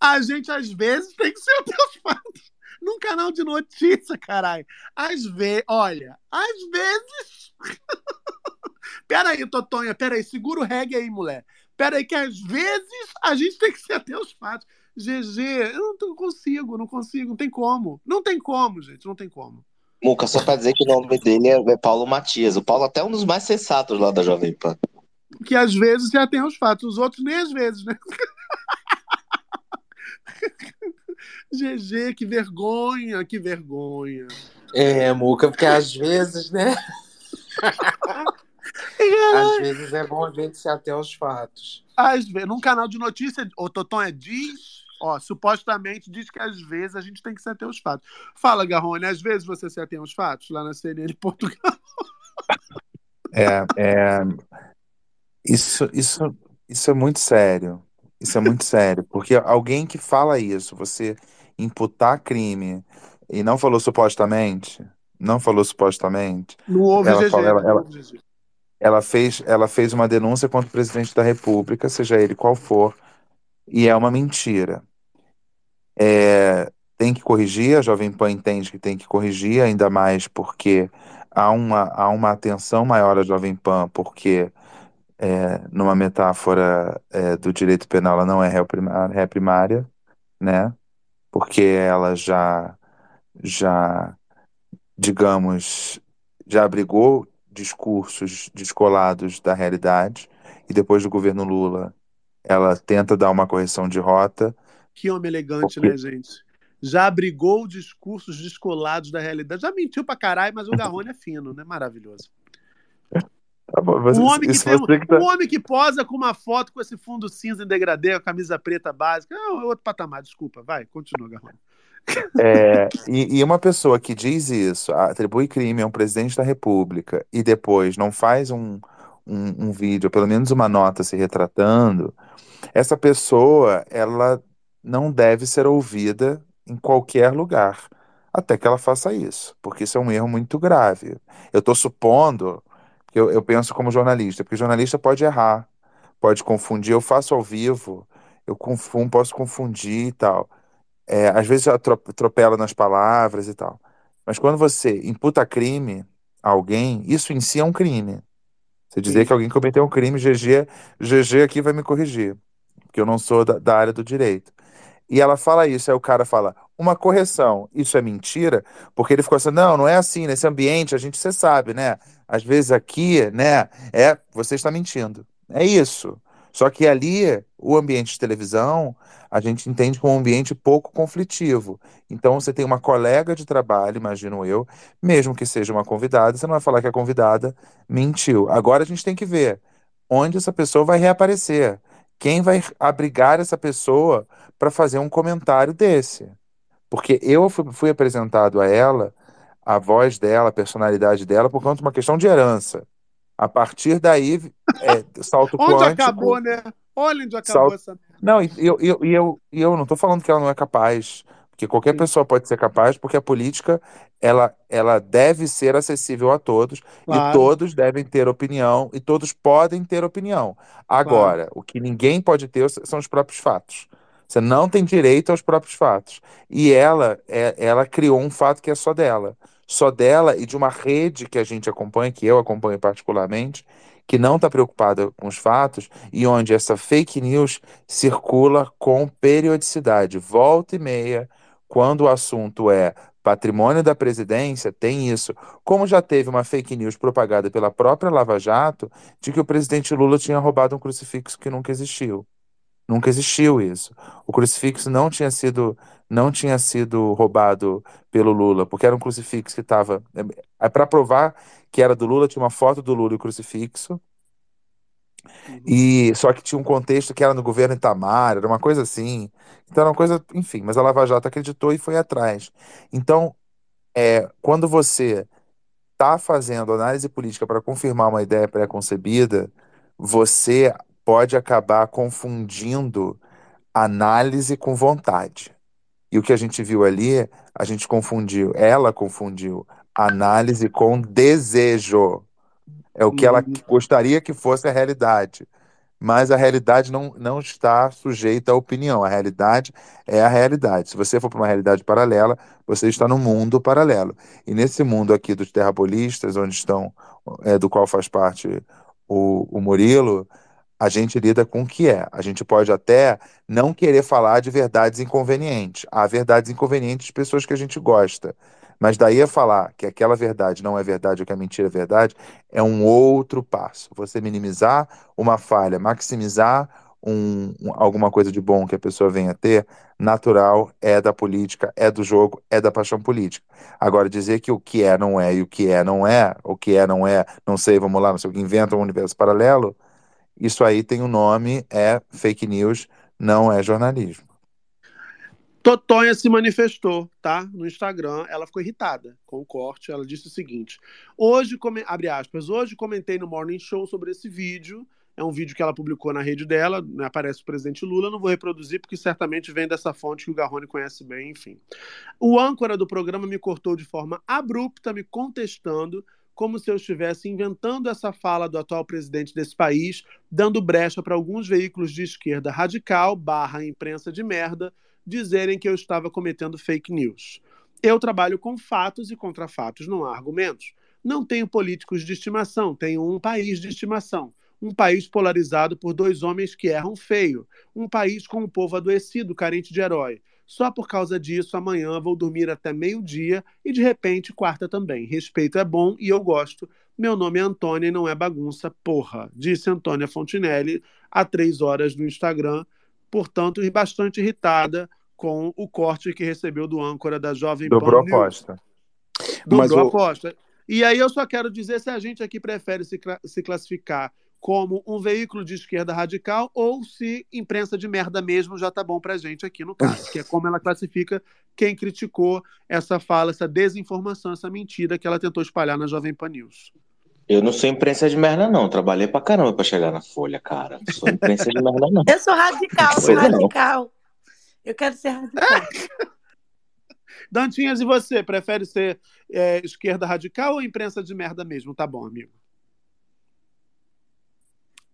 S1: A gente, às vezes, tem que ser até os fatos. Num canal de notícia, caralho. Às vezes, olha, às vezes. Peraí, Totonha, peraí, segura o reggae aí, mulher. Peraí, que às vezes a gente tem que ser até os fatos. GG, eu não consigo, não consigo, não tem como. Não tem como, gente, não tem como.
S16: Muca, só pra dizer que o nome dele é, é Paulo Matias. O Paulo até é um dos mais sensatos lá da Jovem Pan.
S1: que às vezes já tem os fatos, os outros nem às vezes, né? GG, que vergonha, que vergonha.
S3: É, Muca, porque às vezes, né? Às vezes é bom a gente se ater aos fatos.
S1: Às vezes, num canal de notícia, o Totonha diz, ó, supostamente diz que às vezes a gente tem que se ater aos fatos. Fala, Garrone, às vezes você se atém aos fatos lá na CNN Portugal.
S14: É, é, isso, isso, isso é muito sério. Isso é muito sério, porque alguém que fala isso, você imputar crime e não falou supostamente, não falou supostamente,
S1: Não houve
S14: ela,
S1: GG,
S14: fala- ela,
S1: não
S14: ela. Ela fez, ela fez uma denúncia contra o presidente da República, seja ele qual for, e é uma mentira. É, tem que corrigir, a Jovem Pan entende que tem que corrigir, ainda mais porque há uma, há uma atenção maior à Jovem Pan, porque, é, numa metáfora é, do direito penal, ela não é réu primária, ré primária, né? Porque ela já, já, digamos, já abrigou discursos descolados da realidade, e depois do governo Lula, ela tenta dar uma correção de rota.
S1: Que homem elegante,
S14: Porque-
S1: né, gente? Já abrigou discursos descolados da realidade. Já mentiu pra caralho, mas o Garrone é fino, né? Maravilhoso.
S14: Tá bom,
S1: Um homem, que tem,
S14: tá.
S1: um homem que posa com uma foto com esse fundo cinza em degradê, a camisa preta básica. É outro patamar, desculpa. Vai, continua, Garrone.
S14: É, e, e uma pessoa que diz isso, atribui crime a um presidente da República e depois não faz um, um, um vídeo, pelo menos uma nota se retratando, essa pessoa, ela não deve ser ouvida em qualquer lugar, até que ela faça isso, porque isso é um erro muito grave. Eu estou supondo, que eu, eu penso como jornalista, porque jornalista pode errar, pode confundir, eu faço ao vivo, eu confundo, posso confundir e tal. É, às vezes eu atro- atropelo nas palavras e tal. Mas quando você imputa crime a alguém, isso em si é um crime. Você dizer
S1: Sim.
S14: que alguém cometeu um crime, GG, GG aqui vai me corrigir, porque eu não sou da, da área do direito. E ela fala isso, aí o cara fala, uma correção, isso é mentira? Porque ele ficou assim, não, não é assim, nesse ambiente, a gente, você sabe, né? Às vezes aqui, né, é, você está mentindo. É isso. Só que ali, o ambiente de televisão, a gente entende como um ambiente pouco conflitivo. Então, você tem uma colega de trabalho, imagino eu, mesmo que seja uma convidada, você não vai falar que a convidada mentiu. Agora a gente tem que ver onde essa pessoa vai reaparecer. Quem vai abrigar essa pessoa para fazer um comentário desse? Porque eu fui, fui apresentado a ela, a voz dela, a personalidade dela, por conta de uma questão de herança. A partir daí, é, salto
S1: Onde
S14: quântico.
S1: acabou, né? Olha onde acabou
S14: Salto...
S1: essa.
S14: Não, e eu, eu, e eu, e eu não estou falando que ela não é capaz, porque qualquer
S1: Sim.
S14: pessoa pode ser capaz, porque a política ela, ela deve ser acessível a todos e
S1: Claro,
S14: todos devem ter opinião e todos podem ter opinião.
S1: claro.
S14: Agora, o que ninguém pode ter são os próprios fatos. Você não tem direito aos próprios fatos. E ela, é, ela criou um fato que é só dela. Só dela e de uma rede que a gente acompanha, que eu acompanho particularmente, que não está preocupada com os fatos e onde essa fake news circula com periodicidade. Volta e meia, quando o assunto é patrimônio da presidência, tem isso. Como já teve uma fake news propagada pela própria Lava Jato de que o presidente Lula tinha roubado um crucifixo que nunca existiu. Nunca existiu isso. O crucifixo não tinha sido não tinha sido roubado pelo Lula, porque era um crucifixo que estava. É, para provar que era do Lula, tinha uma foto do Lula e o crucifixo.
S1: Uhum.
S14: E só que tinha um contexto que era no governo Itamar, era uma coisa assim. Então era uma coisa, enfim, mas a Lava Jato acreditou e foi atrás. Então, é, quando você está fazendo análise política para confirmar uma ideia pré-concebida, você pode acabar confundindo análise com vontade. E o que a gente viu ali, a gente confundiu, ela confundiu análise com desejo. É o que ela
S1: Uhum.
S14: gostaria que fosse a realidade. Mas a realidade não, não está sujeita à opinião. A realidade é a realidade. Se você for para uma realidade paralela, você está no mundo paralelo. E nesse mundo aqui dos terrabolistas, onde estão, é, do qual faz parte o, o Murilo, a gente lida com o que é. A gente pode até não querer falar de verdades inconvenientes. Há verdades inconvenientes de pessoas que a gente gosta. Mas daí a falar que aquela verdade não é verdade ou que a mentira é verdade, é um outro passo. Você minimizar uma falha, maximizar um, um- alguma coisa de bom que a pessoa venha a ter, natural, é da política, é do jogo, é da paixão política. Agora, dizer que o que é não é e o que é não é, o que é não é, não sei, vamos lá, não sei o que, inventa um universo paralelo, isso aí tem um nome, é fake news, não é jornalismo.
S1: Totonha se manifestou, tá? No Instagram. Ela ficou irritada com o corte. Ela disse o seguinte: hoje, come... abre aspas, hoje comentei no Morning Show sobre esse vídeo. É um vídeo que ela publicou na rede dela, né, aparece o presidente Lula. Não vou reproduzir porque certamente vem dessa fonte que o Garrone conhece bem, enfim. O âncora do programa me cortou de forma abrupta, me contestando, como se eu estivesse inventando essa fala do atual presidente desse país, dando brecha para alguns veículos de esquerda radical, barra imprensa de merda, dizerem que eu estava cometendo fake news. Eu trabalho com fatos e contra fatos, não há argumentos. Não tenho políticos de estimação, tenho um país de estimação. Um país polarizado por dois homens que erram feio. Um país com um povo adoecido, carente de herói. Só por causa disso, amanhã vou dormir até meio-dia e de repente quarta também. Respeito é bom e eu gosto. Meu nome é Antônia e não é bagunça, porra, disse Antônia Fontinelli há três horas no Instagram, portanto, bastante irritada com o corte que recebeu do âncora da Jovem Pan
S14: Dobrou
S1: News.
S14: aposta.
S1: Dobrou
S19: Mas
S1: a
S19: o-
S1: aposta. E aí eu só quero dizer se a gente aqui prefere se, se classificar como um veículo de esquerda radical ou se imprensa de merda mesmo já tá bom pra gente aqui no caso, que é como ela classifica quem criticou essa fala, essa desinformação, essa mentira que ela tentou espalhar na Jovem Pan News.
S16: Eu não sou imprensa de merda, não. Trabalhei pra caramba pra chegar na Folha, cara. Não sou imprensa de merda, não.
S10: Eu sou radical, sou
S16: não.
S10: radical. Eu quero ser radical.
S1: Dantinhas, e você? Prefere ser é, esquerda radical ou imprensa de merda mesmo? Tá bom, amigo.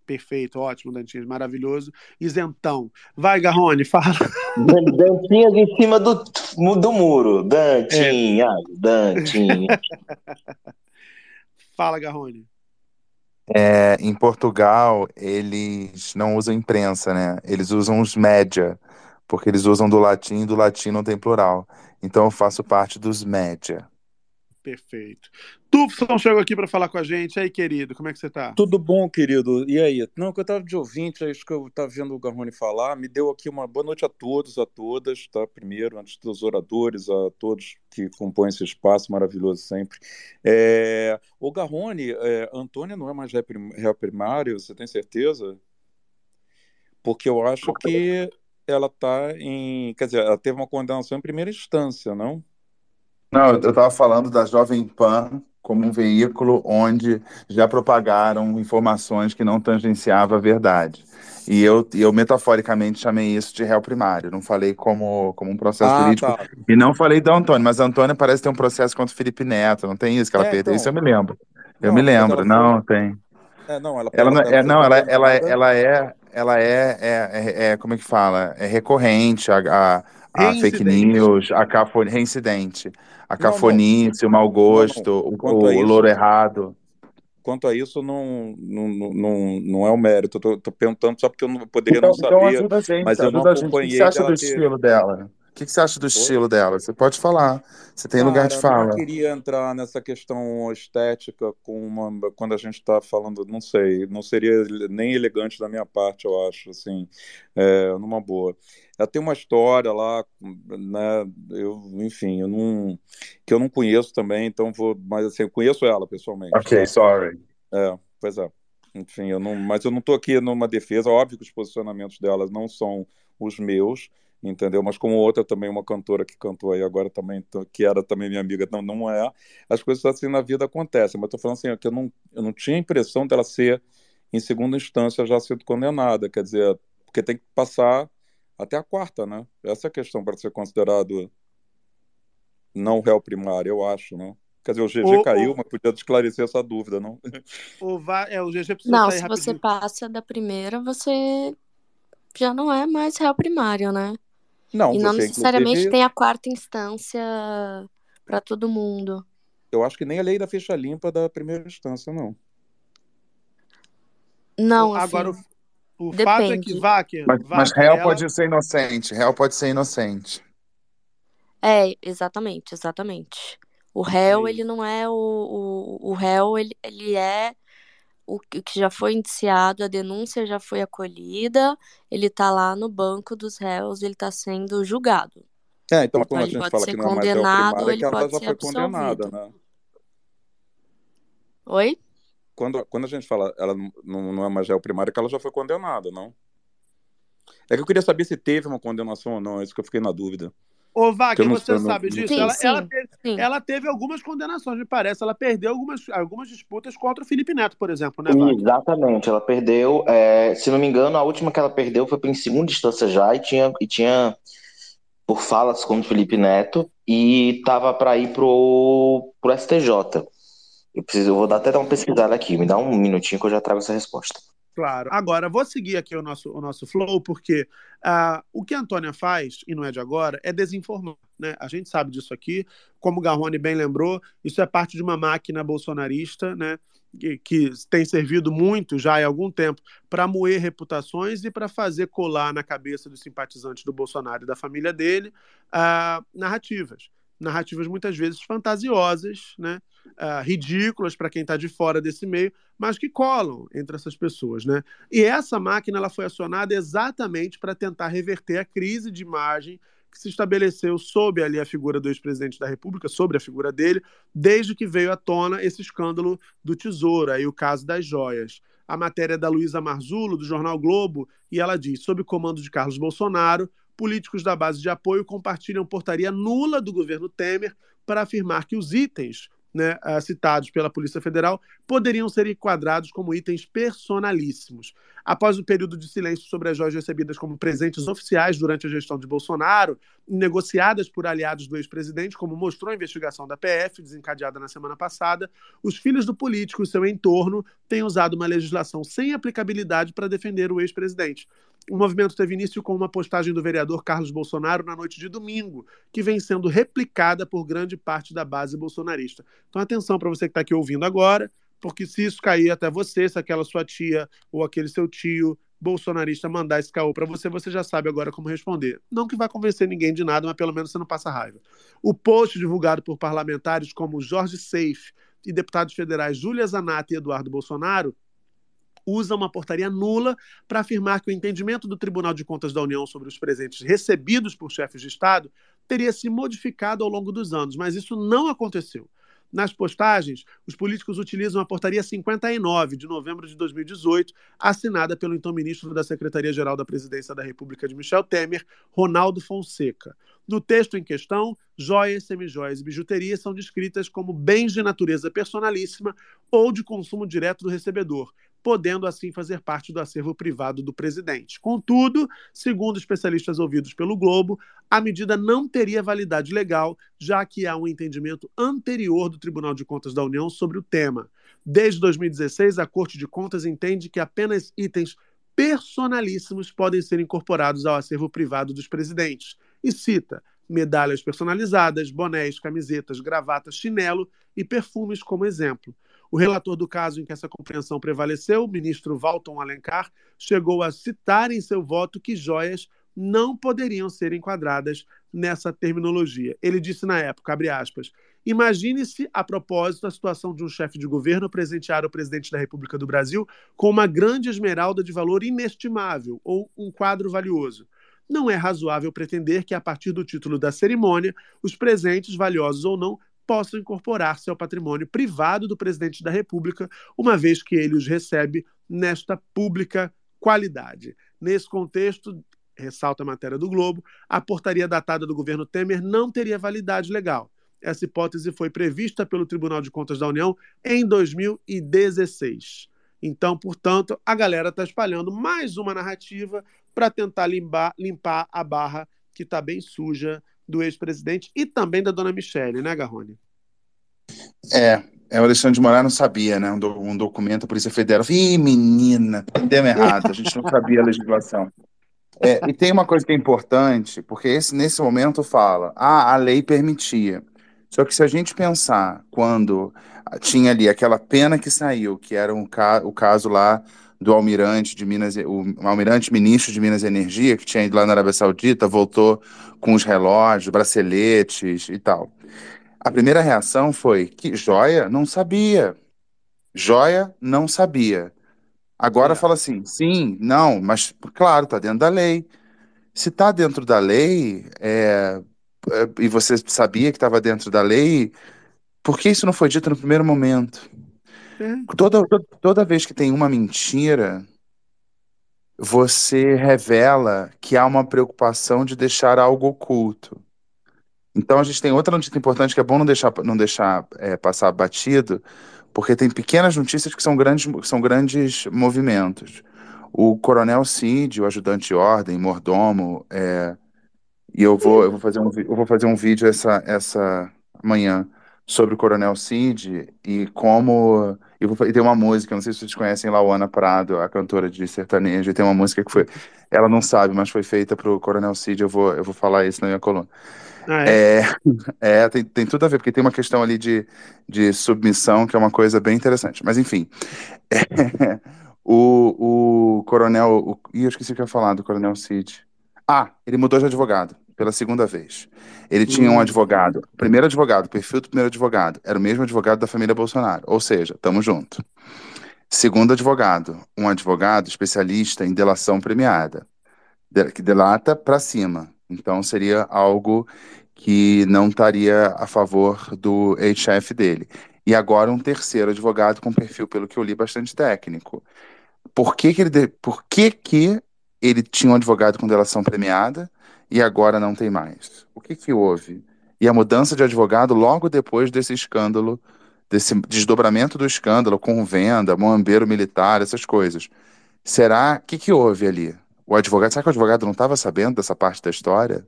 S1: Perfeito, ótimo, Dantinhas, maravilhoso. Isentão. Vai, Garrone, fala.
S16: Dantinhas em cima do, do muro. Dantinhas, Dantinhas.
S1: Fala, Garrone.
S14: É, em Portugal, eles não usam imprensa, né? Eles usam os média, porque eles usam do latim e do latim não tem plural. Então eu faço parte dos média.
S1: Perfeito. Tufson chegou aqui para falar com a gente. Aí, querido, como é que você tá?
S19: Tudo bom, querido? E aí? Não, que eu estava de ouvinte, é isso que eu estava vendo o Garrone falar, me deu aqui uma boa noite a todos, a todas, tá? Primeiro, antes dos oradores, a todos que compõem esse espaço maravilhoso sempre. É... O Garrone, é... Antônia não é mais réu primário, você tem certeza? Porque eu acho que ela está em. Quer dizer, ela teve uma condenação em primeira instância, não?
S14: Não, eu estava falando da Jovem Pan como um veículo onde já propagaram informações que não tangenciavam a verdade. E eu, eu metaforicamente chamei isso de réu primário, não falei como, como um processo
S19: Ah,
S14: jurídico.
S19: tá.
S14: E não falei da Antônia, mas a Antônia parece ter um processo contra o Felipe Neto, não tem isso que ela
S19: É,
S14: perdeu? Isso eu
S19: então.
S14: me lembro. Eu
S19: Não,
S14: me lembro, não, tem.
S19: É, não, ela,
S14: Ela,
S19: ela,
S14: não-
S19: ela
S14: é, não, ela, ela,
S19: condenada.
S14: ela é, ela é, é, é, é- como é que fala? É recorrente a, a, a fake news, a cafo, reincidente, a
S19: Não, não.
S14: cafonice, o mau gosto,
S19: não.
S14: o, o louro errado.
S19: quanto a isso não, não, não, não é o mérito. Eu tô, tô perguntando só porque eu não, poderia
S14: Então,
S19: não
S14: então
S19: saber,
S14: ajuda a gente,
S19: mas eu não
S14: ajuda a gente. O que você
S19: acompanhei
S14: acha do
S19: ter.
S14: estilo dela? O que que você acha do estilo dela? Você pode falar. Você tem lugar de
S19: Cara, não
S14: fala.
S19: queria entrar nessa questão estética com uma, quando a gente está falando, não sei, não seria nem elegante da minha parte, eu acho, assim, é, numa boa. Ela tem uma história lá, né, eu, enfim, eu não, que eu não conheço também, então vou, mas assim, eu conheço ela pessoalmente,
S14: Ok,
S19: tá?
S14: sorry.
S19: É, pois é. Enfim, eu não, mas eu não estou aqui numa defesa. Óbvio que os posicionamentos delas não são os meus, entendeu? Mas como outra também, uma cantora que cantou aí agora também, que era também minha amiga, não, não é. As coisas assim na vida acontecem. Mas estou falando assim, que eu não, eu não tinha a impressão dela ser, em segunda instância, já sido condenada. Quer dizer, porque tem que passar até a quarta, né? Essa é a questão para ser considerado não réu primário, eu acho, não? Quer dizer, o GG
S1: O,
S19: caiu,
S1: o,
S19: mas podia esclarecer essa dúvida, não?
S1: o, Va- é, o GG precisa
S9: Não, se você
S1: rapidinho.
S9: passa da primeira, você já não é mais réu primário, né?
S19: Não,
S9: E não
S19: você
S9: necessariamente
S19: inclusive,
S9: tem a quarta instância para todo mundo.
S19: eu acho que nem a lei da ficha limpa da primeira instância, não.
S9: Não,
S1: Agora,
S9: assim,
S1: o, o fato é que. Wacker,
S14: Mas, mas réu
S1: ela.
S14: pode ser inocente, réu pode ser inocente.
S9: É, exatamente, exatamente. O réu, ele não é o, o, o réu, ele, ele é o que já foi indiciado, a denúncia já foi acolhida, ele tá lá no banco dos réus, ele tá sendo julgado.
S19: É, então
S9: Então
S19: quando a gente fala que não é mais
S9: ou
S19: é que ela já foi condenada,
S9: absolvido.
S19: né?
S9: Oi?
S19: Quando, quando a gente fala ela não, não não é mais réu primário, é que ela já foi condenada, não? É que eu queria saber se teve uma condenação ou não, é isso que eu fiquei na dúvida.
S1: Ô,
S19: não,
S1: você sabe disso?
S19: sei.
S1: Ela,
S9: Sim,
S1: ela,
S9: sim,
S1: teve,
S9: sim.
S1: ela teve algumas condenações, me parece. Ela perdeu algumas, algumas disputas contra o Felipe Neto, por exemplo, né?
S16: Exatamente, ela perdeu. é, se não me engano, a última que ela perdeu foi em segunda instância já e tinha, e tinha por falas contra o Felipe Neto e tava para ir pro, pro STJ. Eu preciso, eu vou dar, até dar uma pesquisada aqui, me dá um minutinho que eu já trago essa resposta.
S1: Claro. Agora, vou seguir aqui o nosso, o nosso flow, porque ah, o que a Antônia faz, e não é de agora, é desinformar. Né? A gente sabe disso aqui, como o Garrone bem lembrou, isso é parte de uma máquina bolsonarista, né? Que, que tem servido muito já há algum tempo para moer reputações e para fazer colar na cabeça dos simpatizantes do Bolsonaro e da família dele ah, narrativas. Narrativas muitas vezes fantasiosas, né? ah, ridículas para quem está de fora desse meio, mas que colam entre essas pessoas, né? E essa máquina ela foi acionada exatamente para tentar reverter a crise de imagem que se estabeleceu sob ali a figura do ex-presidente da República, sobre a figura dele, desde que veio à tona esse escândalo do Tesouro, aí o caso das joias. A matéria é da Luísa Marzulo, do jornal Globo, e ela diz: sob o comando de Carlos Bolsonaro, políticos da base de apoio compartilham portaria nula do governo Temer para afirmar que os itens né, uh, citados pela Polícia Federal poderiam ser enquadrados como itens personalíssimos. Após o período de silêncio sobre as joias recebidas como presentes oficiais durante a gestão de Bolsonaro, negociadas por aliados do ex-presidente, como mostrou a investigação da PF, desencadeada na semana passada, os filhos do político e seu entorno têm usado uma legislação sem aplicabilidade para defender o ex-presidente. O movimento teve início com uma postagem do vereador Carlos Bolsonaro na noite de domingo, que vem sendo replicada por grande parte da base bolsonarista. Então, atenção para você que está aqui ouvindo agora, porque se isso cair até você, se aquela sua tia ou aquele seu tio bolsonarista mandar esse caô para você, você já sabe agora como responder. Não que vai convencer ninguém de nada, mas pelo menos você não passa raiva. O post divulgado por parlamentares como Jorge Seif e deputados federais Júlia Zanata e Eduardo Bolsonaro usa uma portaria nula para afirmar que o entendimento do Tribunal de Contas da União sobre os presentes recebidos por chefes de Estado teria se modificado ao longo dos anos, mas isso não aconteceu. Nas postagens, os políticos utilizam a portaria 59 de novembro de 2018, assinada pelo então ministro da Secretaria-Geral da Presidência da República de Michel Temer, Ronaldo Fonseca. No texto em questão, joias, semijoias e bijuterias são descritas como bens de natureza personalíssima ou de consumo direto do recebedor, podendo assim fazer parte do acervo privado do presidente. Contudo, segundo especialistas ouvidos pelo Globo, a medida não teria validade legal, já que há um entendimento anterior do Tribunal de Contas da União sobre o tema. Desde 2016, a Corte de Contas entende que apenas itens personalíssimos podem ser incorporados ao acervo privado dos presidentes. E cita medalhas personalizadas, bonés, camisetas, gravatas, chinelo e perfumes como exemplo. O relator do caso em que essa compreensão prevaleceu, o ministro Walton Alencar, chegou a citar em seu voto que joias não poderiam ser enquadradas nessa terminologia. Ele disse na época, abre aspas, imagine-se, a propósito, a situação de um chefe de governo presentear o presidente da República do Brasil com uma grande esmeralda de valor inestimável ou um quadro valioso. Não é razoável pretender que, a partir do título da cerimônia, os presentes, valiosos ou não, possam incorporar-se ao patrimônio privado do presidente da República, uma vez que ele os recebe nesta pública qualidade. Nesse contexto, ressalta a matéria do Globo, a portaria datada do governo Temer não teria validade legal. Essa hipótese foi prevista pelo Tribunal de Contas da União em 2016. Então, portanto, a galera está espalhando mais uma narrativa para tentar limpar, limpar a barra que está bem suja do ex-presidente e também da dona Michele, né, Garrone?
S14: É, é, o Alexandre de Moraes não sabia, né? Um, do, um documento da Polícia Federal. Ih, menina, deu errado, a gente não sabia a legislação. É, e tem uma coisa que é importante, porque esse, nesse momento fala, ah, a lei permitia. Só que se a gente pensar quando tinha ali aquela pena que saiu, que era um ca o caso lá do almirante de Minas, o almirante ministro de Minas e Energia, que tinha ido lá na Arábia Saudita, voltou com os relógios, braceletes e tal. A primeira reação foi que joia não sabia. Joia não sabia. Agora é. fala assim, sim, não, mas claro, está dentro da lei. Se está dentro da lei, é, é, e você sabia que estava dentro da lei, por que isso não foi dito no primeiro momento? É. Toda, toda vez que tem uma mentira, você revela que há uma preocupação de deixar algo oculto. Então a gente tem outra notícia importante que é bom não deixar, não deixar é, passar batido, porque tem pequenas notícias que são grandes, são grandes movimentos. O coronel Cid, o ajudante de ordem, mordomo, é, e eu vou, eu vou fazer um, eu vou fazer um vídeo essa, essa manhã sobre o Coronel Cid e como. E, vou, e tem uma música, não sei se vocês conhecem Lauana Prado, a cantora de sertanejo, e tem uma música que foi. Ela não sabe, mas foi feita para o Coronel Cid, eu vou, eu vou falar isso na minha coluna. Ah, é? É, é, tem, tem tudo a ver, porque tem uma questão ali de, de submissão, que é uma coisa bem interessante. Mas, enfim. É, o, o coronel. O, ih, eu esqueci o que eu ia falar do coronel Cid. Ah, ele mudou de advogado pela segunda vez. Ele tinha um hum. advogado, primeiro advogado, perfil do primeiro advogado, era o mesmo advogado da família Bolsonaro, ou seja, estamos junto. Segundo advogado, um advogado especialista em delação premiada, que delata para cima, Então seria algo que não estaria a favor do ex-chefe dele. E agora um terceiro advogado com perfil, pelo que eu li, bastante técnico. Por que, que ele, de- por que, que ele tinha um advogado com delação premiada e agora não tem mais? O que, que houve? E a mudança de advogado logo depois desse escândalo, desse desdobramento do escândalo com venda, moambeiro militar, essas coisas. Será? O que, que houve ali? O advogado, será que o advogado não estava sabendo dessa parte da história?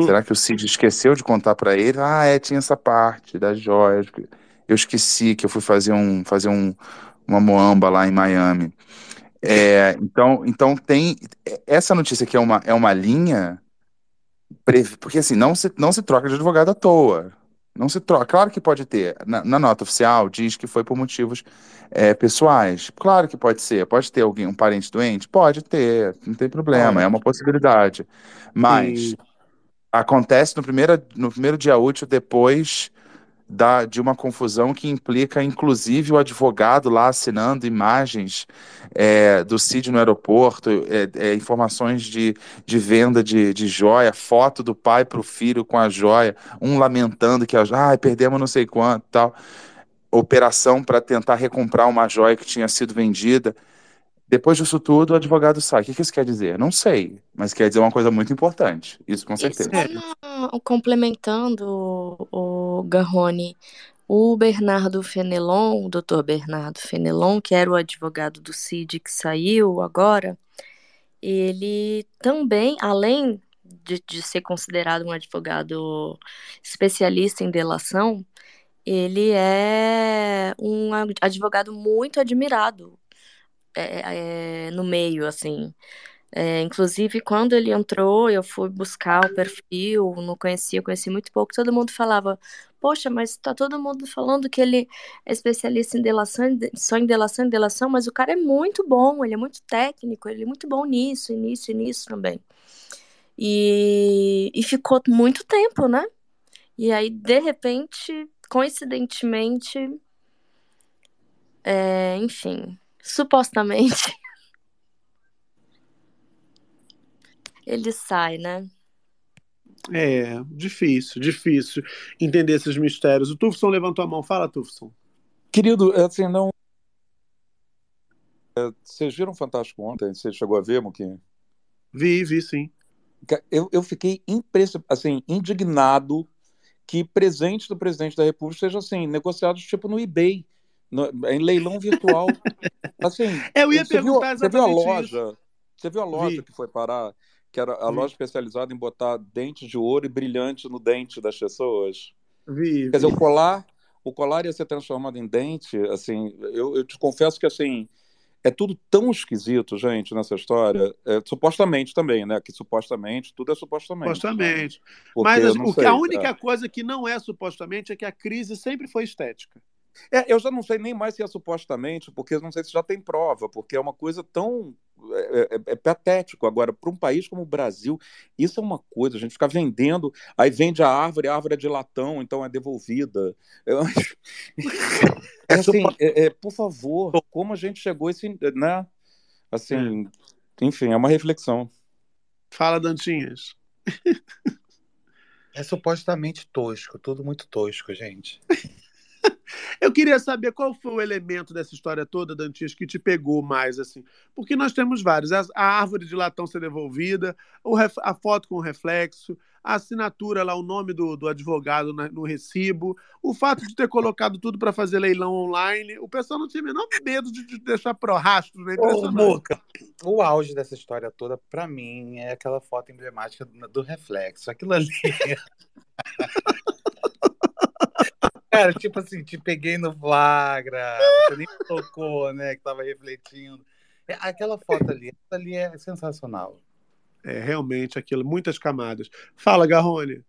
S14: Será que o Cid esqueceu de contar para ele? Ah, é, tinha essa parte das joias. Eu esqueci que eu fui fazer um fazer um, uma moamba lá em Miami. É, então, então tem essa notícia que é uma é uma linha porque assim não se não se troca de advogado à toa. Não se troca. Claro que pode ter. Na, na nota oficial diz que foi por motivos é, pessoais. Claro que pode ser. Pode ter alguém, um parente doente? Pode ter. Não tem problema. É uma possibilidade. Mas
S1: Sim.
S14: acontece no primeiro, no primeiro dia útil depois da, de uma confusão que implica, inclusive, o advogado lá assinando imagens é, do Cid no aeroporto, é, é, informações de, de venda de, de joia, foto do pai para o filho com a joia, um lamentando que a ah, perdemos não sei quanto, tal. Operação para tentar recomprar uma joia que tinha sido vendida. Depois disso tudo, o advogado sai. O que que isso quer dizer? Não sei, mas quer dizer uma coisa muito importante. Isso com certeza.
S9: no- complementando o, Garrone, o Bernardo Fenelon, o doutor Bernardo Fenelon, que era o advogado do CID que saiu agora, ele também, além de, de ser considerado um advogado especialista em delação, ele é um ad- advogado muito admirado é, é, no meio, assim. É, inclusive, quando ele entrou, eu fui buscar o perfil, não conhecia, conheci muito pouco. Todo mundo falava: Poxa, mas tá todo mundo falando que ele é especialista em delação, só em delação, em delação, mas o cara é muito bom, ele é muito técnico, ele é muito bom nisso, e nisso, e nisso também. E, e ficou muito tempo, né? E aí, de repente, coincidentemente, é, enfim, supostamente, ele sai, né?
S1: É, difícil, difícil entender esses mistérios. O Tufson levantou a mão. Fala, Tufson.
S19: Querido, assim, não. é, Vocês viram Fantástico ontem? Você chegou a ver, Muquinho?
S1: Vi, vi sim.
S19: Eu, eu fiquei impressionado, assim, indignado que presentes do presidente da República sejam assim, negociados tipo no eBay, no- em leilão virtual. Assim,
S1: Eu ia
S19: você viu,
S1: perguntar
S19: você viu a
S1: exatamente isso.
S19: loja? Você viu a loja
S1: Vi.
S19: que foi parar? Que era a
S1: Vi.
S19: loja especializada em botar dente de ouro e brilhante no dente das pessoas.
S1: Vi,
S19: Quer dizer, o colar, o colar ia ser transformado em dente, assim, eu, eu te confesso que assim, é tudo tão esquisito, gente, nessa história. É, supostamente também, né? Que supostamente, tudo é supostamente.
S1: Supostamente.
S19: Porque
S1: Mas assim, que-
S19: sei.
S1: a única
S19: é.
S1: coisa que não é supostamente é que a crise sempre foi estética.
S19: É, eu já não sei nem mais se é supostamente, porque eu não sei se já tem prova, porque é uma coisa tão. É, é- é patético. Agora, para um país como o Brasil, isso é uma coisa, a gente fica vendendo, aí vende a árvore, a árvore é de latão, então é devolvida. Eu acho- É assim, é- é, por favor, como a gente chegou a esse. Né? Assim, enfim, é uma reflexão.
S1: Fala, Dantinhas.
S4: É supostamente tosco, tudo muito tosco, gente.
S1: Eu queria saber qual foi o elemento dessa história toda, Dantinhas, que te pegou mais, assim. Porque nós temos vários. A a árvore de latão ser devolvida, o ref- a foto com reflexo, a assinatura lá, o nome do, do advogado na- no recibo, o fato de ter colocado tudo para fazer leilão online. O pessoal não tinha o menor medo de, de deixar pro rastro, né?
S4: Ô. Muca, o auge dessa história toda, pra mim, é aquela foto emblemática do, do reflexo. Aquilo ali. Cara, tipo assim, te peguei no flagra, você nem tocou, né? Que tava refletindo. É, Aquela foto ali, aquilo ali é sensacional.
S1: É, realmente, aquilo, muitas camadas. Fala, Garrone.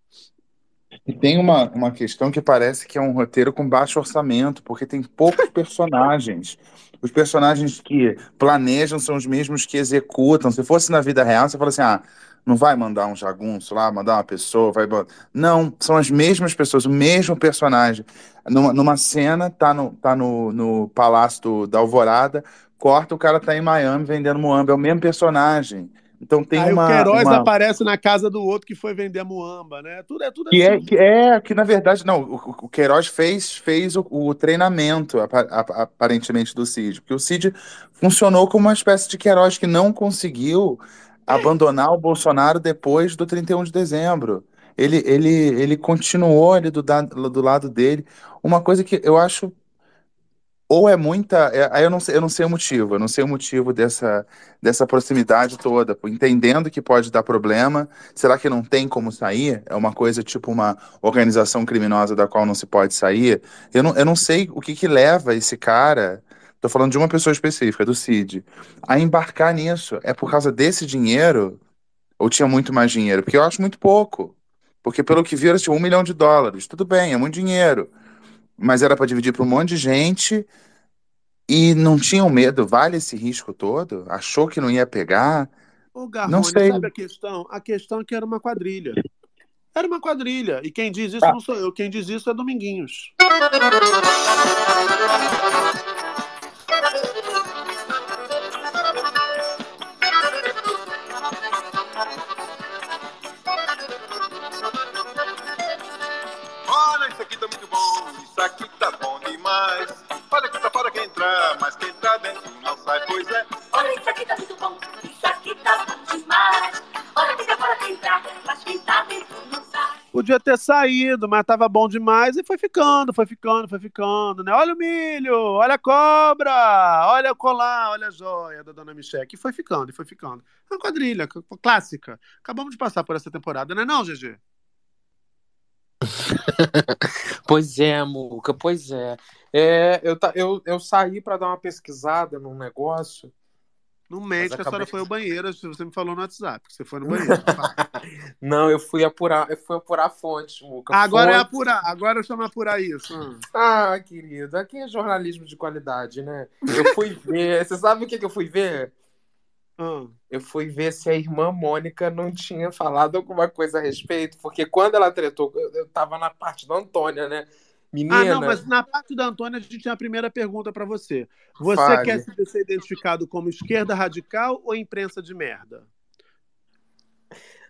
S14: E tem uma, uma questão que parece que é um roteiro com baixo orçamento, porque tem poucos personagens. Os personagens que planejam são os mesmos que executam. Se fosse na vida real, você fala assim: ah, não vai mandar um jagunço lá, mandar uma pessoa, vai. bo-". Não, são as mesmas pessoas, o mesmo personagem. Numa, numa cena, tá no, tá no, no Palácio do- da Alvorada, corta, o cara tá em Miami vendendo Moamba, é o mesmo personagem. Então tem
S1: Aí
S14: uma.
S1: o Queiroz
S14: uma...
S1: aparece na casa do outro que foi vender a muamba, né? Tudo é tudo
S14: Que é,
S1: assim.
S14: que é que na verdade não, o, o Queiroz fez, fez o, o treinamento apa- apa- aparentemente do Cid, porque o Cid funcionou como uma espécie de Queiroz que não conseguiu abandonar o Bolsonaro depois do 31 de dezembro. Ele, ele, ele continuou ali do, do lado dele. Uma coisa que eu acho ou é muita, é- aí eu não sei, eu não sei o motivo, eu não sei o motivo dessa, dessa proximidade toda, entendendo que pode dar problema, será que não tem como sair? É uma coisa tipo uma organização criminosa da qual não se pode sair? Eu não, eu não sei o que que leva esse cara, tô falando de uma pessoa específica, do Cid, a embarcar nisso. É por causa desse dinheiro? Ou tinha muito mais dinheiro? Porque eu acho muito pouco. Porque pelo que vi, era tipo um milhão de dólares. Tudo bem, é muito dinheiro. Mas era para dividir para um monte de gente e não tinham medo, vale esse risco todo? Achou que não ia pegar?
S1: Ô,
S14: Não
S1: Garrone,
S14: sei.
S1: sabe a questão? A questão é que era uma quadrilha. Era uma quadrilha. E quem diz isso
S14: Ah.
S1: não sou eu. Quem diz isso é Dominguinhos.
S2: Sai, pois é.
S11: Olha, isso aqui tá muito bom, isso aqui tá bom demais. Olha tá fora entrar, mas quem tá dentro não sai.
S1: Podia ter saído, mas tava bom demais e foi ficando, foi ficando, foi ficando, né? Olha o milho, olha a cobra, olha o colar, olha a joia da dona Michelle. E foi ficando, e foi ficando. Uma quadrilha, clássica. Acabamos de passar por essa temporada, não é não, GG?
S3: Pois é, Muca, pois é. É, eu, eu, eu saí para dar uma pesquisada num negócio.
S1: Mente
S3: Mas
S1: que a senhora foi ao banheiro, você me falou no WhatsApp, que você foi no banheiro.
S3: Não, eu fui apurar, eu fui apurar fontes, Muca.
S1: Agora é apurar, agora eu chamo apurar isso. Ah.
S3: Ah, querido, aqui é jornalismo de qualidade, né? Eu fui ver. Você sabe o que, que eu fui ver?
S1: Ah.
S3: Eu fui ver se a irmã Mônica não tinha falado alguma coisa a respeito, porque quando ela tretou, eu, eu tava na parte da Antônia, né? Menina.
S1: Ah, não, mas na parte da Antônia a gente tem a primeira pergunta para você. Você
S3: Fale.
S1: quer se- ser identificado como esquerda radical ou imprensa de merda?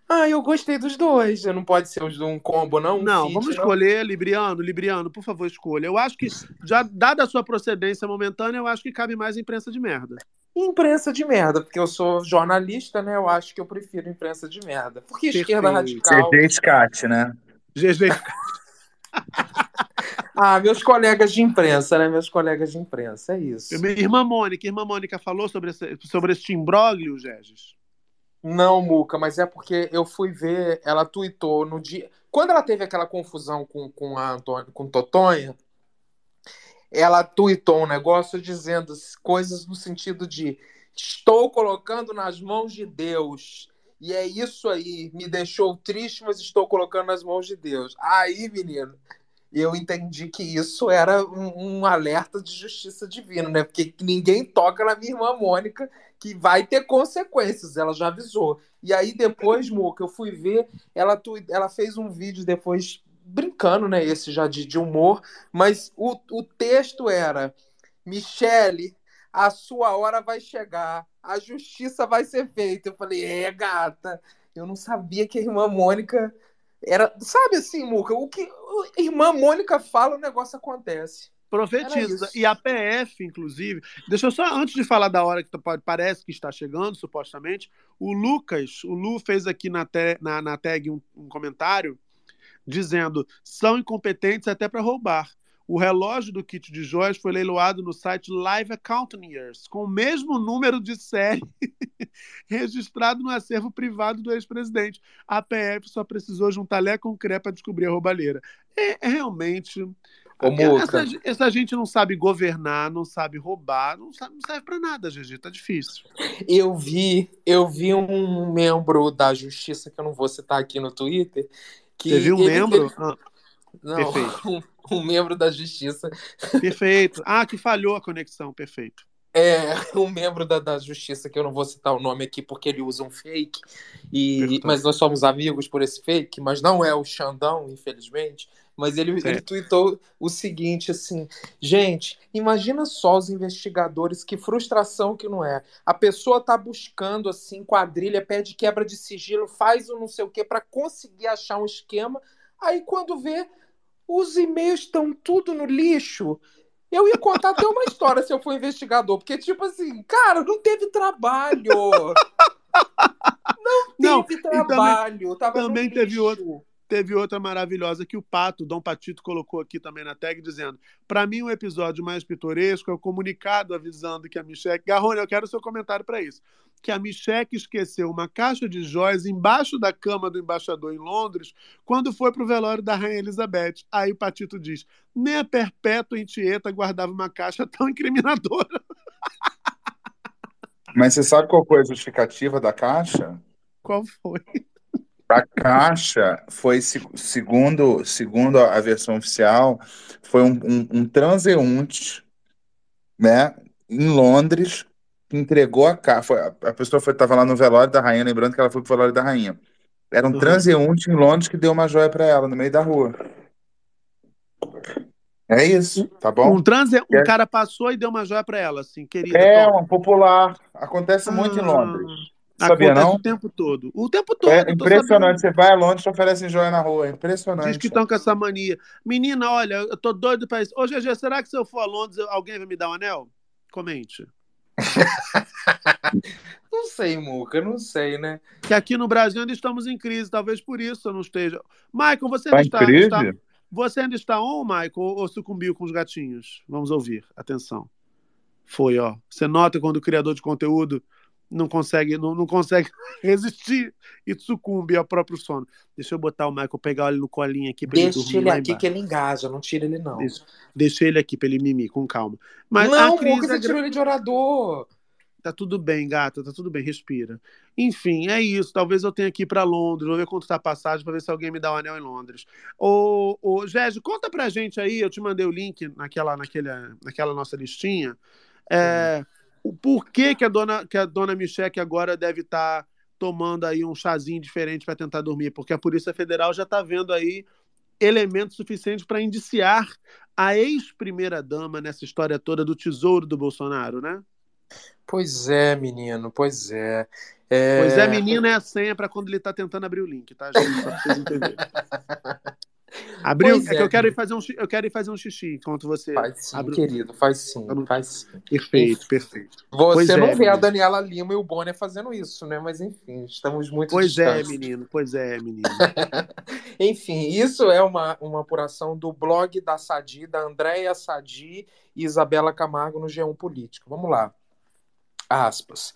S3: Ah, eu gostei dos dois. Não pode ser um combo, não? Um
S1: Não,
S3: feat,
S1: vamos
S3: não?
S1: escolher Libriano. Libriano, por favor, escolha. Eu acho que, já dada a sua procedência momentânea, eu acho que cabe mais imprensa de merda.
S3: Imprensa de merda, porque eu sou jornalista, né? Eu acho que eu prefiro imprensa de merda. Porque esquerda
S1: Perfeito.
S3: radical.
S14: GG Scat, né?
S1: GG
S3: Ah, meus colegas de imprensa, né? Meus colegas de imprensa, é isso.
S1: Minha irmã Mônica, irmã Mônica falou sobre esse, sobre esse imbróglio, Gegis?
S3: Não, Muca, mas é porque eu fui ver, ela tweetou no dia. Quando ela teve aquela confusão com, com a Antônia, com Totonha, ela tweetou um negócio dizendo coisas no sentido de estou colocando nas mãos de Deus. E é isso aí, me deixou triste, mas estou colocando nas mãos de Deus. Aí, menino, eu entendi que isso era um, um alerta de justiça divina, né? Porque ninguém toca na minha irmã Mônica, que vai ter consequências, ela já avisou. E aí depois, Muca, eu fui ver, ela, tui- ela fez um vídeo depois brincando, né? Esse já de, de humor, mas o, o texto era: Michele, a sua hora vai chegar, a justiça vai ser feita. Eu falei, é, gata, eu não sabia que a irmã Mônica era. Sabe assim, Muca, o que a irmã Mônica fala, o negócio acontece.
S1: Profetiza. E a PF, inclusive, deixa eu só, antes de falar da hora que tá- parece que está chegando, supostamente, o Lucas, o Lu fez aqui na, te- na- na tag um, um comentário dizendo: são incompetentes até para roubar. O relógio do kit de joias foi leiloado no site Live Accounting Years, com o mesmo número de série registrado no acervo privado do ex-presidente. A PF só precisou juntar Lé com Cré para descobrir a roubalheira. É, é realmente. Essa, essa gente não sabe governar, não sabe roubar, não, sabe, não serve para nada, GG, tá difícil.
S3: Eu vi, eu vi um membro da justiça, que eu não vou citar aqui no Twitter, que
S1: Você viu um
S3: ele-
S1: membro?
S3: ele-
S1: Ah,
S3: Não,
S1: Perfeito.
S3: um, um membro da justiça.
S1: perfeito. Ah, que falhou a conexão, perfeito.
S3: é um membro da, da justiça, que eu não vou citar o nome aqui porque ele usa um fake, e, mas nós somos amigos por esse fake, mas não é o Xandão, infelizmente. Mas ele, ele tweetou o seguinte, assim, gente, imagina só os investigadores, que frustração que não é. A pessoa tá buscando, assim, quadrilha, pede quebra de sigilo, faz o não sei o que para conseguir achar um esquema, aí quando vê, os e-mails estão tudo no lixo. Eu ia contar até uma história se eu for investigador, porque, tipo assim, cara, não teve trabalho. Não teve
S1: Não,
S3: trabalho.
S1: também, também teve outro. Teve outra maravilhosa que o Pato, Dom Patito, colocou aqui também na tag, dizendo: Para mim, o episódio mais pitoresco é o comunicado avisando que a Micheque. Garrone, eu quero o seu comentário para isso. Que a Micheque esqueceu uma caixa de joias embaixo da cama do embaixador em Londres quando foi para o velório da Rainha Elizabeth. Aí o Patito diz: Nem a Perpétua em Tieta guardava uma caixa tão incriminadora.
S14: Mas você sabe qual foi a justificativa da Caixa?
S1: Qual foi?
S14: A Caixa foi, se- segundo, segundo a versão oficial, foi um, um, um transeunte, né, em Londres, que entregou a caixa. A pessoa estava lá no velório da rainha, lembrando que ela foi pro velório da rainha. Era um
S1: Uhum.
S14: transeunte em Londres que deu uma joia para ela no meio da rua. É isso, tá bom?
S1: Um transe, um
S14: É-
S1: cara passou e deu uma joia para ela, assim, querida.
S14: É,
S1: toma.
S14: um popular. Acontece muito em Londres. Sabia
S1: acontece
S14: não?
S1: o tempo todo. O tempo todo,
S14: É
S1: eu tô
S14: impressionante. Você vai a Londres e oferecem joia na rua. É
S1: Diz
S14: impressionante.
S1: que estão com essa mania. Menina, olha, eu tô doido pra isso. Ô, GG, será que se eu for a Londres, alguém vai me dar um anel? Comente.
S3: Não sei, Muca, não sei, né?
S1: Que aqui no Brasil ainda estamos em crise, talvez por isso eu não esteja. Michael, você
S14: Tá
S1: ainda
S14: em
S1: está,
S14: crise?
S1: está- Você ainda está on, Michael, ou sucumbiu com os gatinhos? Vamos ouvir. Atenção. Foi, ó. Você nota quando o criador de conteúdo não consegue, não, não consegue resistir e sucumbe ao próprio sono. Deixa eu botar o Michael, pegar ele no colinho aqui pra ele
S3: Deixa ele
S1: lá
S3: aqui
S1: embaixo.
S3: que ele engaja, não tira ele não.
S1: Deixa, deixa ele aqui pra ele mimir, com calma. Mas
S3: não,
S1: a crise
S3: Muca, você
S1: é gra-
S3: tirou ele de orador.
S1: Tá tudo bem, gata, tá tudo bem, respira. Enfim, é isso. Talvez eu tenha que ir pra Londres, vou ver quanto tá a passagem pra ver se alguém me dá um anel em Londres. Ô, ô Gégio, conta pra gente aí, eu te mandei o link naquela, naquele, naquela nossa listinha. É, o porquê que a dona, que a dona Micheque agora deve estar tomando aí um chazinho diferente para tentar dormir? Porque a Polícia Federal já tá vendo aí elementos suficientes para indiciar a ex-primeira-dama nessa história toda do tesouro do Bolsonaro, né?
S3: Pois é, menino, pois é.
S1: Pois é, menino é a senha para quando ele tá tentando abrir o link, tá, gente? Só pra vocês entenderem. Abriu,
S3: Pois
S1: é, que
S3: é,
S1: eu quero ir fazer um, eu quero ir fazer um xixi enquanto você
S3: Faz sim,
S1: abre o-
S3: querido, faz sim, faz sim.
S1: Perfeito, perfeito.
S3: Você
S1: Pois
S3: não
S1: é,
S3: vê a
S1: menino.
S3: Daniela Lima e o Bonner fazendo isso, né? Mas enfim, estamos muito
S1: Pois é,
S3: distantes.
S1: menino, pois é, menino.
S3: Enfim, isso é uma, uma apuração do blog da Sadi, da Andréia Sadi e Isabela Camargo no G1 Político. Vamos lá. Aspas.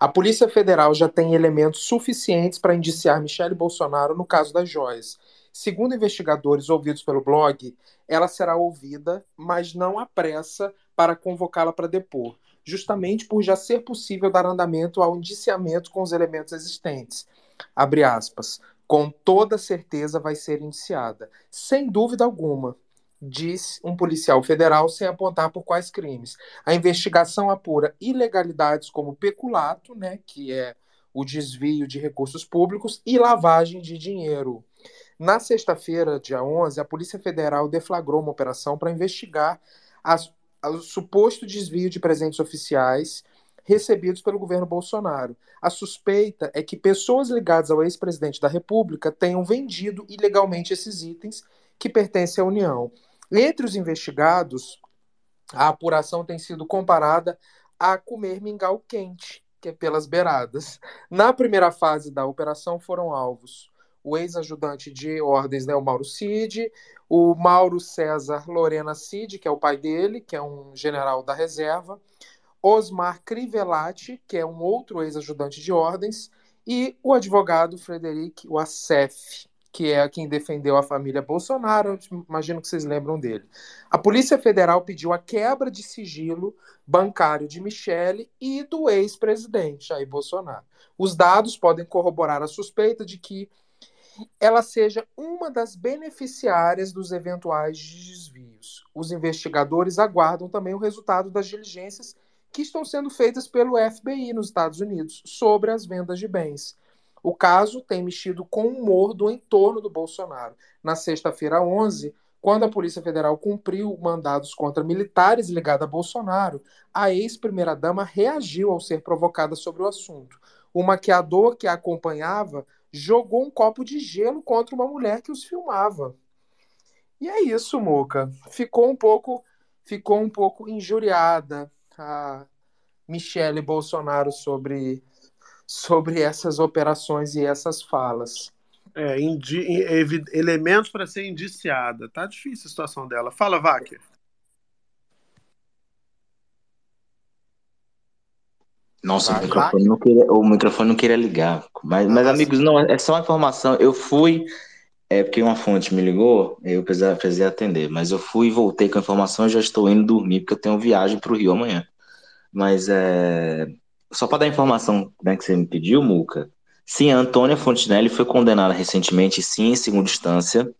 S3: A Polícia Federal já tem elementos suficientes para indiciar Michele Bolsonaro no caso das joias. Segundo investigadores ouvidos pelo blog, ela será ouvida, mas não há pressa para convocá-la para depor, justamente por já ser possível dar andamento ao indiciamento com os elementos existentes. Abre aspas. Com toda certeza vai ser indiciada, sem dúvida alguma, disse um policial federal sem apontar por quais crimes. A investigação apura ilegalidades como peculato, né, que é o desvio de recursos públicos, e lavagem de dinheiro. Na sexta-feira, dia 11, a Polícia Federal deflagrou uma operação para investigar o suposto desvio de presentes oficiais recebidos pelo governo Bolsonaro. A suspeita é que pessoas ligadas ao ex-presidente da República tenham vendido ilegalmente esses itens que pertencem à União. Entre os investigados, a apuração tem sido comparada a comer mingau quente, que é pelas beiradas. Na primeira fase da operação foram alvos o ex-ajudante de ordens, né, o Mauro Cid, o Mauro César Lorena Cid, que é o pai dele, que é um general da reserva, Osmar Crivellati, que é um outro ex-ajudante de ordens, e o advogado Frederic Wassef, que é quem defendeu a família Bolsonaro, imagino que vocês lembram dele. A Polícia Federal pediu a quebra de sigilo bancário de Michele e do ex-presidente Jair Bolsonaro. Os dados podem corroborar a suspeita de que ela seja uma das beneficiárias dos eventuais desvios. Os investigadores aguardam também o resultado das diligências que estão sendo feitas pelo FBI nos Estados Unidos sobre as vendas de bens. O caso tem mexido com o humor do entorno do Bolsonaro. Na sexta-feira 11, quando a Polícia Federal cumpriu mandados contra militares ligados a Bolsonaro, a ex-primeira-dama reagiu ao ser provocada sobre o assunto. O maquiador que a acompanhava jogou um copo de gelo contra uma mulher que os filmava. E é isso, Moca. Ficou um pouco, ficou um pouco injuriada a Michele Bolsonaro sobre sobre essas operações e essas falas.
S1: É, elementos para ser indiciada. Tá difícil a situação dela. Fala, Vaker.
S16: Nossa, o
S3: Vai,
S16: microfone, não queria, o microfone não queria ligar. Mas, mas amigos, não, é só uma informação. Eu fui, é porque uma fonte me ligou, eu precisava, precisei atender. Mas eu fui e voltei com a informação e já estou indo dormir, porque eu tenho viagem para o Rio amanhã. Mas é. Só para dar a informação né, que você me pediu, Muca. Sim, a Antônia Fontinelli foi condenada recentemente, sim, em segunda instância,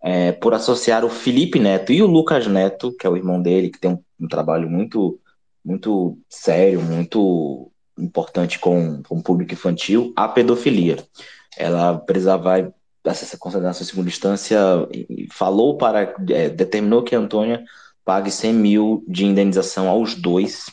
S16: é, por associar o Felipe Neto e o Lucas Neto, que é o irmão dele, que tem um, um trabalho muito, muito sério, muito importante com, com o público infantil, à pedofilia. Ela precisava essa condenação em segunda instância falou para, é, determinou que a Antônia pague 100 mil de indenização aos dois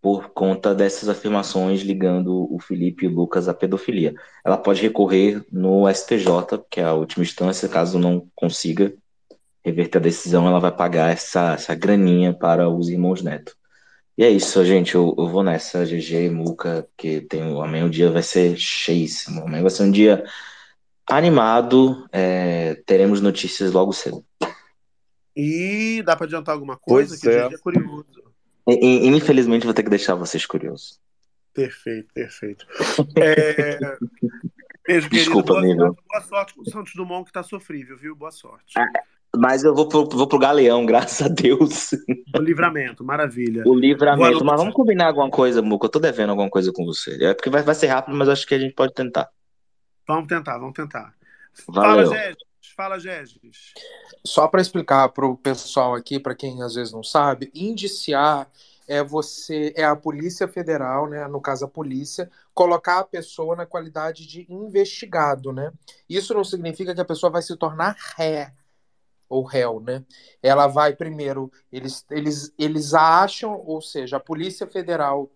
S16: por conta dessas afirmações ligando o Felipe e o Lucas à pedofilia. Ela pode recorrer no STJ, que é a última instância, caso não consiga reverter a decisão, ela vai pagar essa, essa graninha para os irmãos Neto. E é isso, gente. Eu, eu vou nessa, GG e Muca, que tem, amanhã o dia vai ser cheíssimo. Amanhã vai ser um dia animado. é, teremos notícias logo cedo.
S1: E dá para adiantar alguma coisa?
S19: Pois
S1: que
S19: é.
S1: é curioso.
S16: E- e- Infelizmente, vou ter que deixar vocês curiosos.
S1: Perfeito, perfeito. É... Beijo, querido.
S16: Desculpa,
S1: Boa
S16: amigo.
S1: sorte, boa sorte com o Santos Dumont, que tá sofrível, viu? Boa sorte.
S16: Mas eu vou pro, vou pro Galeão, graças a Deus.
S1: O livramento, maravilha.
S16: O livramento. Mas vamos combinar alguma coisa, Muca. Eu tô devendo alguma coisa com você. É porque vai, vai ser rápido, mas acho que a gente pode tentar.
S1: Vamos tentar, vamos tentar.
S16: Valeu.
S1: Fala, Gegis. Fala, Gegis.
S3: Só para explicar para o pessoal aqui, para quem às vezes não sabe, indiciar é você é a Polícia Federal, né, no caso a polícia, colocar a pessoa na qualidade de investigado, né? Isso não significa que a pessoa vai se tornar ré ou réu, né? Ela vai primeiro, eles, eles, eles acham, ou seja, a Polícia Federal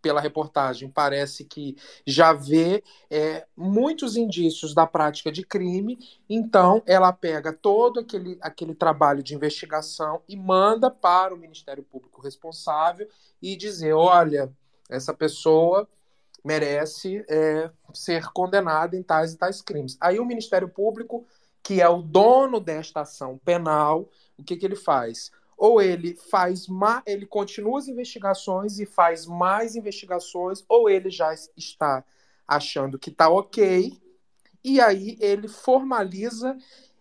S3: pela reportagem, parece que já vê é, muitos indícios da prática de crime, então ela pega todo aquele, aquele trabalho de investigação e manda para o Ministério Público responsável e dizer: olha, essa pessoa merece é, ser condenada em tais e tais crimes. Aí o Ministério Público, que é o dono desta ação penal, o que, que ele faz? ou ele faz ma ele continua as investigações e faz mais investigações, ou ele já está achando que está ok, e aí ele formaliza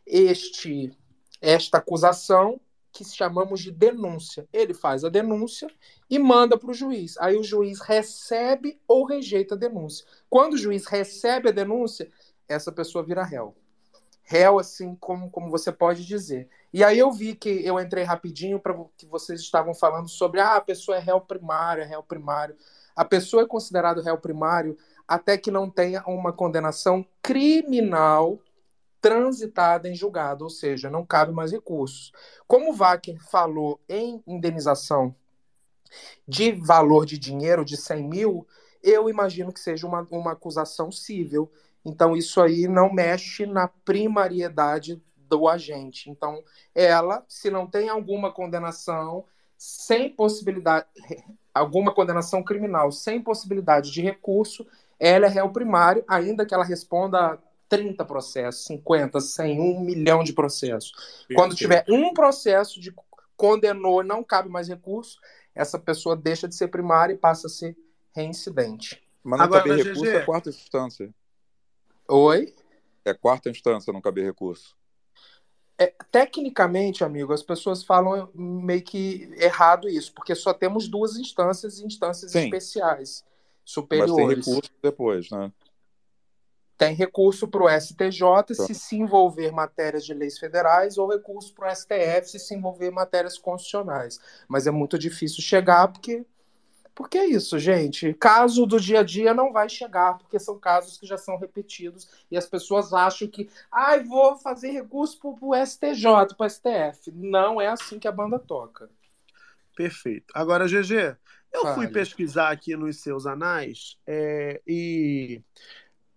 S3: este esta acusação que chamamos de denúncia. Ele faz a denúncia e manda para o juiz. Aí o juiz recebe ou rejeita a denúncia. Quando o juiz recebe a denúncia, essa pessoa vira réu réu, assim como, como você pode dizer. E aí eu vi que eu entrei rapidinho para que vocês estavam falando sobre ah, a pessoa é réu primário, é réu primário. A pessoa é considerada réu primário até que não tenha uma condenação criminal transitada em julgado, ou seja, não cabe mais recursos. Como o Wacker falou em indenização de valor de dinheiro de 100 mil, eu imagino que seja uma, uma acusação civil. Então, isso aí não mexe na primariedade do agente. Então, ela, se não tem alguma condenação, sem possibilidade, alguma condenação criminal, sem possibilidade de recurso, ela é réu primário, ainda que ela responda a 30 processos, 50, 100, 1 milhão de processos. Quando tiver um processo de condenou não cabe mais recurso, essa pessoa deixa de ser primária e passa a ser reincidente.
S19: Mas não
S1: Agora,
S19: caber
S1: GG.
S19: recurso é quarta instância.
S3: Oi?
S19: É quarta instância não caber recurso.
S3: É, tecnicamente, amigo, as pessoas falam meio que errado isso, porque só temos duas instâncias e instâncias
S19: Sim.
S3: especiais
S19: Mas tem
S3: superiores.
S19: recurso depois, né?
S3: Tem recurso para o STJ se se envolver matérias de leis federais ou recurso para o STF se se envolver matérias constitucionais. Mas é muito difícil chegar porque Porque é isso, gente. Caso do dia a dia não vai chegar, porque são casos que já são repetidos e as pessoas acham que, ai, vou fazer recurso pro, pro STJ, pro STF. Não é assim que a banda toca.
S1: Perfeito. Agora, GG, eu fui
S3: Fale.
S1: pesquisar aqui nos seus anais é, e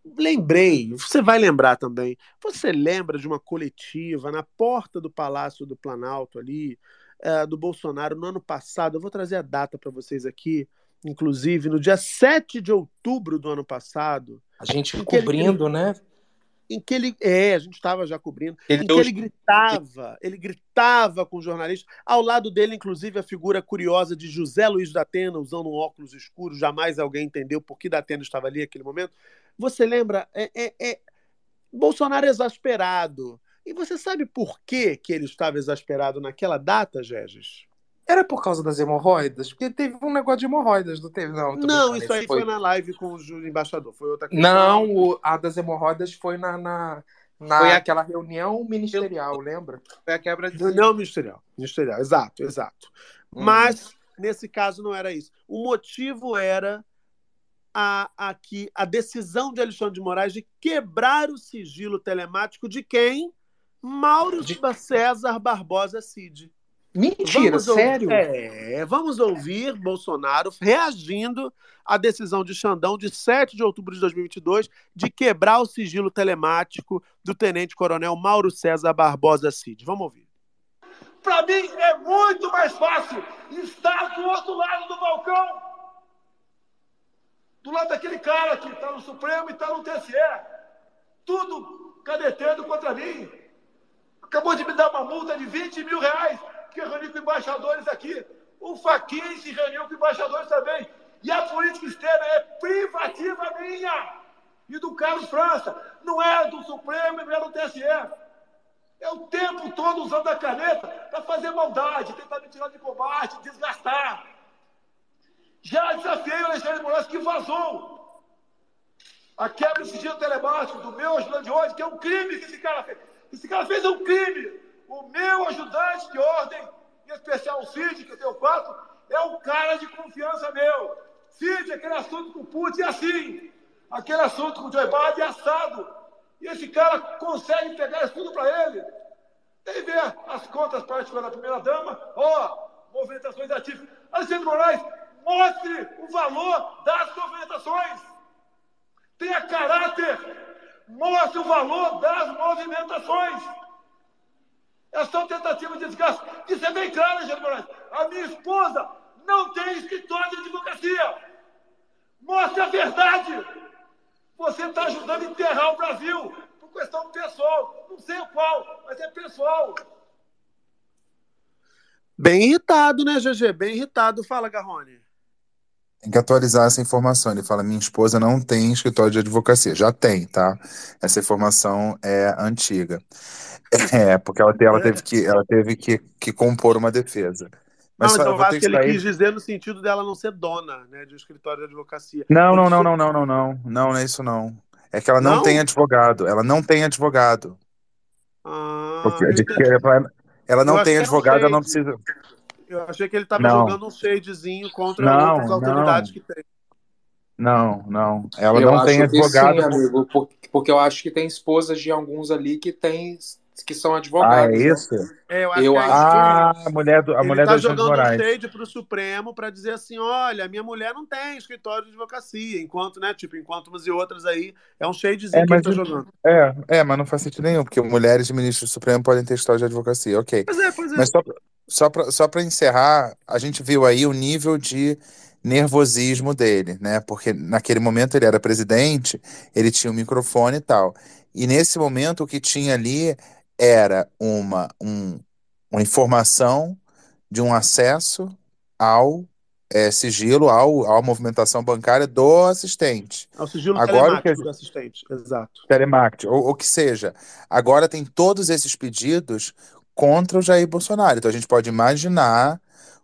S1: lembrei, você vai lembrar também, você lembra de uma coletiva na porta do Palácio do Planalto ali, é, do Bolsonaro no ano passado, eu vou trazer a data para vocês aqui, inclusive no dia 7 de outubro do ano passado.
S3: A gente
S1: que ele-
S3: cobrindo, né?
S1: em que ele é, a gente estava já cobrindo,
S3: Ele
S1: em que ele gritava, ele gritava com o jornalista, ao lado dele, inclusive, a figura curiosa de José Luiz da Atena, usando um óculos escuro, jamais alguém entendeu por que da Atena estava ali naquele momento. Você lembra? É, é- é- Bolsonaro exasperado. E você sabe por que, que ele estava exasperado naquela data, Gegis?
S3: Era por causa das hemorroidas? Porque teve um negócio de hemorroidas, não teve? Não,
S1: Não, isso aí foi... na live com o Júlio Embaixador, foi outra questão.
S3: Não, o- a das hemorroidas foi na, na, na
S1: Foi
S3: aquela reunião ministerial, lembra?
S1: Foi a quebra de reunião ministerial. Ministerial, exato, exato.
S3: Hum.
S1: Mas nesse caso não era isso. O motivo era a, a, que, a decisão de Alexandre de Moraes de quebrar o sigilo telemático de quem? Mauro César Barbosa Cid.
S3: Mentira,
S1: Vamos
S3: sério?
S1: É, vamos ouvir Bolsonaro reagindo à decisão de Xandão de 7 de outubro de 2022 de quebrar o sigilo telemático do tenente-coronel Mauro César Barbosa Cid. Vamos ouvir.
S20: Para mim é muito mais fácil estar do outro lado do balcão, do lado daquele cara que está no Supremo e está no TSE, tudo cadetando contra mim. Acabou de me dar uma multa de 20 mil reais, que eu reuni com embaixadores aqui. O Faquin se reuniu com embaixadores também. E a política externa é privativa minha e do Carlos França. Não é do Supremo e não é do TSE. É o tempo todo usando a caneta para fazer maldade, tentar me tirar de combate, desgastar. Já desafiei o Alexandre Moraes que vazou. A quebra do sigilo telemático do meu ajudante de ordem, que é um crime que esse cara fez. Esse cara fez um crime. O meu ajudante de ordem, em especial o Cid, que eu tenho quatro, é um cara de confiança meu. Cid, aquele assunto com o Putin é assim. Aquele assunto com o Joe Biden é assado. E esse cara consegue pegar isso tudo para ele. Tem ver as contas particulares da primeira-dama, ó, movimentações ativas. Alexandre Moraes, mostre o valor das movimentações. Tenha caráter. Mostre o valor das movimentações. É só tentativa de desgaste. Isso é bem claro, Alexandre Moraes. A minha esposa não tem escritório de advocacia. Mostre a verdade. Você está ajudando a enterrar o Brasil por questão pessoal. Não sei o qual, mas é pessoal.
S1: Bem irritado, né, GG? Bem irritado. Fala, Garrone.
S14: Tem que atualizar essa informação. Ele fala: minha esposa não tem escritório de advocacia. Já tem, tá? Essa informação é antiga. É, porque ela, te- ela teve, que, ela teve que, que compor uma defesa. Mas
S1: não,
S14: só-
S1: então
S14: eu
S1: acho que
S14: que
S1: ele
S14: sair.
S1: quis dizer no sentido dela não ser dona né, de um escritório de advocacia.
S14: Não, não, não, não, não, não, não. Não, não é isso, não. É que ela não
S1: Não?
S14: tem advogado. Ela não tem advogado.
S1: Ah,
S14: Porque
S1: eu entendi.
S14: ela- ela
S1: Eu
S14: não tem
S1: que um
S14: advogado, ela não
S1: shade.
S14: precisa.
S1: Eu achei que ele estava
S14: Não.
S1: jogando um shadezinho contra
S14: Não,
S1: outras autoridades
S14: não.
S1: que tem.
S14: Não, não. Ela
S3: eu
S14: não tem advogado.
S3: sim, amigo, por- porque eu acho que tem esposas de alguns ali que tem, que são
S14: Ah, é
S3: advogados. né?
S14: isso?
S1: É, eu acho
S3: Eu
S1: que é isso.
S14: Ah, a mulher do, a
S1: Ele
S14: mulher do de
S1: jogando um shade para o Supremo para dizer assim: olha, minha mulher não tem escritório de advocacia, enquanto, né? Tipo, enquanto umas e outras aí. É um shadezinho
S14: É,
S1: que ele está jogando.
S14: é, é, mas não faz sentido nenhum, porque mulheres de ministro do Supremo podem ter história de advocacia, ok.
S1: Pois é, pois é.
S14: Mas só, só para só pra encerrar, a gente viu aí o nível de nervosismo dele, né? Porque naquele momento ele era presidente, ele tinha o microfone e tal. E nesse momento o que tinha ali era uma, um, uma informação de um acesso ao eh, sigilo, ao, à movimentação bancária do assistente.
S1: É o sigilo
S14: Agora o que
S1: telemático do assistente. Exato.
S14: telemarketing, ou o que seja. Agora tem todos esses pedidos contra o Jair Bolsonaro. Então a gente pode imaginar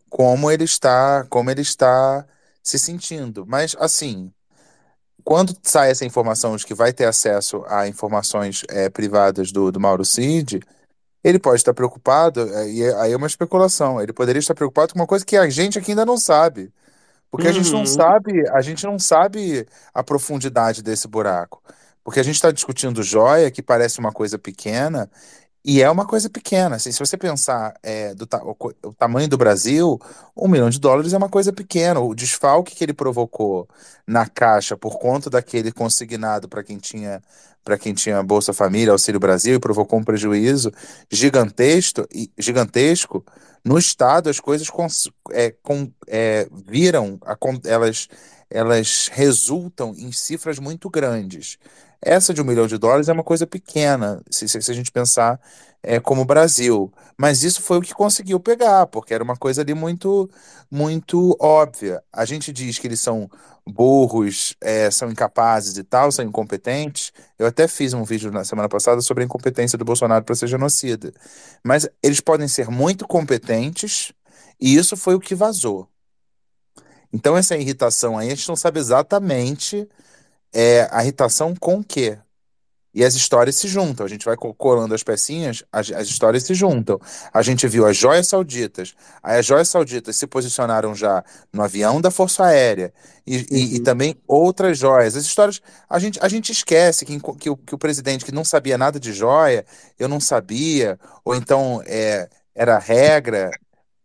S14: como ele está, como ele está se sentindo. Mas assim, quando sai essa informação de que vai ter acesso a informações eh, privadas do, do Mauro Cid, ele pode estar preocupado, eh, e aí é uma especulação, ele poderia estar preocupado com uma coisa que a gente aqui ainda não sabe. Porque a gente não
S1: Uhum.
S14: sabe, a gente não sabe a profundidade desse buraco. Porque a gente está discutindo joia, que parece uma coisa pequena, e é uma coisa pequena. Assim, se você pensar é, do ta- o, o tamanho do Brasil, um milhão de dólares é uma coisa pequena. O desfalque que ele provocou na Caixa por conta daquele consignado para quem tinha para quem tinha Bolsa Família, Auxílio Brasil, e provocou um prejuízo gigantesco, gigantesco. No Estado, as coisas é, com- é, viram, elas, elas resultam em cifras muito grandes. Essa de um milhão de dólares é uma coisa pequena, se, se- a gente pensar é, como o Brasil. Mas isso foi o que conseguiu pegar, porque era uma coisa ali muito, muito óbvia. A gente diz que eles são burros, é, são incapazes e tal, são incompetentes. Eu até fiz um vídeo na semana passada sobre a incompetência do Bolsonaro para ser genocida. Mas eles podem ser muito competentes, e isso foi o que vazou. Então, essa irritação aí, a gente não sabe exatamente é, a irritação com o quê. E as histórias se juntam. A gente vai co- colando as pecinhas, as, as histórias se juntam. A gente viu as joias sauditas. Aí as joias sauditas se posicionaram já no avião da Força Aérea. E, e- e também outras joias. As histórias. A gente, a gente esquece que, que, o, que o presidente que não sabia nada de joia, eu não sabia, ou então é, era regra.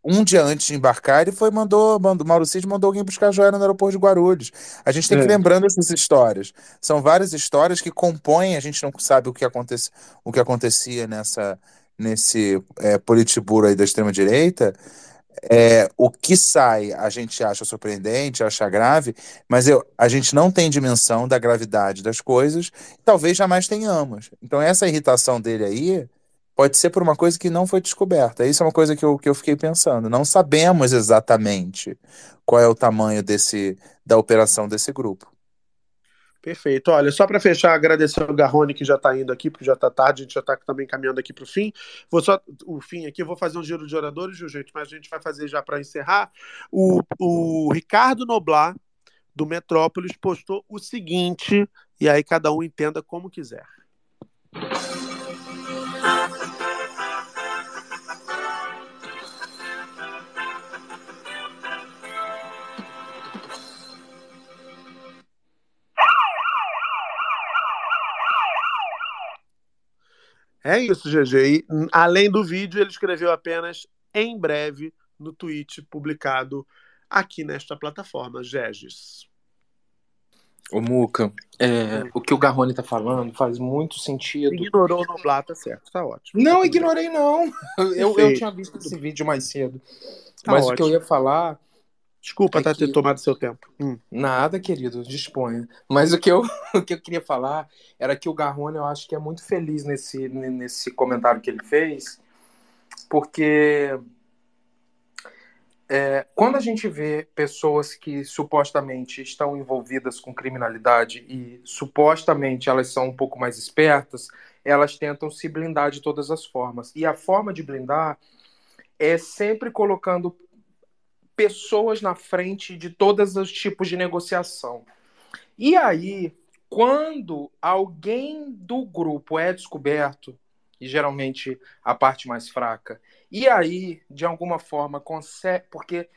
S14: Um dia antes de embarcar, ele foi mandou, mandou Mauro Cid mandou alguém buscar joia no aeroporto de Guarulhos. A gente tem que ir
S1: É.
S14: lembrando essas histórias. São várias histórias que compõem, a gente não sabe o que, acontece, o que acontecia nessa, nesse é, Politburo aí da extrema-direita. É, o que sai a gente acha surpreendente, acha grave, mas eu, a gente não tem dimensão da gravidade das coisas, talvez jamais tenhamos. Então, essa irritação dele aí pode ser por uma coisa que não foi descoberta. Isso é uma coisa que eu, que eu fiquei pensando. Não sabemos exatamente qual é o tamanho desse, da operação desse grupo.
S1: Perfeito. Olha, só para fechar, agradecer o Garrone que já está indo aqui, porque já está tarde, a gente já está também caminhando aqui para o fim. Vou só o fim aqui, vou fazer um giro de oradores, viu, gente? Mas a gente vai fazer já para encerrar. O, o Ricardo Noblar, do Metrópolis, postou o seguinte, e aí cada um entenda como quiser. É isso, GG. E, hum, além do vídeo, ele escreveu apenas em breve no tweet publicado aqui nesta plataforma, Gegis.
S3: Ô, Muca, é, o que o Garrone tá falando faz muito sentido.
S1: Ignorou o Noblar, tá certo, tá ótimo.
S3: Não, ignorei não. Eu, eu tinha visto esse vídeo mais cedo.
S1: Tá
S3: Mas o que eu
S1: ótimo.
S3: ia falar.
S1: Desculpa
S3: é
S1: tá, ter
S3: que-
S1: tomado seu tempo. Hum.
S3: Nada, querido, disponha. Mas o que, eu, o que eu queria falar era que o Garrone, eu acho que é muito feliz nesse, nesse comentário que ele fez, porque é, quando a gente vê pessoas que supostamente estão envolvidas com criminalidade e supostamente elas são um pouco mais espertas, elas tentam se blindar de todas as formas. E a forma de blindar é sempre colocando pessoas na frente de todos os tipos de negociação. E aí, quando alguém do grupo é descoberto, e geralmente a parte mais fraca, e aí, de alguma forma, consegue. Porque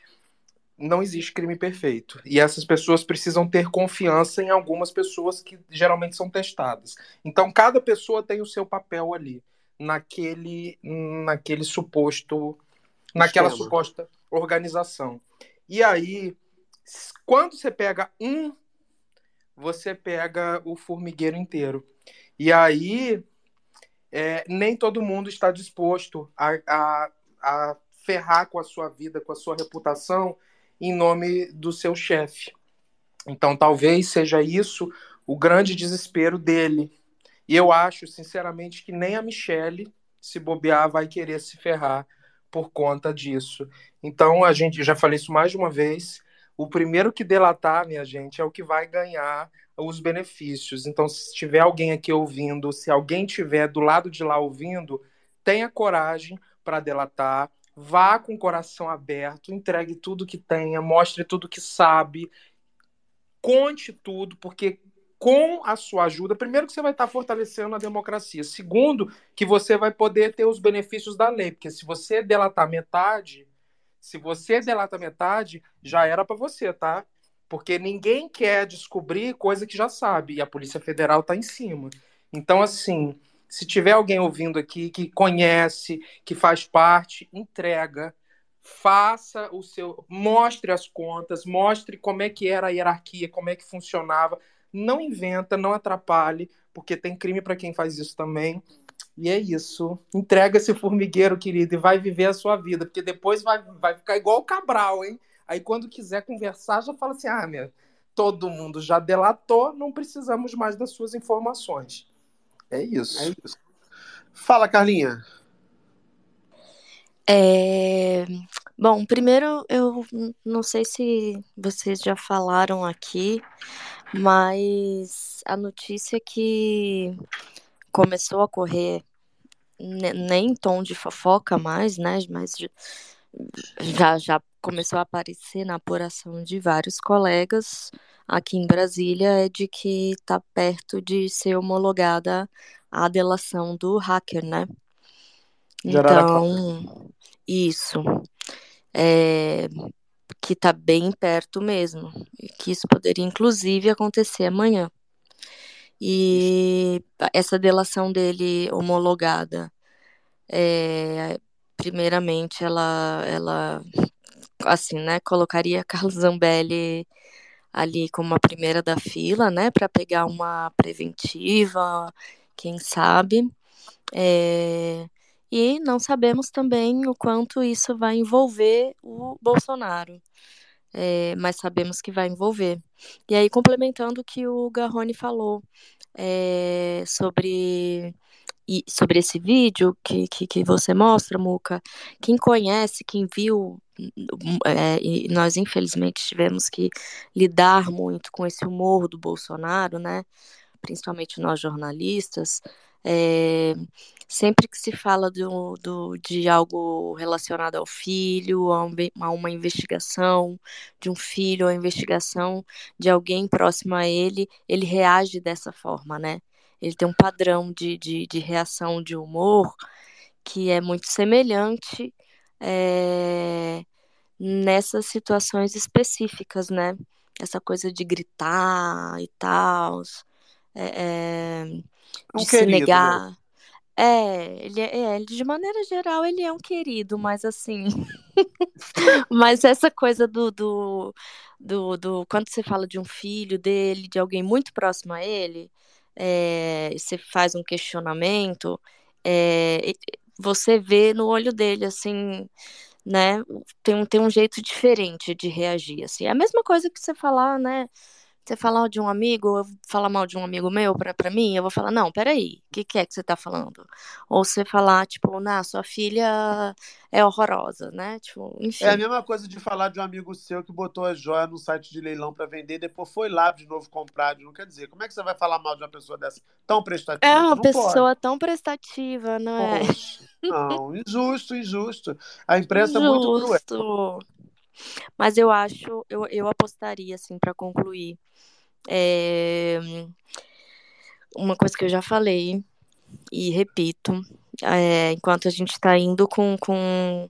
S3: não existe crime perfeito. E essas pessoas precisam ter confiança em algumas pessoas que geralmente são testadas. Então, cada pessoa tem o seu papel ali, naquele, naquele suposto. Naquela suposta organização. E aí, quando você pega um, você pega o formigueiro inteiro. E aí, é, nem todo mundo está disposto a, a, a ferrar com a sua vida, com a sua reputação, em nome do seu chefe. Então, talvez seja isso o grande desespero dele. E eu acho, sinceramente, que nem a Michelle, se bobear, vai querer se ferrar por conta disso. Então, a gente já falei isso mais de uma vez. O primeiro que delatar, minha gente, é o que vai ganhar os benefícios. Então, se tiver alguém aqui ouvindo, se alguém tiver do lado de lá ouvindo, tenha coragem para delatar, vá com o coração aberto, entregue tudo que tenha, mostre tudo que sabe, conte tudo, porque com a sua ajuda, primeiro que você vai estar fortalecendo a democracia, segundo que você vai poder ter os benefícios da lei, porque se você delatar metade, Se você delata metade, já era para você, tá? Porque ninguém quer descobrir coisa que já sabe e a Polícia Federal tá em cima. Então, assim, se tiver alguém ouvindo aqui que conhece, que faz parte, entrega, faça o seu, mostre as contas, mostre como é que era a hierarquia, como é que funcionava. Não inventa, não atrapalhe, porque tem crime para quem faz isso também. E é isso. Entrega esse formigueiro, querido, e vai viver a sua vida, porque depois vai, vai ficar igual o Cabral, hein? Aí quando quiser conversar, já fala assim: ah, meu, todo mundo já delatou, não precisamos mais das suas informações. É isso.
S1: É isso. Fala, Carlinha.
S9: É... Bom, primeiro eu não sei se vocês já falaram aqui, mas a notícia que começou a correr nem em tom de fofoca mais, né? Mas já, já começou a aparecer na apuração de vários colegas aqui em Brasília é de que está perto de ser homologada a delação do hacker, né? Então, isso. É, que está bem perto mesmo. E que isso poderia, inclusive, acontecer amanhã. E essa delação dele homologada, é, primeiramente, ela, ela, assim, né, colocaria Carlos Zambelli ali como a primeira da fila, né, para pegar uma preventiva, quem sabe. É, e não sabemos também o quanto isso vai envolver o Bolsonaro. É, mas sabemos que vai envolver. E aí, complementando o que o Garrone falou é, sobre, e, sobre esse vídeo que, que, que, você mostra, Muca, quem conhece, quem viu, é, e nós infelizmente tivemos que lidar muito com esse humor do Bolsonaro, né? Principalmente nós jornalistas, é, sempre que se fala do, do, de algo relacionado ao filho, a, um, a uma investigação de um filho, a investigação de alguém próximo a ele, ele reage dessa forma, né? Ele tem um padrão de, de, de reação de humor que é muito semelhante é, nessas situações específicas, né? Essa coisa de gritar e tal. É, é, De se
S1: querido, né?
S9: negar. É, ele é, é, ele, de maneira geral, ele é um querido, mas assim. mas essa coisa do, do, do, do- Quando você fala de um filho dele, de alguém muito próximo a ele, é, você faz um questionamento, é, você vê no olho dele, assim, né? Tem, um- tem um jeito diferente de reagir, assim. É a mesma coisa que você falar, né? Você falar de um amigo, eu falar mal de um amigo meu pra, pra mim, eu vou falar, não, peraí, o que, que é que você tá falando? Ou você falar, tipo, na sua filha é horrorosa, né? Tipo,
S1: É a
S9: enfim.
S1: mesma coisa de falar de um amigo seu que botou a joia no site de leilão para vender e depois foi lá de novo comprar. Não quer dizer, como é que você vai falar mal de uma pessoa dessa tão
S9: É
S1: prestativa?
S9: uma
S1: Não pode.
S9: pessoa tão prestativa, não é?
S1: Poxa, não, injusto, injusto. A imprensa é muito cruel.
S9: Mas eu acho, eu, eu apostaria, assim, pra concluir. É, uma coisa que eu já falei e repito, é, enquanto a gente está indo com, com,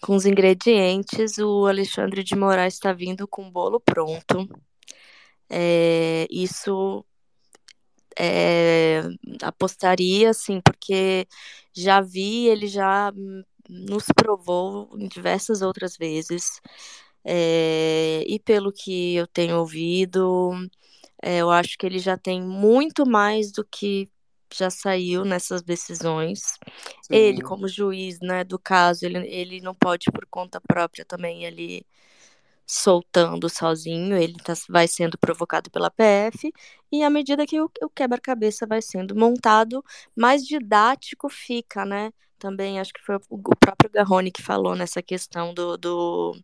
S9: com os ingredientes, o Alexandre de Moraes está vindo com o bolo pronto. É, isso é, apostaria, assim, porque já vi, ele já nos provou em diversas outras vezes. É, e pelo que eu tenho ouvido, é, eu acho que ele já tem muito mais do que já saiu nessas decisões. Ele,
S1: Sim.
S9: como juiz, né, do caso, ele, ele não pode por conta própria também ele soltando sozinho, ele tá, vai sendo provocado pela PF, e à medida que o, o quebra-cabeça vai sendo montado, mais didático fica, né? Também acho que foi o, próprio Garrone que falou nessa questão do, do,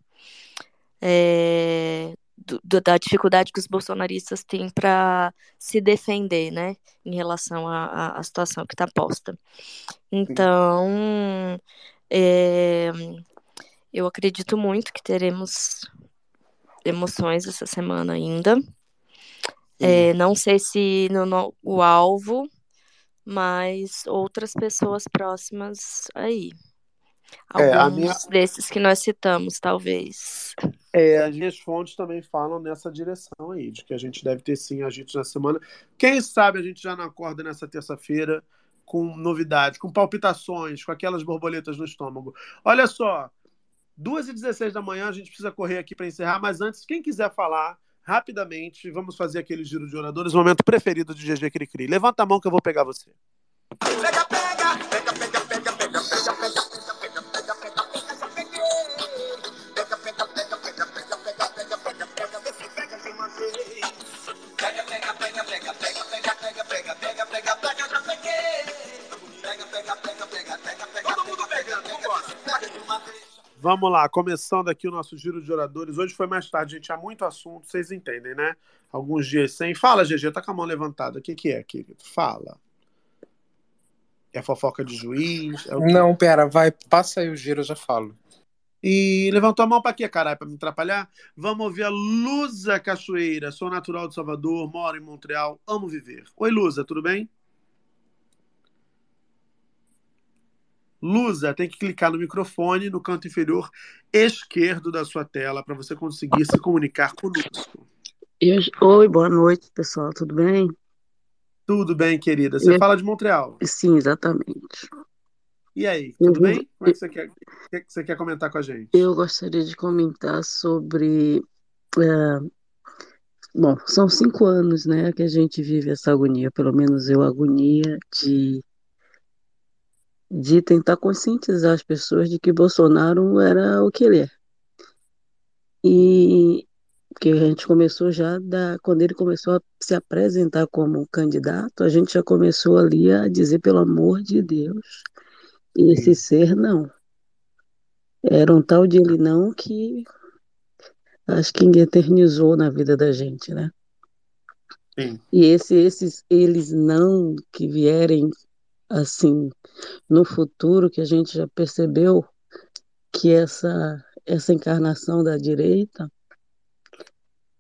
S9: é, do- da dificuldade que os bolsonaristas têm para se defender, né, em relação à situação que está posta. Então, é, eu acredito muito que teremos emoções essa semana ainda. É, não sei se no, no- o alvo, mas outras pessoas próximas aí.
S1: É,
S9: Alguns
S1: minha-
S9: desses que nós citamos, talvez.
S1: É, as minhas fontes também falam nessa direção aí, de que a gente deve ter sim agitos na semana. Quem sabe a gente já não acorda nessa terça-feira com novidades, com palpitações, com aquelas borboletas no estômago. Olha só, 2h16 da manhã a gente precisa correr aqui para encerrar, mas antes, quem quiser falar rapidamente, vamos fazer aquele giro de oradores, momento preferido de GG Cricri. Levanta a mão que eu vou pegar você. Vamos lá, começando aqui o nosso giro de oradores. Hoje foi mais tarde, gente. Há muito assunto, vocês entendem, né? Alguns dias sem. Fala, GG, tá com a mão levantada. O que, que é, querido? Fala. É fofoca de juiz? É?
S3: Não, pera, vai, passa aí o giro, eu já falo.
S1: E levantou a mão pra quê, caralho? Pra me atrapalhar? Vamos ouvir a Lusa Cachoeira. Sou natural de Salvador, moro em Montreal, amo viver. Oi, Lusa, tudo bem? Lusa, tem que clicar no microfone no canto inferior esquerdo da sua tela para você conseguir se comunicar conosco.
S21: Oi, boa noite, pessoal, tudo bem?
S1: Tudo bem, querida? Você
S21: Eu-
S1: fala de Montreal.
S21: Sim, exatamente.
S1: E aí, tudo
S21: vivo-
S1: bem? Como é que você quer, o que que você quer comentar com a gente?
S21: Eu gostaria de comentar sobre. é, bom, são cinco anos, né, que a gente vive essa agonia, pelo menos eu, agonia de, de tentar conscientizar as pessoas de que Bolsonaro era o que ele é. E que a gente começou já da, quando ele começou a se apresentar como candidato, a gente já começou ali a dizer, pelo amor de Deus, esse ser não. Era um tal de ele não que acho que eternizou na vida da gente, né?
S1: Sim.
S21: E esse, esses eles não que vierem assim no futuro, que a gente já percebeu que essa, essa encarnação da direita,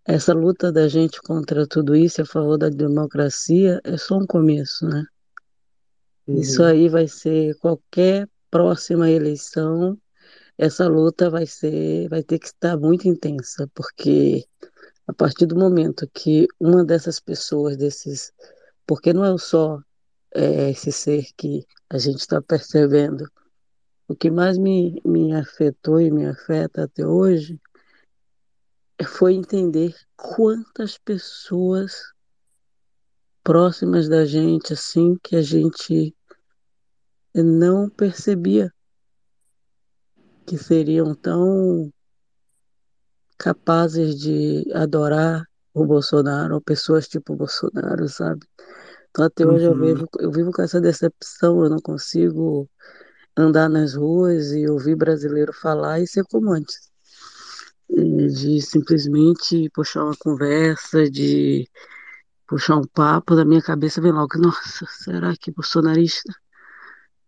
S21: essa luta da gente contra tudo isso a favor da democracia é só um começo, né? Isso
S1: Uhum.
S21: aí vai ser qualquer próxima eleição, essa luta vai ser, vai ter que estar muito intensa, porque a partir do momento que uma dessas pessoas, desses, porque não é só é, esse ser que a gente está percebendo, o que mais me, me afetou e me afeta até hoje foi entender quantas pessoas próximas da gente, assim, que a gente não percebia que seriam tão capazes de adorar o Bolsonaro, ou pessoas tipo Bolsonaro, sabe? Então até hoje eu
S1: Uhum.
S21: vivo, eu vivo com essa decepção, eu não consigo andar nas ruas e ouvir brasileiro falar e ser como antes. De simplesmente puxar uma conversa, de puxar um papo, da minha cabeça vem logo, nossa, será que bolsonarista?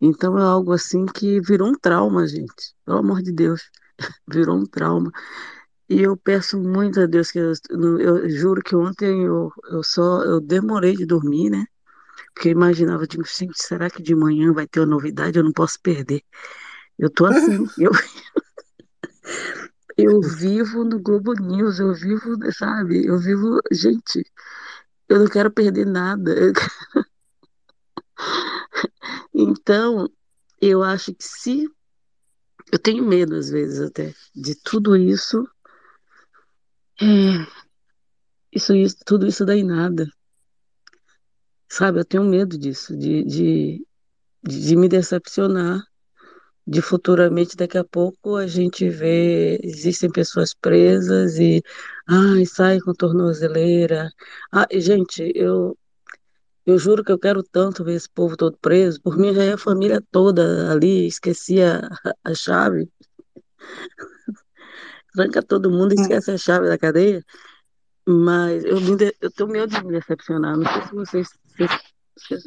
S21: Então é algo assim que virou um trauma, gente. Pelo amor de Deus, virou um trauma. E eu peço muito a Deus que eu, eu juro que ontem eu, eu só eu demorei de dormir, né? Porque eu imaginava, digo, gente, será que de manhã vai ter uma novidade? Eu não posso perder. Eu tô assim, eu, eu vivo no Globo News, eu vivo, sabe? Eu vivo, gente, eu não quero perder nada. Então, eu acho que se eu tenho medo às vezes até de tudo isso, é, isso, isso, tudo isso dá em nada. Sabe, eu tenho medo disso, de, de, de me decepcionar, de futuramente, daqui a pouco, a gente vê, existem pessoas presas e, ai, sai com tornozeleira. Ah, gente, eu, eu juro que eu quero tanto ver esse povo todo preso, por mim já é a família toda ali, esqueci a, a chave, tranca todo mundo e esquece a chave da cadeia. Mas eu, me de- eu tenho medo de me decepcionar. Não sei se vocês, vocês,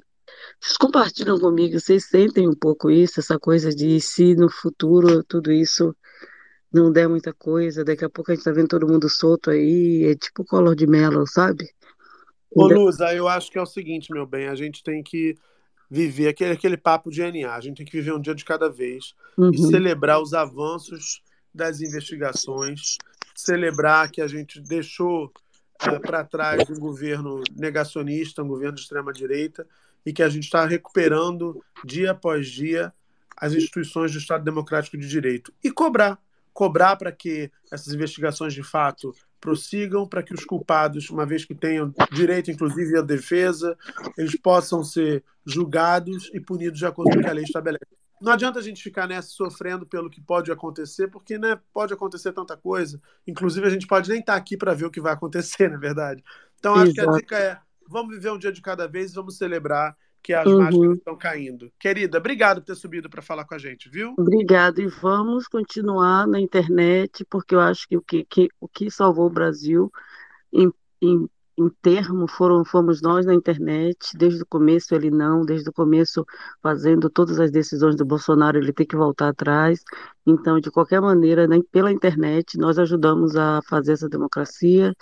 S21: compartilham comigo, vocês sentem um pouco isso, essa coisa de se no futuro tudo isso não der muita coisa, daqui a pouco a gente tá vendo todo mundo solto aí, é tipo Collor de Mello, sabe?
S1: Ô,
S21: Ainda-
S1: Lusa, eu acho que é o seguinte, meu bem, a gente tem que viver aquele, aquele papo de NA. A gente tem que viver um dia de cada vez e
S21: Uhum.
S1: celebrar os avanços das investigações, celebrar que a gente deixou para trás um governo negacionista, um governo de extrema-direita, e que a gente está recuperando dia após dia as instituições do Estado Democrático de Direito. E cobrar. Cobrar para que essas investigações de fato prossigam, para que os culpados, uma vez que tenham direito, inclusive, à defesa, eles possam ser julgados e punidos de acordo com o que a lei estabelece. Não adianta a gente ficar nessa sofrendo pelo que pode acontecer, porque né, pode acontecer tanta coisa. Inclusive, a gente pode nem estar aqui para ver o que vai acontecer, na é verdade. Então, acho que a
S21: Exato.
S1: dica é: vamos viver um dia de cada vez, vamos celebrar que as
S21: Uhum.
S1: máscaras estão caindo. Querida, obrigado por ter subido para falar com a gente, viu?
S21: Obrigada, e vamos continuar na internet, porque eu acho que o que, que- o que salvou o Brasil em, em, em termo foram, fomos nós na internet, desde o começo ele não, desde o começo fazendo todas as decisões do Bolsonaro, ele tem que voltar atrás. Então, de qualquer maneira, né, pela internet, nós ajudamos a fazer essa democracia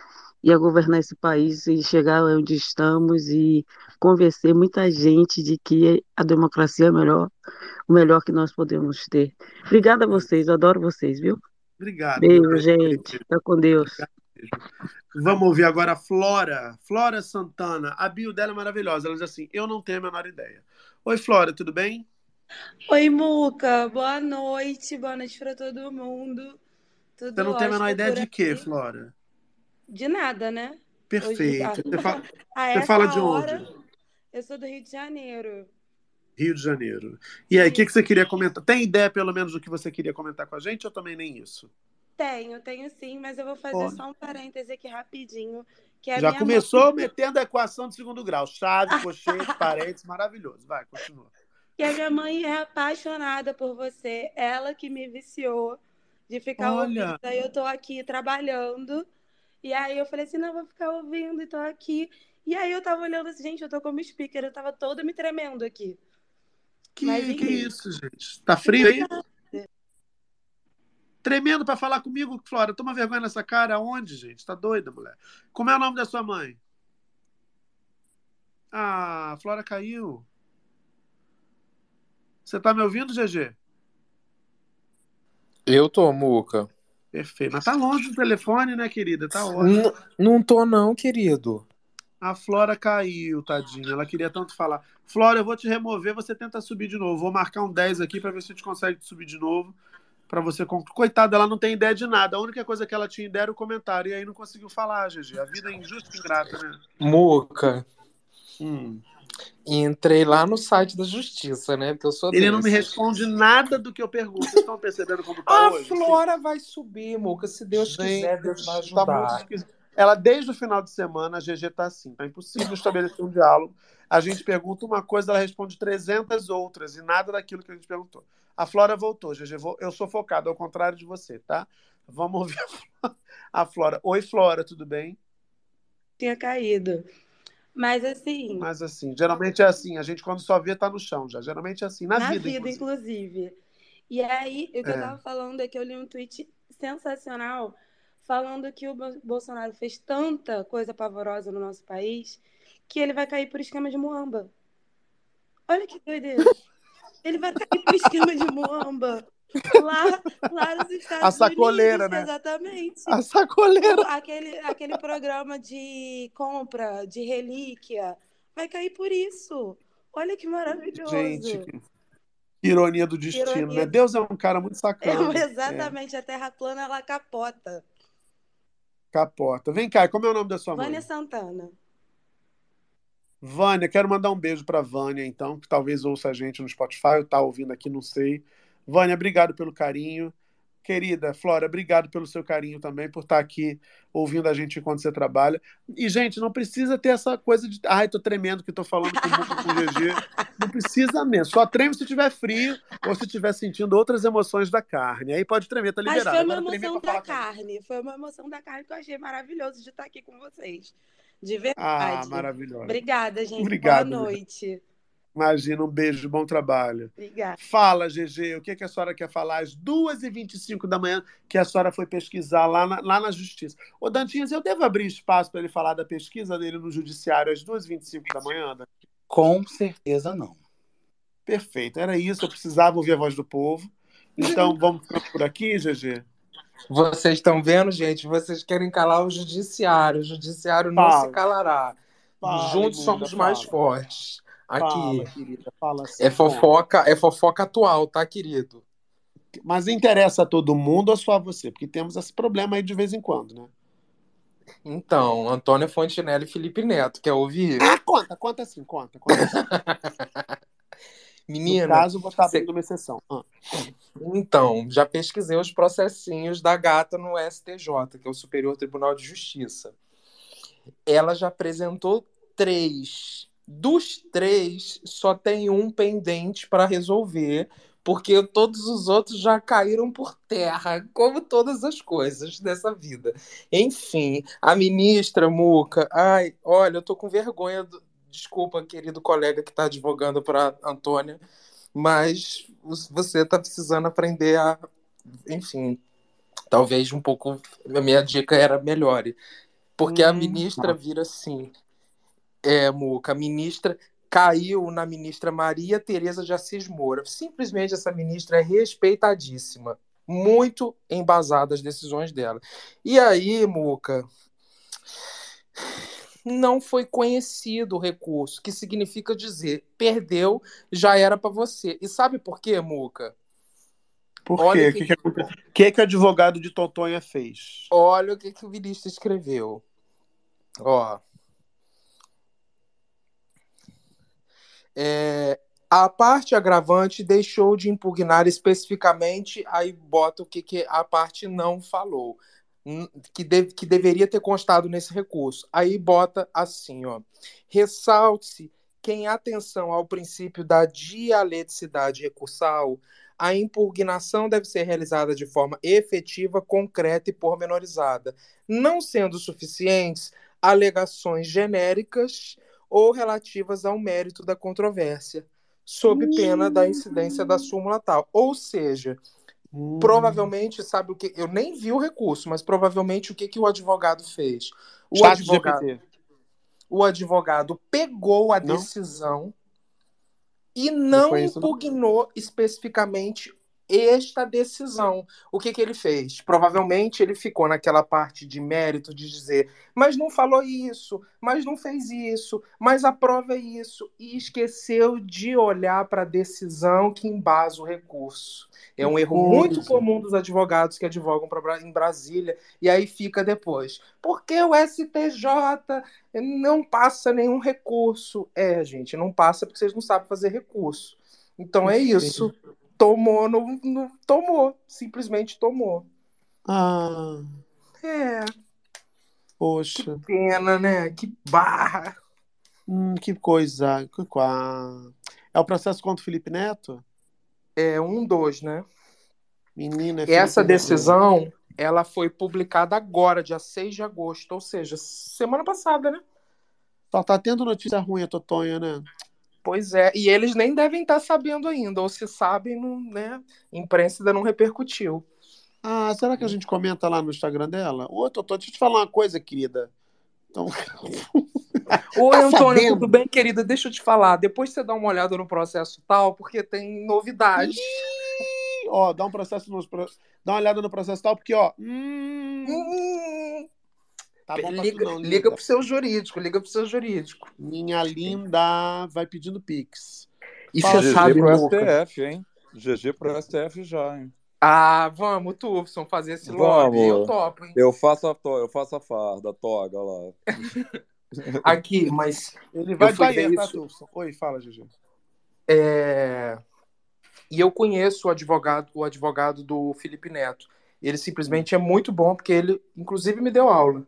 S21: e a governar esse país e chegar onde estamos e convencer muita gente de que a democracia é melhor, o melhor que nós podemos ter. Obrigada a vocês, eu adoro vocês, viu?
S1: Obrigado.
S21: Beijo, gente. Fica com Deus.
S1: Vamos ouvir agora a Flora. Flora Santana. A bio dela é maravilhosa. Ela diz assim: Eu não tenho a menor ideia. Oi, Flora, tudo bem?
S22: Oi, Muca. Boa noite. Boa noite para todo mundo. Tudo
S1: Você não tem a menor ideia de quê? Flora?
S22: De nada, né? Hoje,
S1: Perfeito. Você fala,
S22: a
S1: você fala de
S22: hora,
S1: onde?
S22: eu sou do Rio de Janeiro.
S1: Rio de Janeiro. E aí, o que, que você queria comentar? Tem ideia, pelo menos, do que você queria comentar com a gente ou também nem isso?
S22: Tenho, tenho sim, mas eu vou fazer só um parêntese aqui rapidinho, que a
S1: Já começou
S22: mãe,
S1: metendo a equação de segundo grau. Chave, colchete, parênteses, maravilhoso. Vai, continua.
S22: que a minha mãe é apaixonada por você, ela que me viciou de ficar ouvindo.
S1: Olha,
S22: Aí eu tô aqui trabalhando, e aí eu falei assim, não, vou ficar ouvindo e tô aqui. E aí eu tava olhando assim, gente, eu tô como speaker, eu tava toda me tremendo aqui. Mas
S1: que, que
S22: enfim.
S1: isso, gente? Tá frio aí? Tremendo pra falar comigo, Flora. Toma vergonha nessa cara. Aonde, gente? Tá doida, mulher? Como é o nome da sua mãe? Ah, a Flora caiu. Você tá me ouvindo, GG?
S3: Eu tô, Muca.
S1: Perfeito. Mas tá longe do telefone, né, querida? Tá ótimo.
S3: Não tô, não, querido.
S1: A Flora caiu, tadinha. Ela queria tanto falar. Flora, eu vou te remover, você tenta subir de novo. Vou marcar um 10 aqui pra ver se a gente consegue subir de novo. Pra você. con- Coitada, ela não tem ideia de nada. A única coisa que ela tinha ideia era o comentário. E aí não conseguiu falar, GG. A vida é injusta e ingrata, né?
S3: Muca,
S1: Hum.
S3: entrei lá no site da justiça, né? Porque eu sou
S1: Ele não me responde nada do que eu pergunto. Vocês estão percebendo como tá
S3: A
S1: hoje?
S3: Flora vai subir, Muca. Se Deus quiser, Deus vai
S1: Gente, tá muito
S3: ajudar.
S1: esquisito. Ela, desde o final de semana, a GG tá assim. Tá impossível estabelecer um diálogo. A gente pergunta uma coisa, ela responde 300 outras e nada daquilo que a gente perguntou. A Flora voltou, GG. Eu sou focado, ao contrário de você, tá? Vamos ouvir a Flora. A Flora. Oi, Flora, tudo bem?
S22: Tinha caído. Mas assim,
S1: Mas assim, geralmente é assim. A gente, quando só vê, tá no chão já. Geralmente é assim. Na,
S22: na
S1: vida,
S22: vida,
S1: inclusive.
S22: inclusive. E aí, o que eu
S1: É.
S22: tava falando é que eu li um tweet sensacional falando que o Bo- Bolsonaro fez tanta coisa pavorosa no nosso país que ele vai cair por esquema de muamba. Olha que doideira. Ele vai cair por esquema de muamba. Lá, lá nos Estados
S1: A sacoleira,
S22: Unidos,
S1: né?
S22: exatamente.
S1: A sacoleira.
S22: O- Aquele, aquele programa de compra de relíquia vai cair por isso. Olha que maravilhoso.
S1: Gente, que ironia do destino,
S22: Ironia
S1: né? Deus é um cara muito
S22: É,
S1: sacana. É,
S22: exatamente, a Terra plana ela capota.
S1: capota. Vem cá, como é o nome da sua mãe?
S22: Vânia Santana.
S1: Vânia, quero mandar um beijo para Vânia, então, que talvez ouça a gente no Spotify, ou tá ouvindo aqui, não sei. Vânia, obrigado pelo carinho. Querida Flora, obrigado pelo seu carinho também, por estar aqui ouvindo a gente enquanto você trabalha. E, gente, não precisa ter essa coisa de. Ai, tô tremendo que tô falando com o com GG. Não precisa mesmo. Só treme se tiver frio ou se estiver sentindo outras emoções da carne. Aí pode tremer, tá
S22: Mas
S1: liberado.
S22: foi uma
S1: Agora
S22: emoção da carne. Foi uma emoção da carne que eu achei maravilhoso de estar aqui com vocês. De
S1: Ah,
S22: verdade.
S1: maravilhosa.
S22: Obrigada, gente.
S1: Obrigado,
S22: Boa noite.
S1: Imagina, um beijo, bom trabalho.
S22: Obrigada.
S1: Fala, GG, o que, que a senhora quer falar às 2h25 da manhã que a senhora foi pesquisar lá na, lá na Justiça? Ô, Dantinhas, eu devo abrir espaço para ele falar da pesquisa dele no Judiciário às 2h25 da manhã, Dan?
S4: Com certeza não.
S1: Perfeito, era isso. Eu precisava ouvir a voz do povo. Então, vamos por aqui, GG?
S3: Vocês estão vendo, gente? Vocês querem calar o judiciário. O judiciário não
S1: Fala.
S3: se calará.
S1: Fala,
S3: Juntos somos mais
S1: fala.
S3: fortes. Aqui.
S1: Querida, fala assim.
S3: É fofoca, é fofoca atual, tá, querido?
S1: Mas interessa a todo mundo ou só a você? Porque temos esse problema aí de vez em quando, né?
S3: Então, Antônio Fontinelli e Felipe Neto, quer ouvir?
S1: Ah, conta, conta assim, conta. conta assim.
S3: Menina,
S1: no caso, vou estar
S3: cê-
S1: abrindo uma exceção. Ah.
S3: Então, já pesquisei os processinhos da gata no STJ, que é o Superior Tribunal de Justiça. Ela já apresentou três. Dos três, só tem um pendente para resolver, porque todos os outros já caíram por terra, como todas as coisas dessa vida. Enfim, a ministra Muca, ai, olha, eu tô com vergonha. do- Desculpa, querido colega que está advogando para Antônia, mas você está precisando aprender a, enfim, talvez um pouco. A minha dica era melhore. Porque a
S1: Hum,
S3: ministra
S1: tá.
S3: vira assim. É, Muca, a ministra caiu na ministra Maria Tereza de Assis Moura. Simplesmente essa ministra é respeitadíssima. Muito embasada as decisões dela. E aí, Muca, não foi conhecido o recurso, que significa dizer, perdeu, já era para você. E sabe por quê, Muca?
S1: Por
S3: Olha
S1: quê?
S3: o
S1: que, que, aconteceu? O que, que o advogado de Totonha fez?
S3: Olha o que, que o ministro escreveu. Ó. É, a parte agravante deixou de impugnar especificamente, aí bota o que, que a parte não falou, que, deve- que deveria ter constado nesse recurso. Aí bota assim, ó. Ressalte-se que, em atenção ao princípio da dialeticidade recursal, a impugnação deve ser realizada de forma efetiva, concreta e pormenorizada, não sendo suficientes alegações genéricas ou relativas ao mérito da controvérsia, sob pena da incidência da súmula tal. Ou seja,
S1: Hum.
S3: provavelmente, sabe o que? Eu nem vi o recurso, mas provavelmente o que, que o advogado fez? O
S1: Chat
S3: advogado,
S1: GPT.
S3: o advogado pegou a
S1: Não?
S3: decisão e
S1: não?
S3: impugnou especificamente esta decisão. O que, que ele fez? Provavelmente ele ficou naquela parte de mérito de dizer, mas não falou isso, mas não fez isso, mas a prova é isso, e esqueceu de olhar para a decisão que embasa o recurso. É um erro muito comum dos advogados que advogam pra, em Brasília, e aí fica depois. Porque o STJ não passa nenhum recurso. É, gente, não passa porque vocês não sabem fazer recurso. Então é isso. Tomou, no, no- tomou. Simplesmente tomou.
S1: Ah,
S3: É,
S1: poxa.
S3: pena, né? Que barra.
S1: Hum, que coisa. Que. É o processo contra o Felipe Neto?
S3: É um, dois, né?
S1: Menina, é
S3: Essa
S1: Neto.
S3: decisão, ela foi publicada agora, dia 6 de agosto, ou seja, semana passada, né?
S1: Só tá tendo notícia ruim a Totonha, né?
S3: Pois é, e eles nem devem estar sabendo ainda, ou se sabem, não, né? Imprensa ainda não repercutiu.
S1: Ah, será que a gente comenta lá no Instagram dela? Ô, Totó, deixa eu te falar uma coisa, querida. Então,
S3: Oi,
S1: Tá
S3: Antônio,
S1: sabendo?
S3: tudo bem, querida? Deixa eu te falar. Depois você dá uma olhada no processo tal, porque tem novidade.
S1: Ó, dá um processo nos dá uma olhada no processo tal, porque, ó, hum, tá bom pra tu
S3: liga,
S1: não,
S3: liga
S1: linda.
S3: pro seu jurídico, liga pro seu jurídico.
S1: Minha linda, vai pedindo pix.
S3: E
S1: Fala,
S3: você
S19: GG
S3: sabe,
S19: pro? STF, hein? GG pro STF já, hein?
S3: Ah, vamos, Tufson, fazer esse lobby. Eu topo, hein?
S19: Eu faço a, to... eu faço a farda, a toga lá.
S3: Aqui, mas
S1: Ele vai aí, tá,
S3: isso.
S1: Tufson? Oi, fala, GG.
S3: É, E eu conheço o advogado, o advogado do Felipe Neto. Ele simplesmente é muito bom, porque ele, inclusive, me deu aula.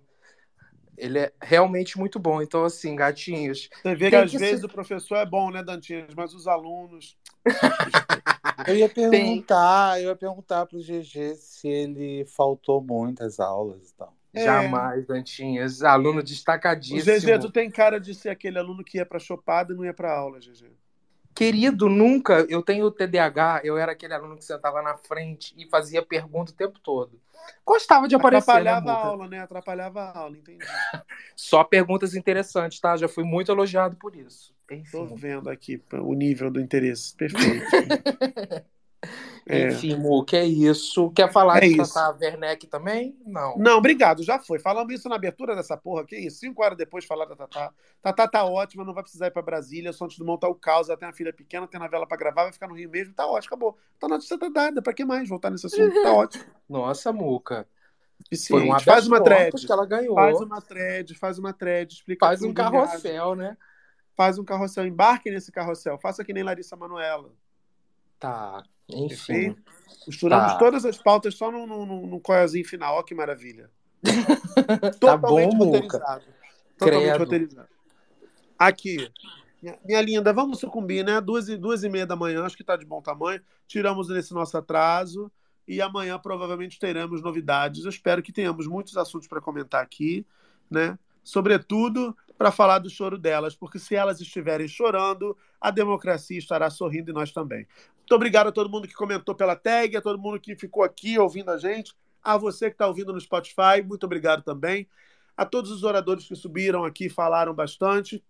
S3: Ele é realmente muito bom. Então, assim, gatinhos.
S1: Você vê que
S3: tem
S1: às
S3: que
S1: vezes
S3: se-
S1: o professor é bom, né, Dantinhas? Mas os alunos.
S4: Eu ia
S3: Tem.
S4: perguntar, eu ia perguntar pro GG se ele faltou muitas aulas e tal.
S1: É.
S3: Jamais, Dantinhas. Aluno
S1: O
S3: destacadíssimo.
S1: GG, tu tem cara de ser aquele aluno que ia pra chopada e não ia pra aula, GG.
S3: Querido, nunca. Eu tenho TDAH, eu era aquele aluno que sentava na frente e fazia pergunta o tempo todo. Gostava de aparecer, né,
S1: Atrapalhava a
S3: Muca?
S1: aula, né? Atrapalhava a aula, entendi.
S3: Só perguntas interessantes, tá? Já fui muito elogiado por isso.
S1: Tô
S3: Enfim.
S1: vendo aqui o nível do interesse. Perfeito. É.
S3: Enfim, Muca, é isso. Quer falar
S1: É
S3: de
S1: isso.
S3: Tata Werneck também? Não.
S1: Não, obrigado, já foi. Falamos isso na abertura dessa porra, que isso? Cinco horas depois falar da Tatá. Tatá tá ótima, não vai precisar ir pra Brasília, Santos Dumont tá o caos, ela tem uma filha pequena, tem novela pra gravar, vai ficar no Rio mesmo, tá ótimo, acabou. Tá notícia tá dada, pra que mais voltar nesse assunto? Tá ótimo.
S3: Nossa, Muca. Foi um habeas
S1: Faz uma thread.
S3: que ela ganhou.
S1: Faz uma thread, faz uma thread, explica
S3: Faz um carrossel, né?
S1: Faz um carrossel, embarque nesse carrossel, faça que nem Larissa Manoela.
S3: Tá, enfim.
S1: Costuramos
S3: Tá.
S1: todas as pautas só no, no coelzinho final, ó que maravilha.
S3: Tá bom,
S1: Totalmente
S3: Muca.
S1: roteirizado. Totalmente
S3: Credo.
S1: roteirizado. Aqui, minha, linda, vamos sucumbir, né? Duas e, duas e meia da manhã, acho que tá de bom tamanho. Tiramos nesse nosso atraso e amanhã provavelmente teremos novidades. Eu espero que tenhamos muitos assuntos para comentar aqui, né? Sobretudo para falar do choro delas, porque se elas estiverem chorando, a democracia estará sorrindo e nós também. Muito obrigado a todo mundo que comentou pela tag, a todo mundo que ficou aqui ouvindo a gente, a você que está ouvindo no Spotify, muito obrigado também. A todos os oradores que subiram aqui falaram bastante.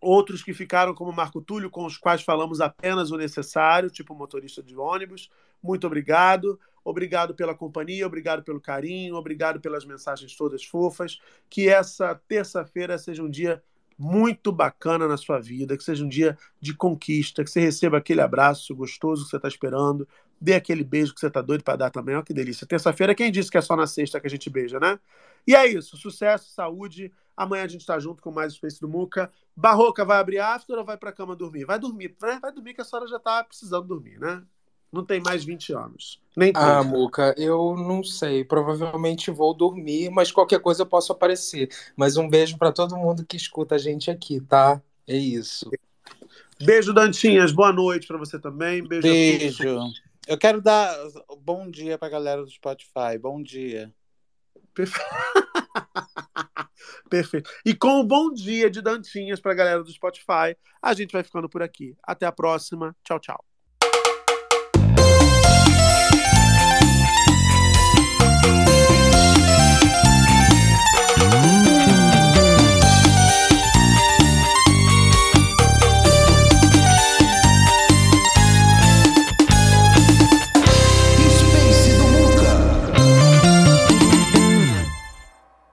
S1: Outros que ficaram como Marco Túlio, com os quais falamos apenas o necessário, tipo motorista de ônibus. Muito obrigado. Obrigado pela companhia, obrigado pelo carinho, obrigado pelas mensagens todas fofas. Que essa terça-feira seja um dia muito bacana na sua vida, que seja um dia de conquista, que você receba aquele abraço gostoso que você está esperando, dê aquele beijo que você está doido para dar também. Olha que delícia. Terça-feira, quem disse que é só na sexta que a gente beija, né? E é isso. Sucesso, saúde. Amanhã a gente está junto com mais Space do Muca. Barroca vai abrir after ou vai para cama dormir? Vai dormir, né? Vai dormir que a senhora já está precisando dormir, né? Não tem mais 20 anos. Nem
S3: Ah,
S1: 30.
S3: Muca, eu não sei. Provavelmente vou dormir, mas qualquer coisa eu posso aparecer. Mas um beijo para todo mundo que escuta a gente aqui, tá? É isso.
S1: Beijo, Dantinhas. Boa noite para você também. Beijo, a.
S4: Beijo. Eu quero dar bom dia pra galera do Spotify. Bom dia.
S1: Perfe- Perfeito. E com o bom dia de Dantinhas para a galera do Spotify, a gente vai ficando por aqui. Até a próxima. Tchau, tchau.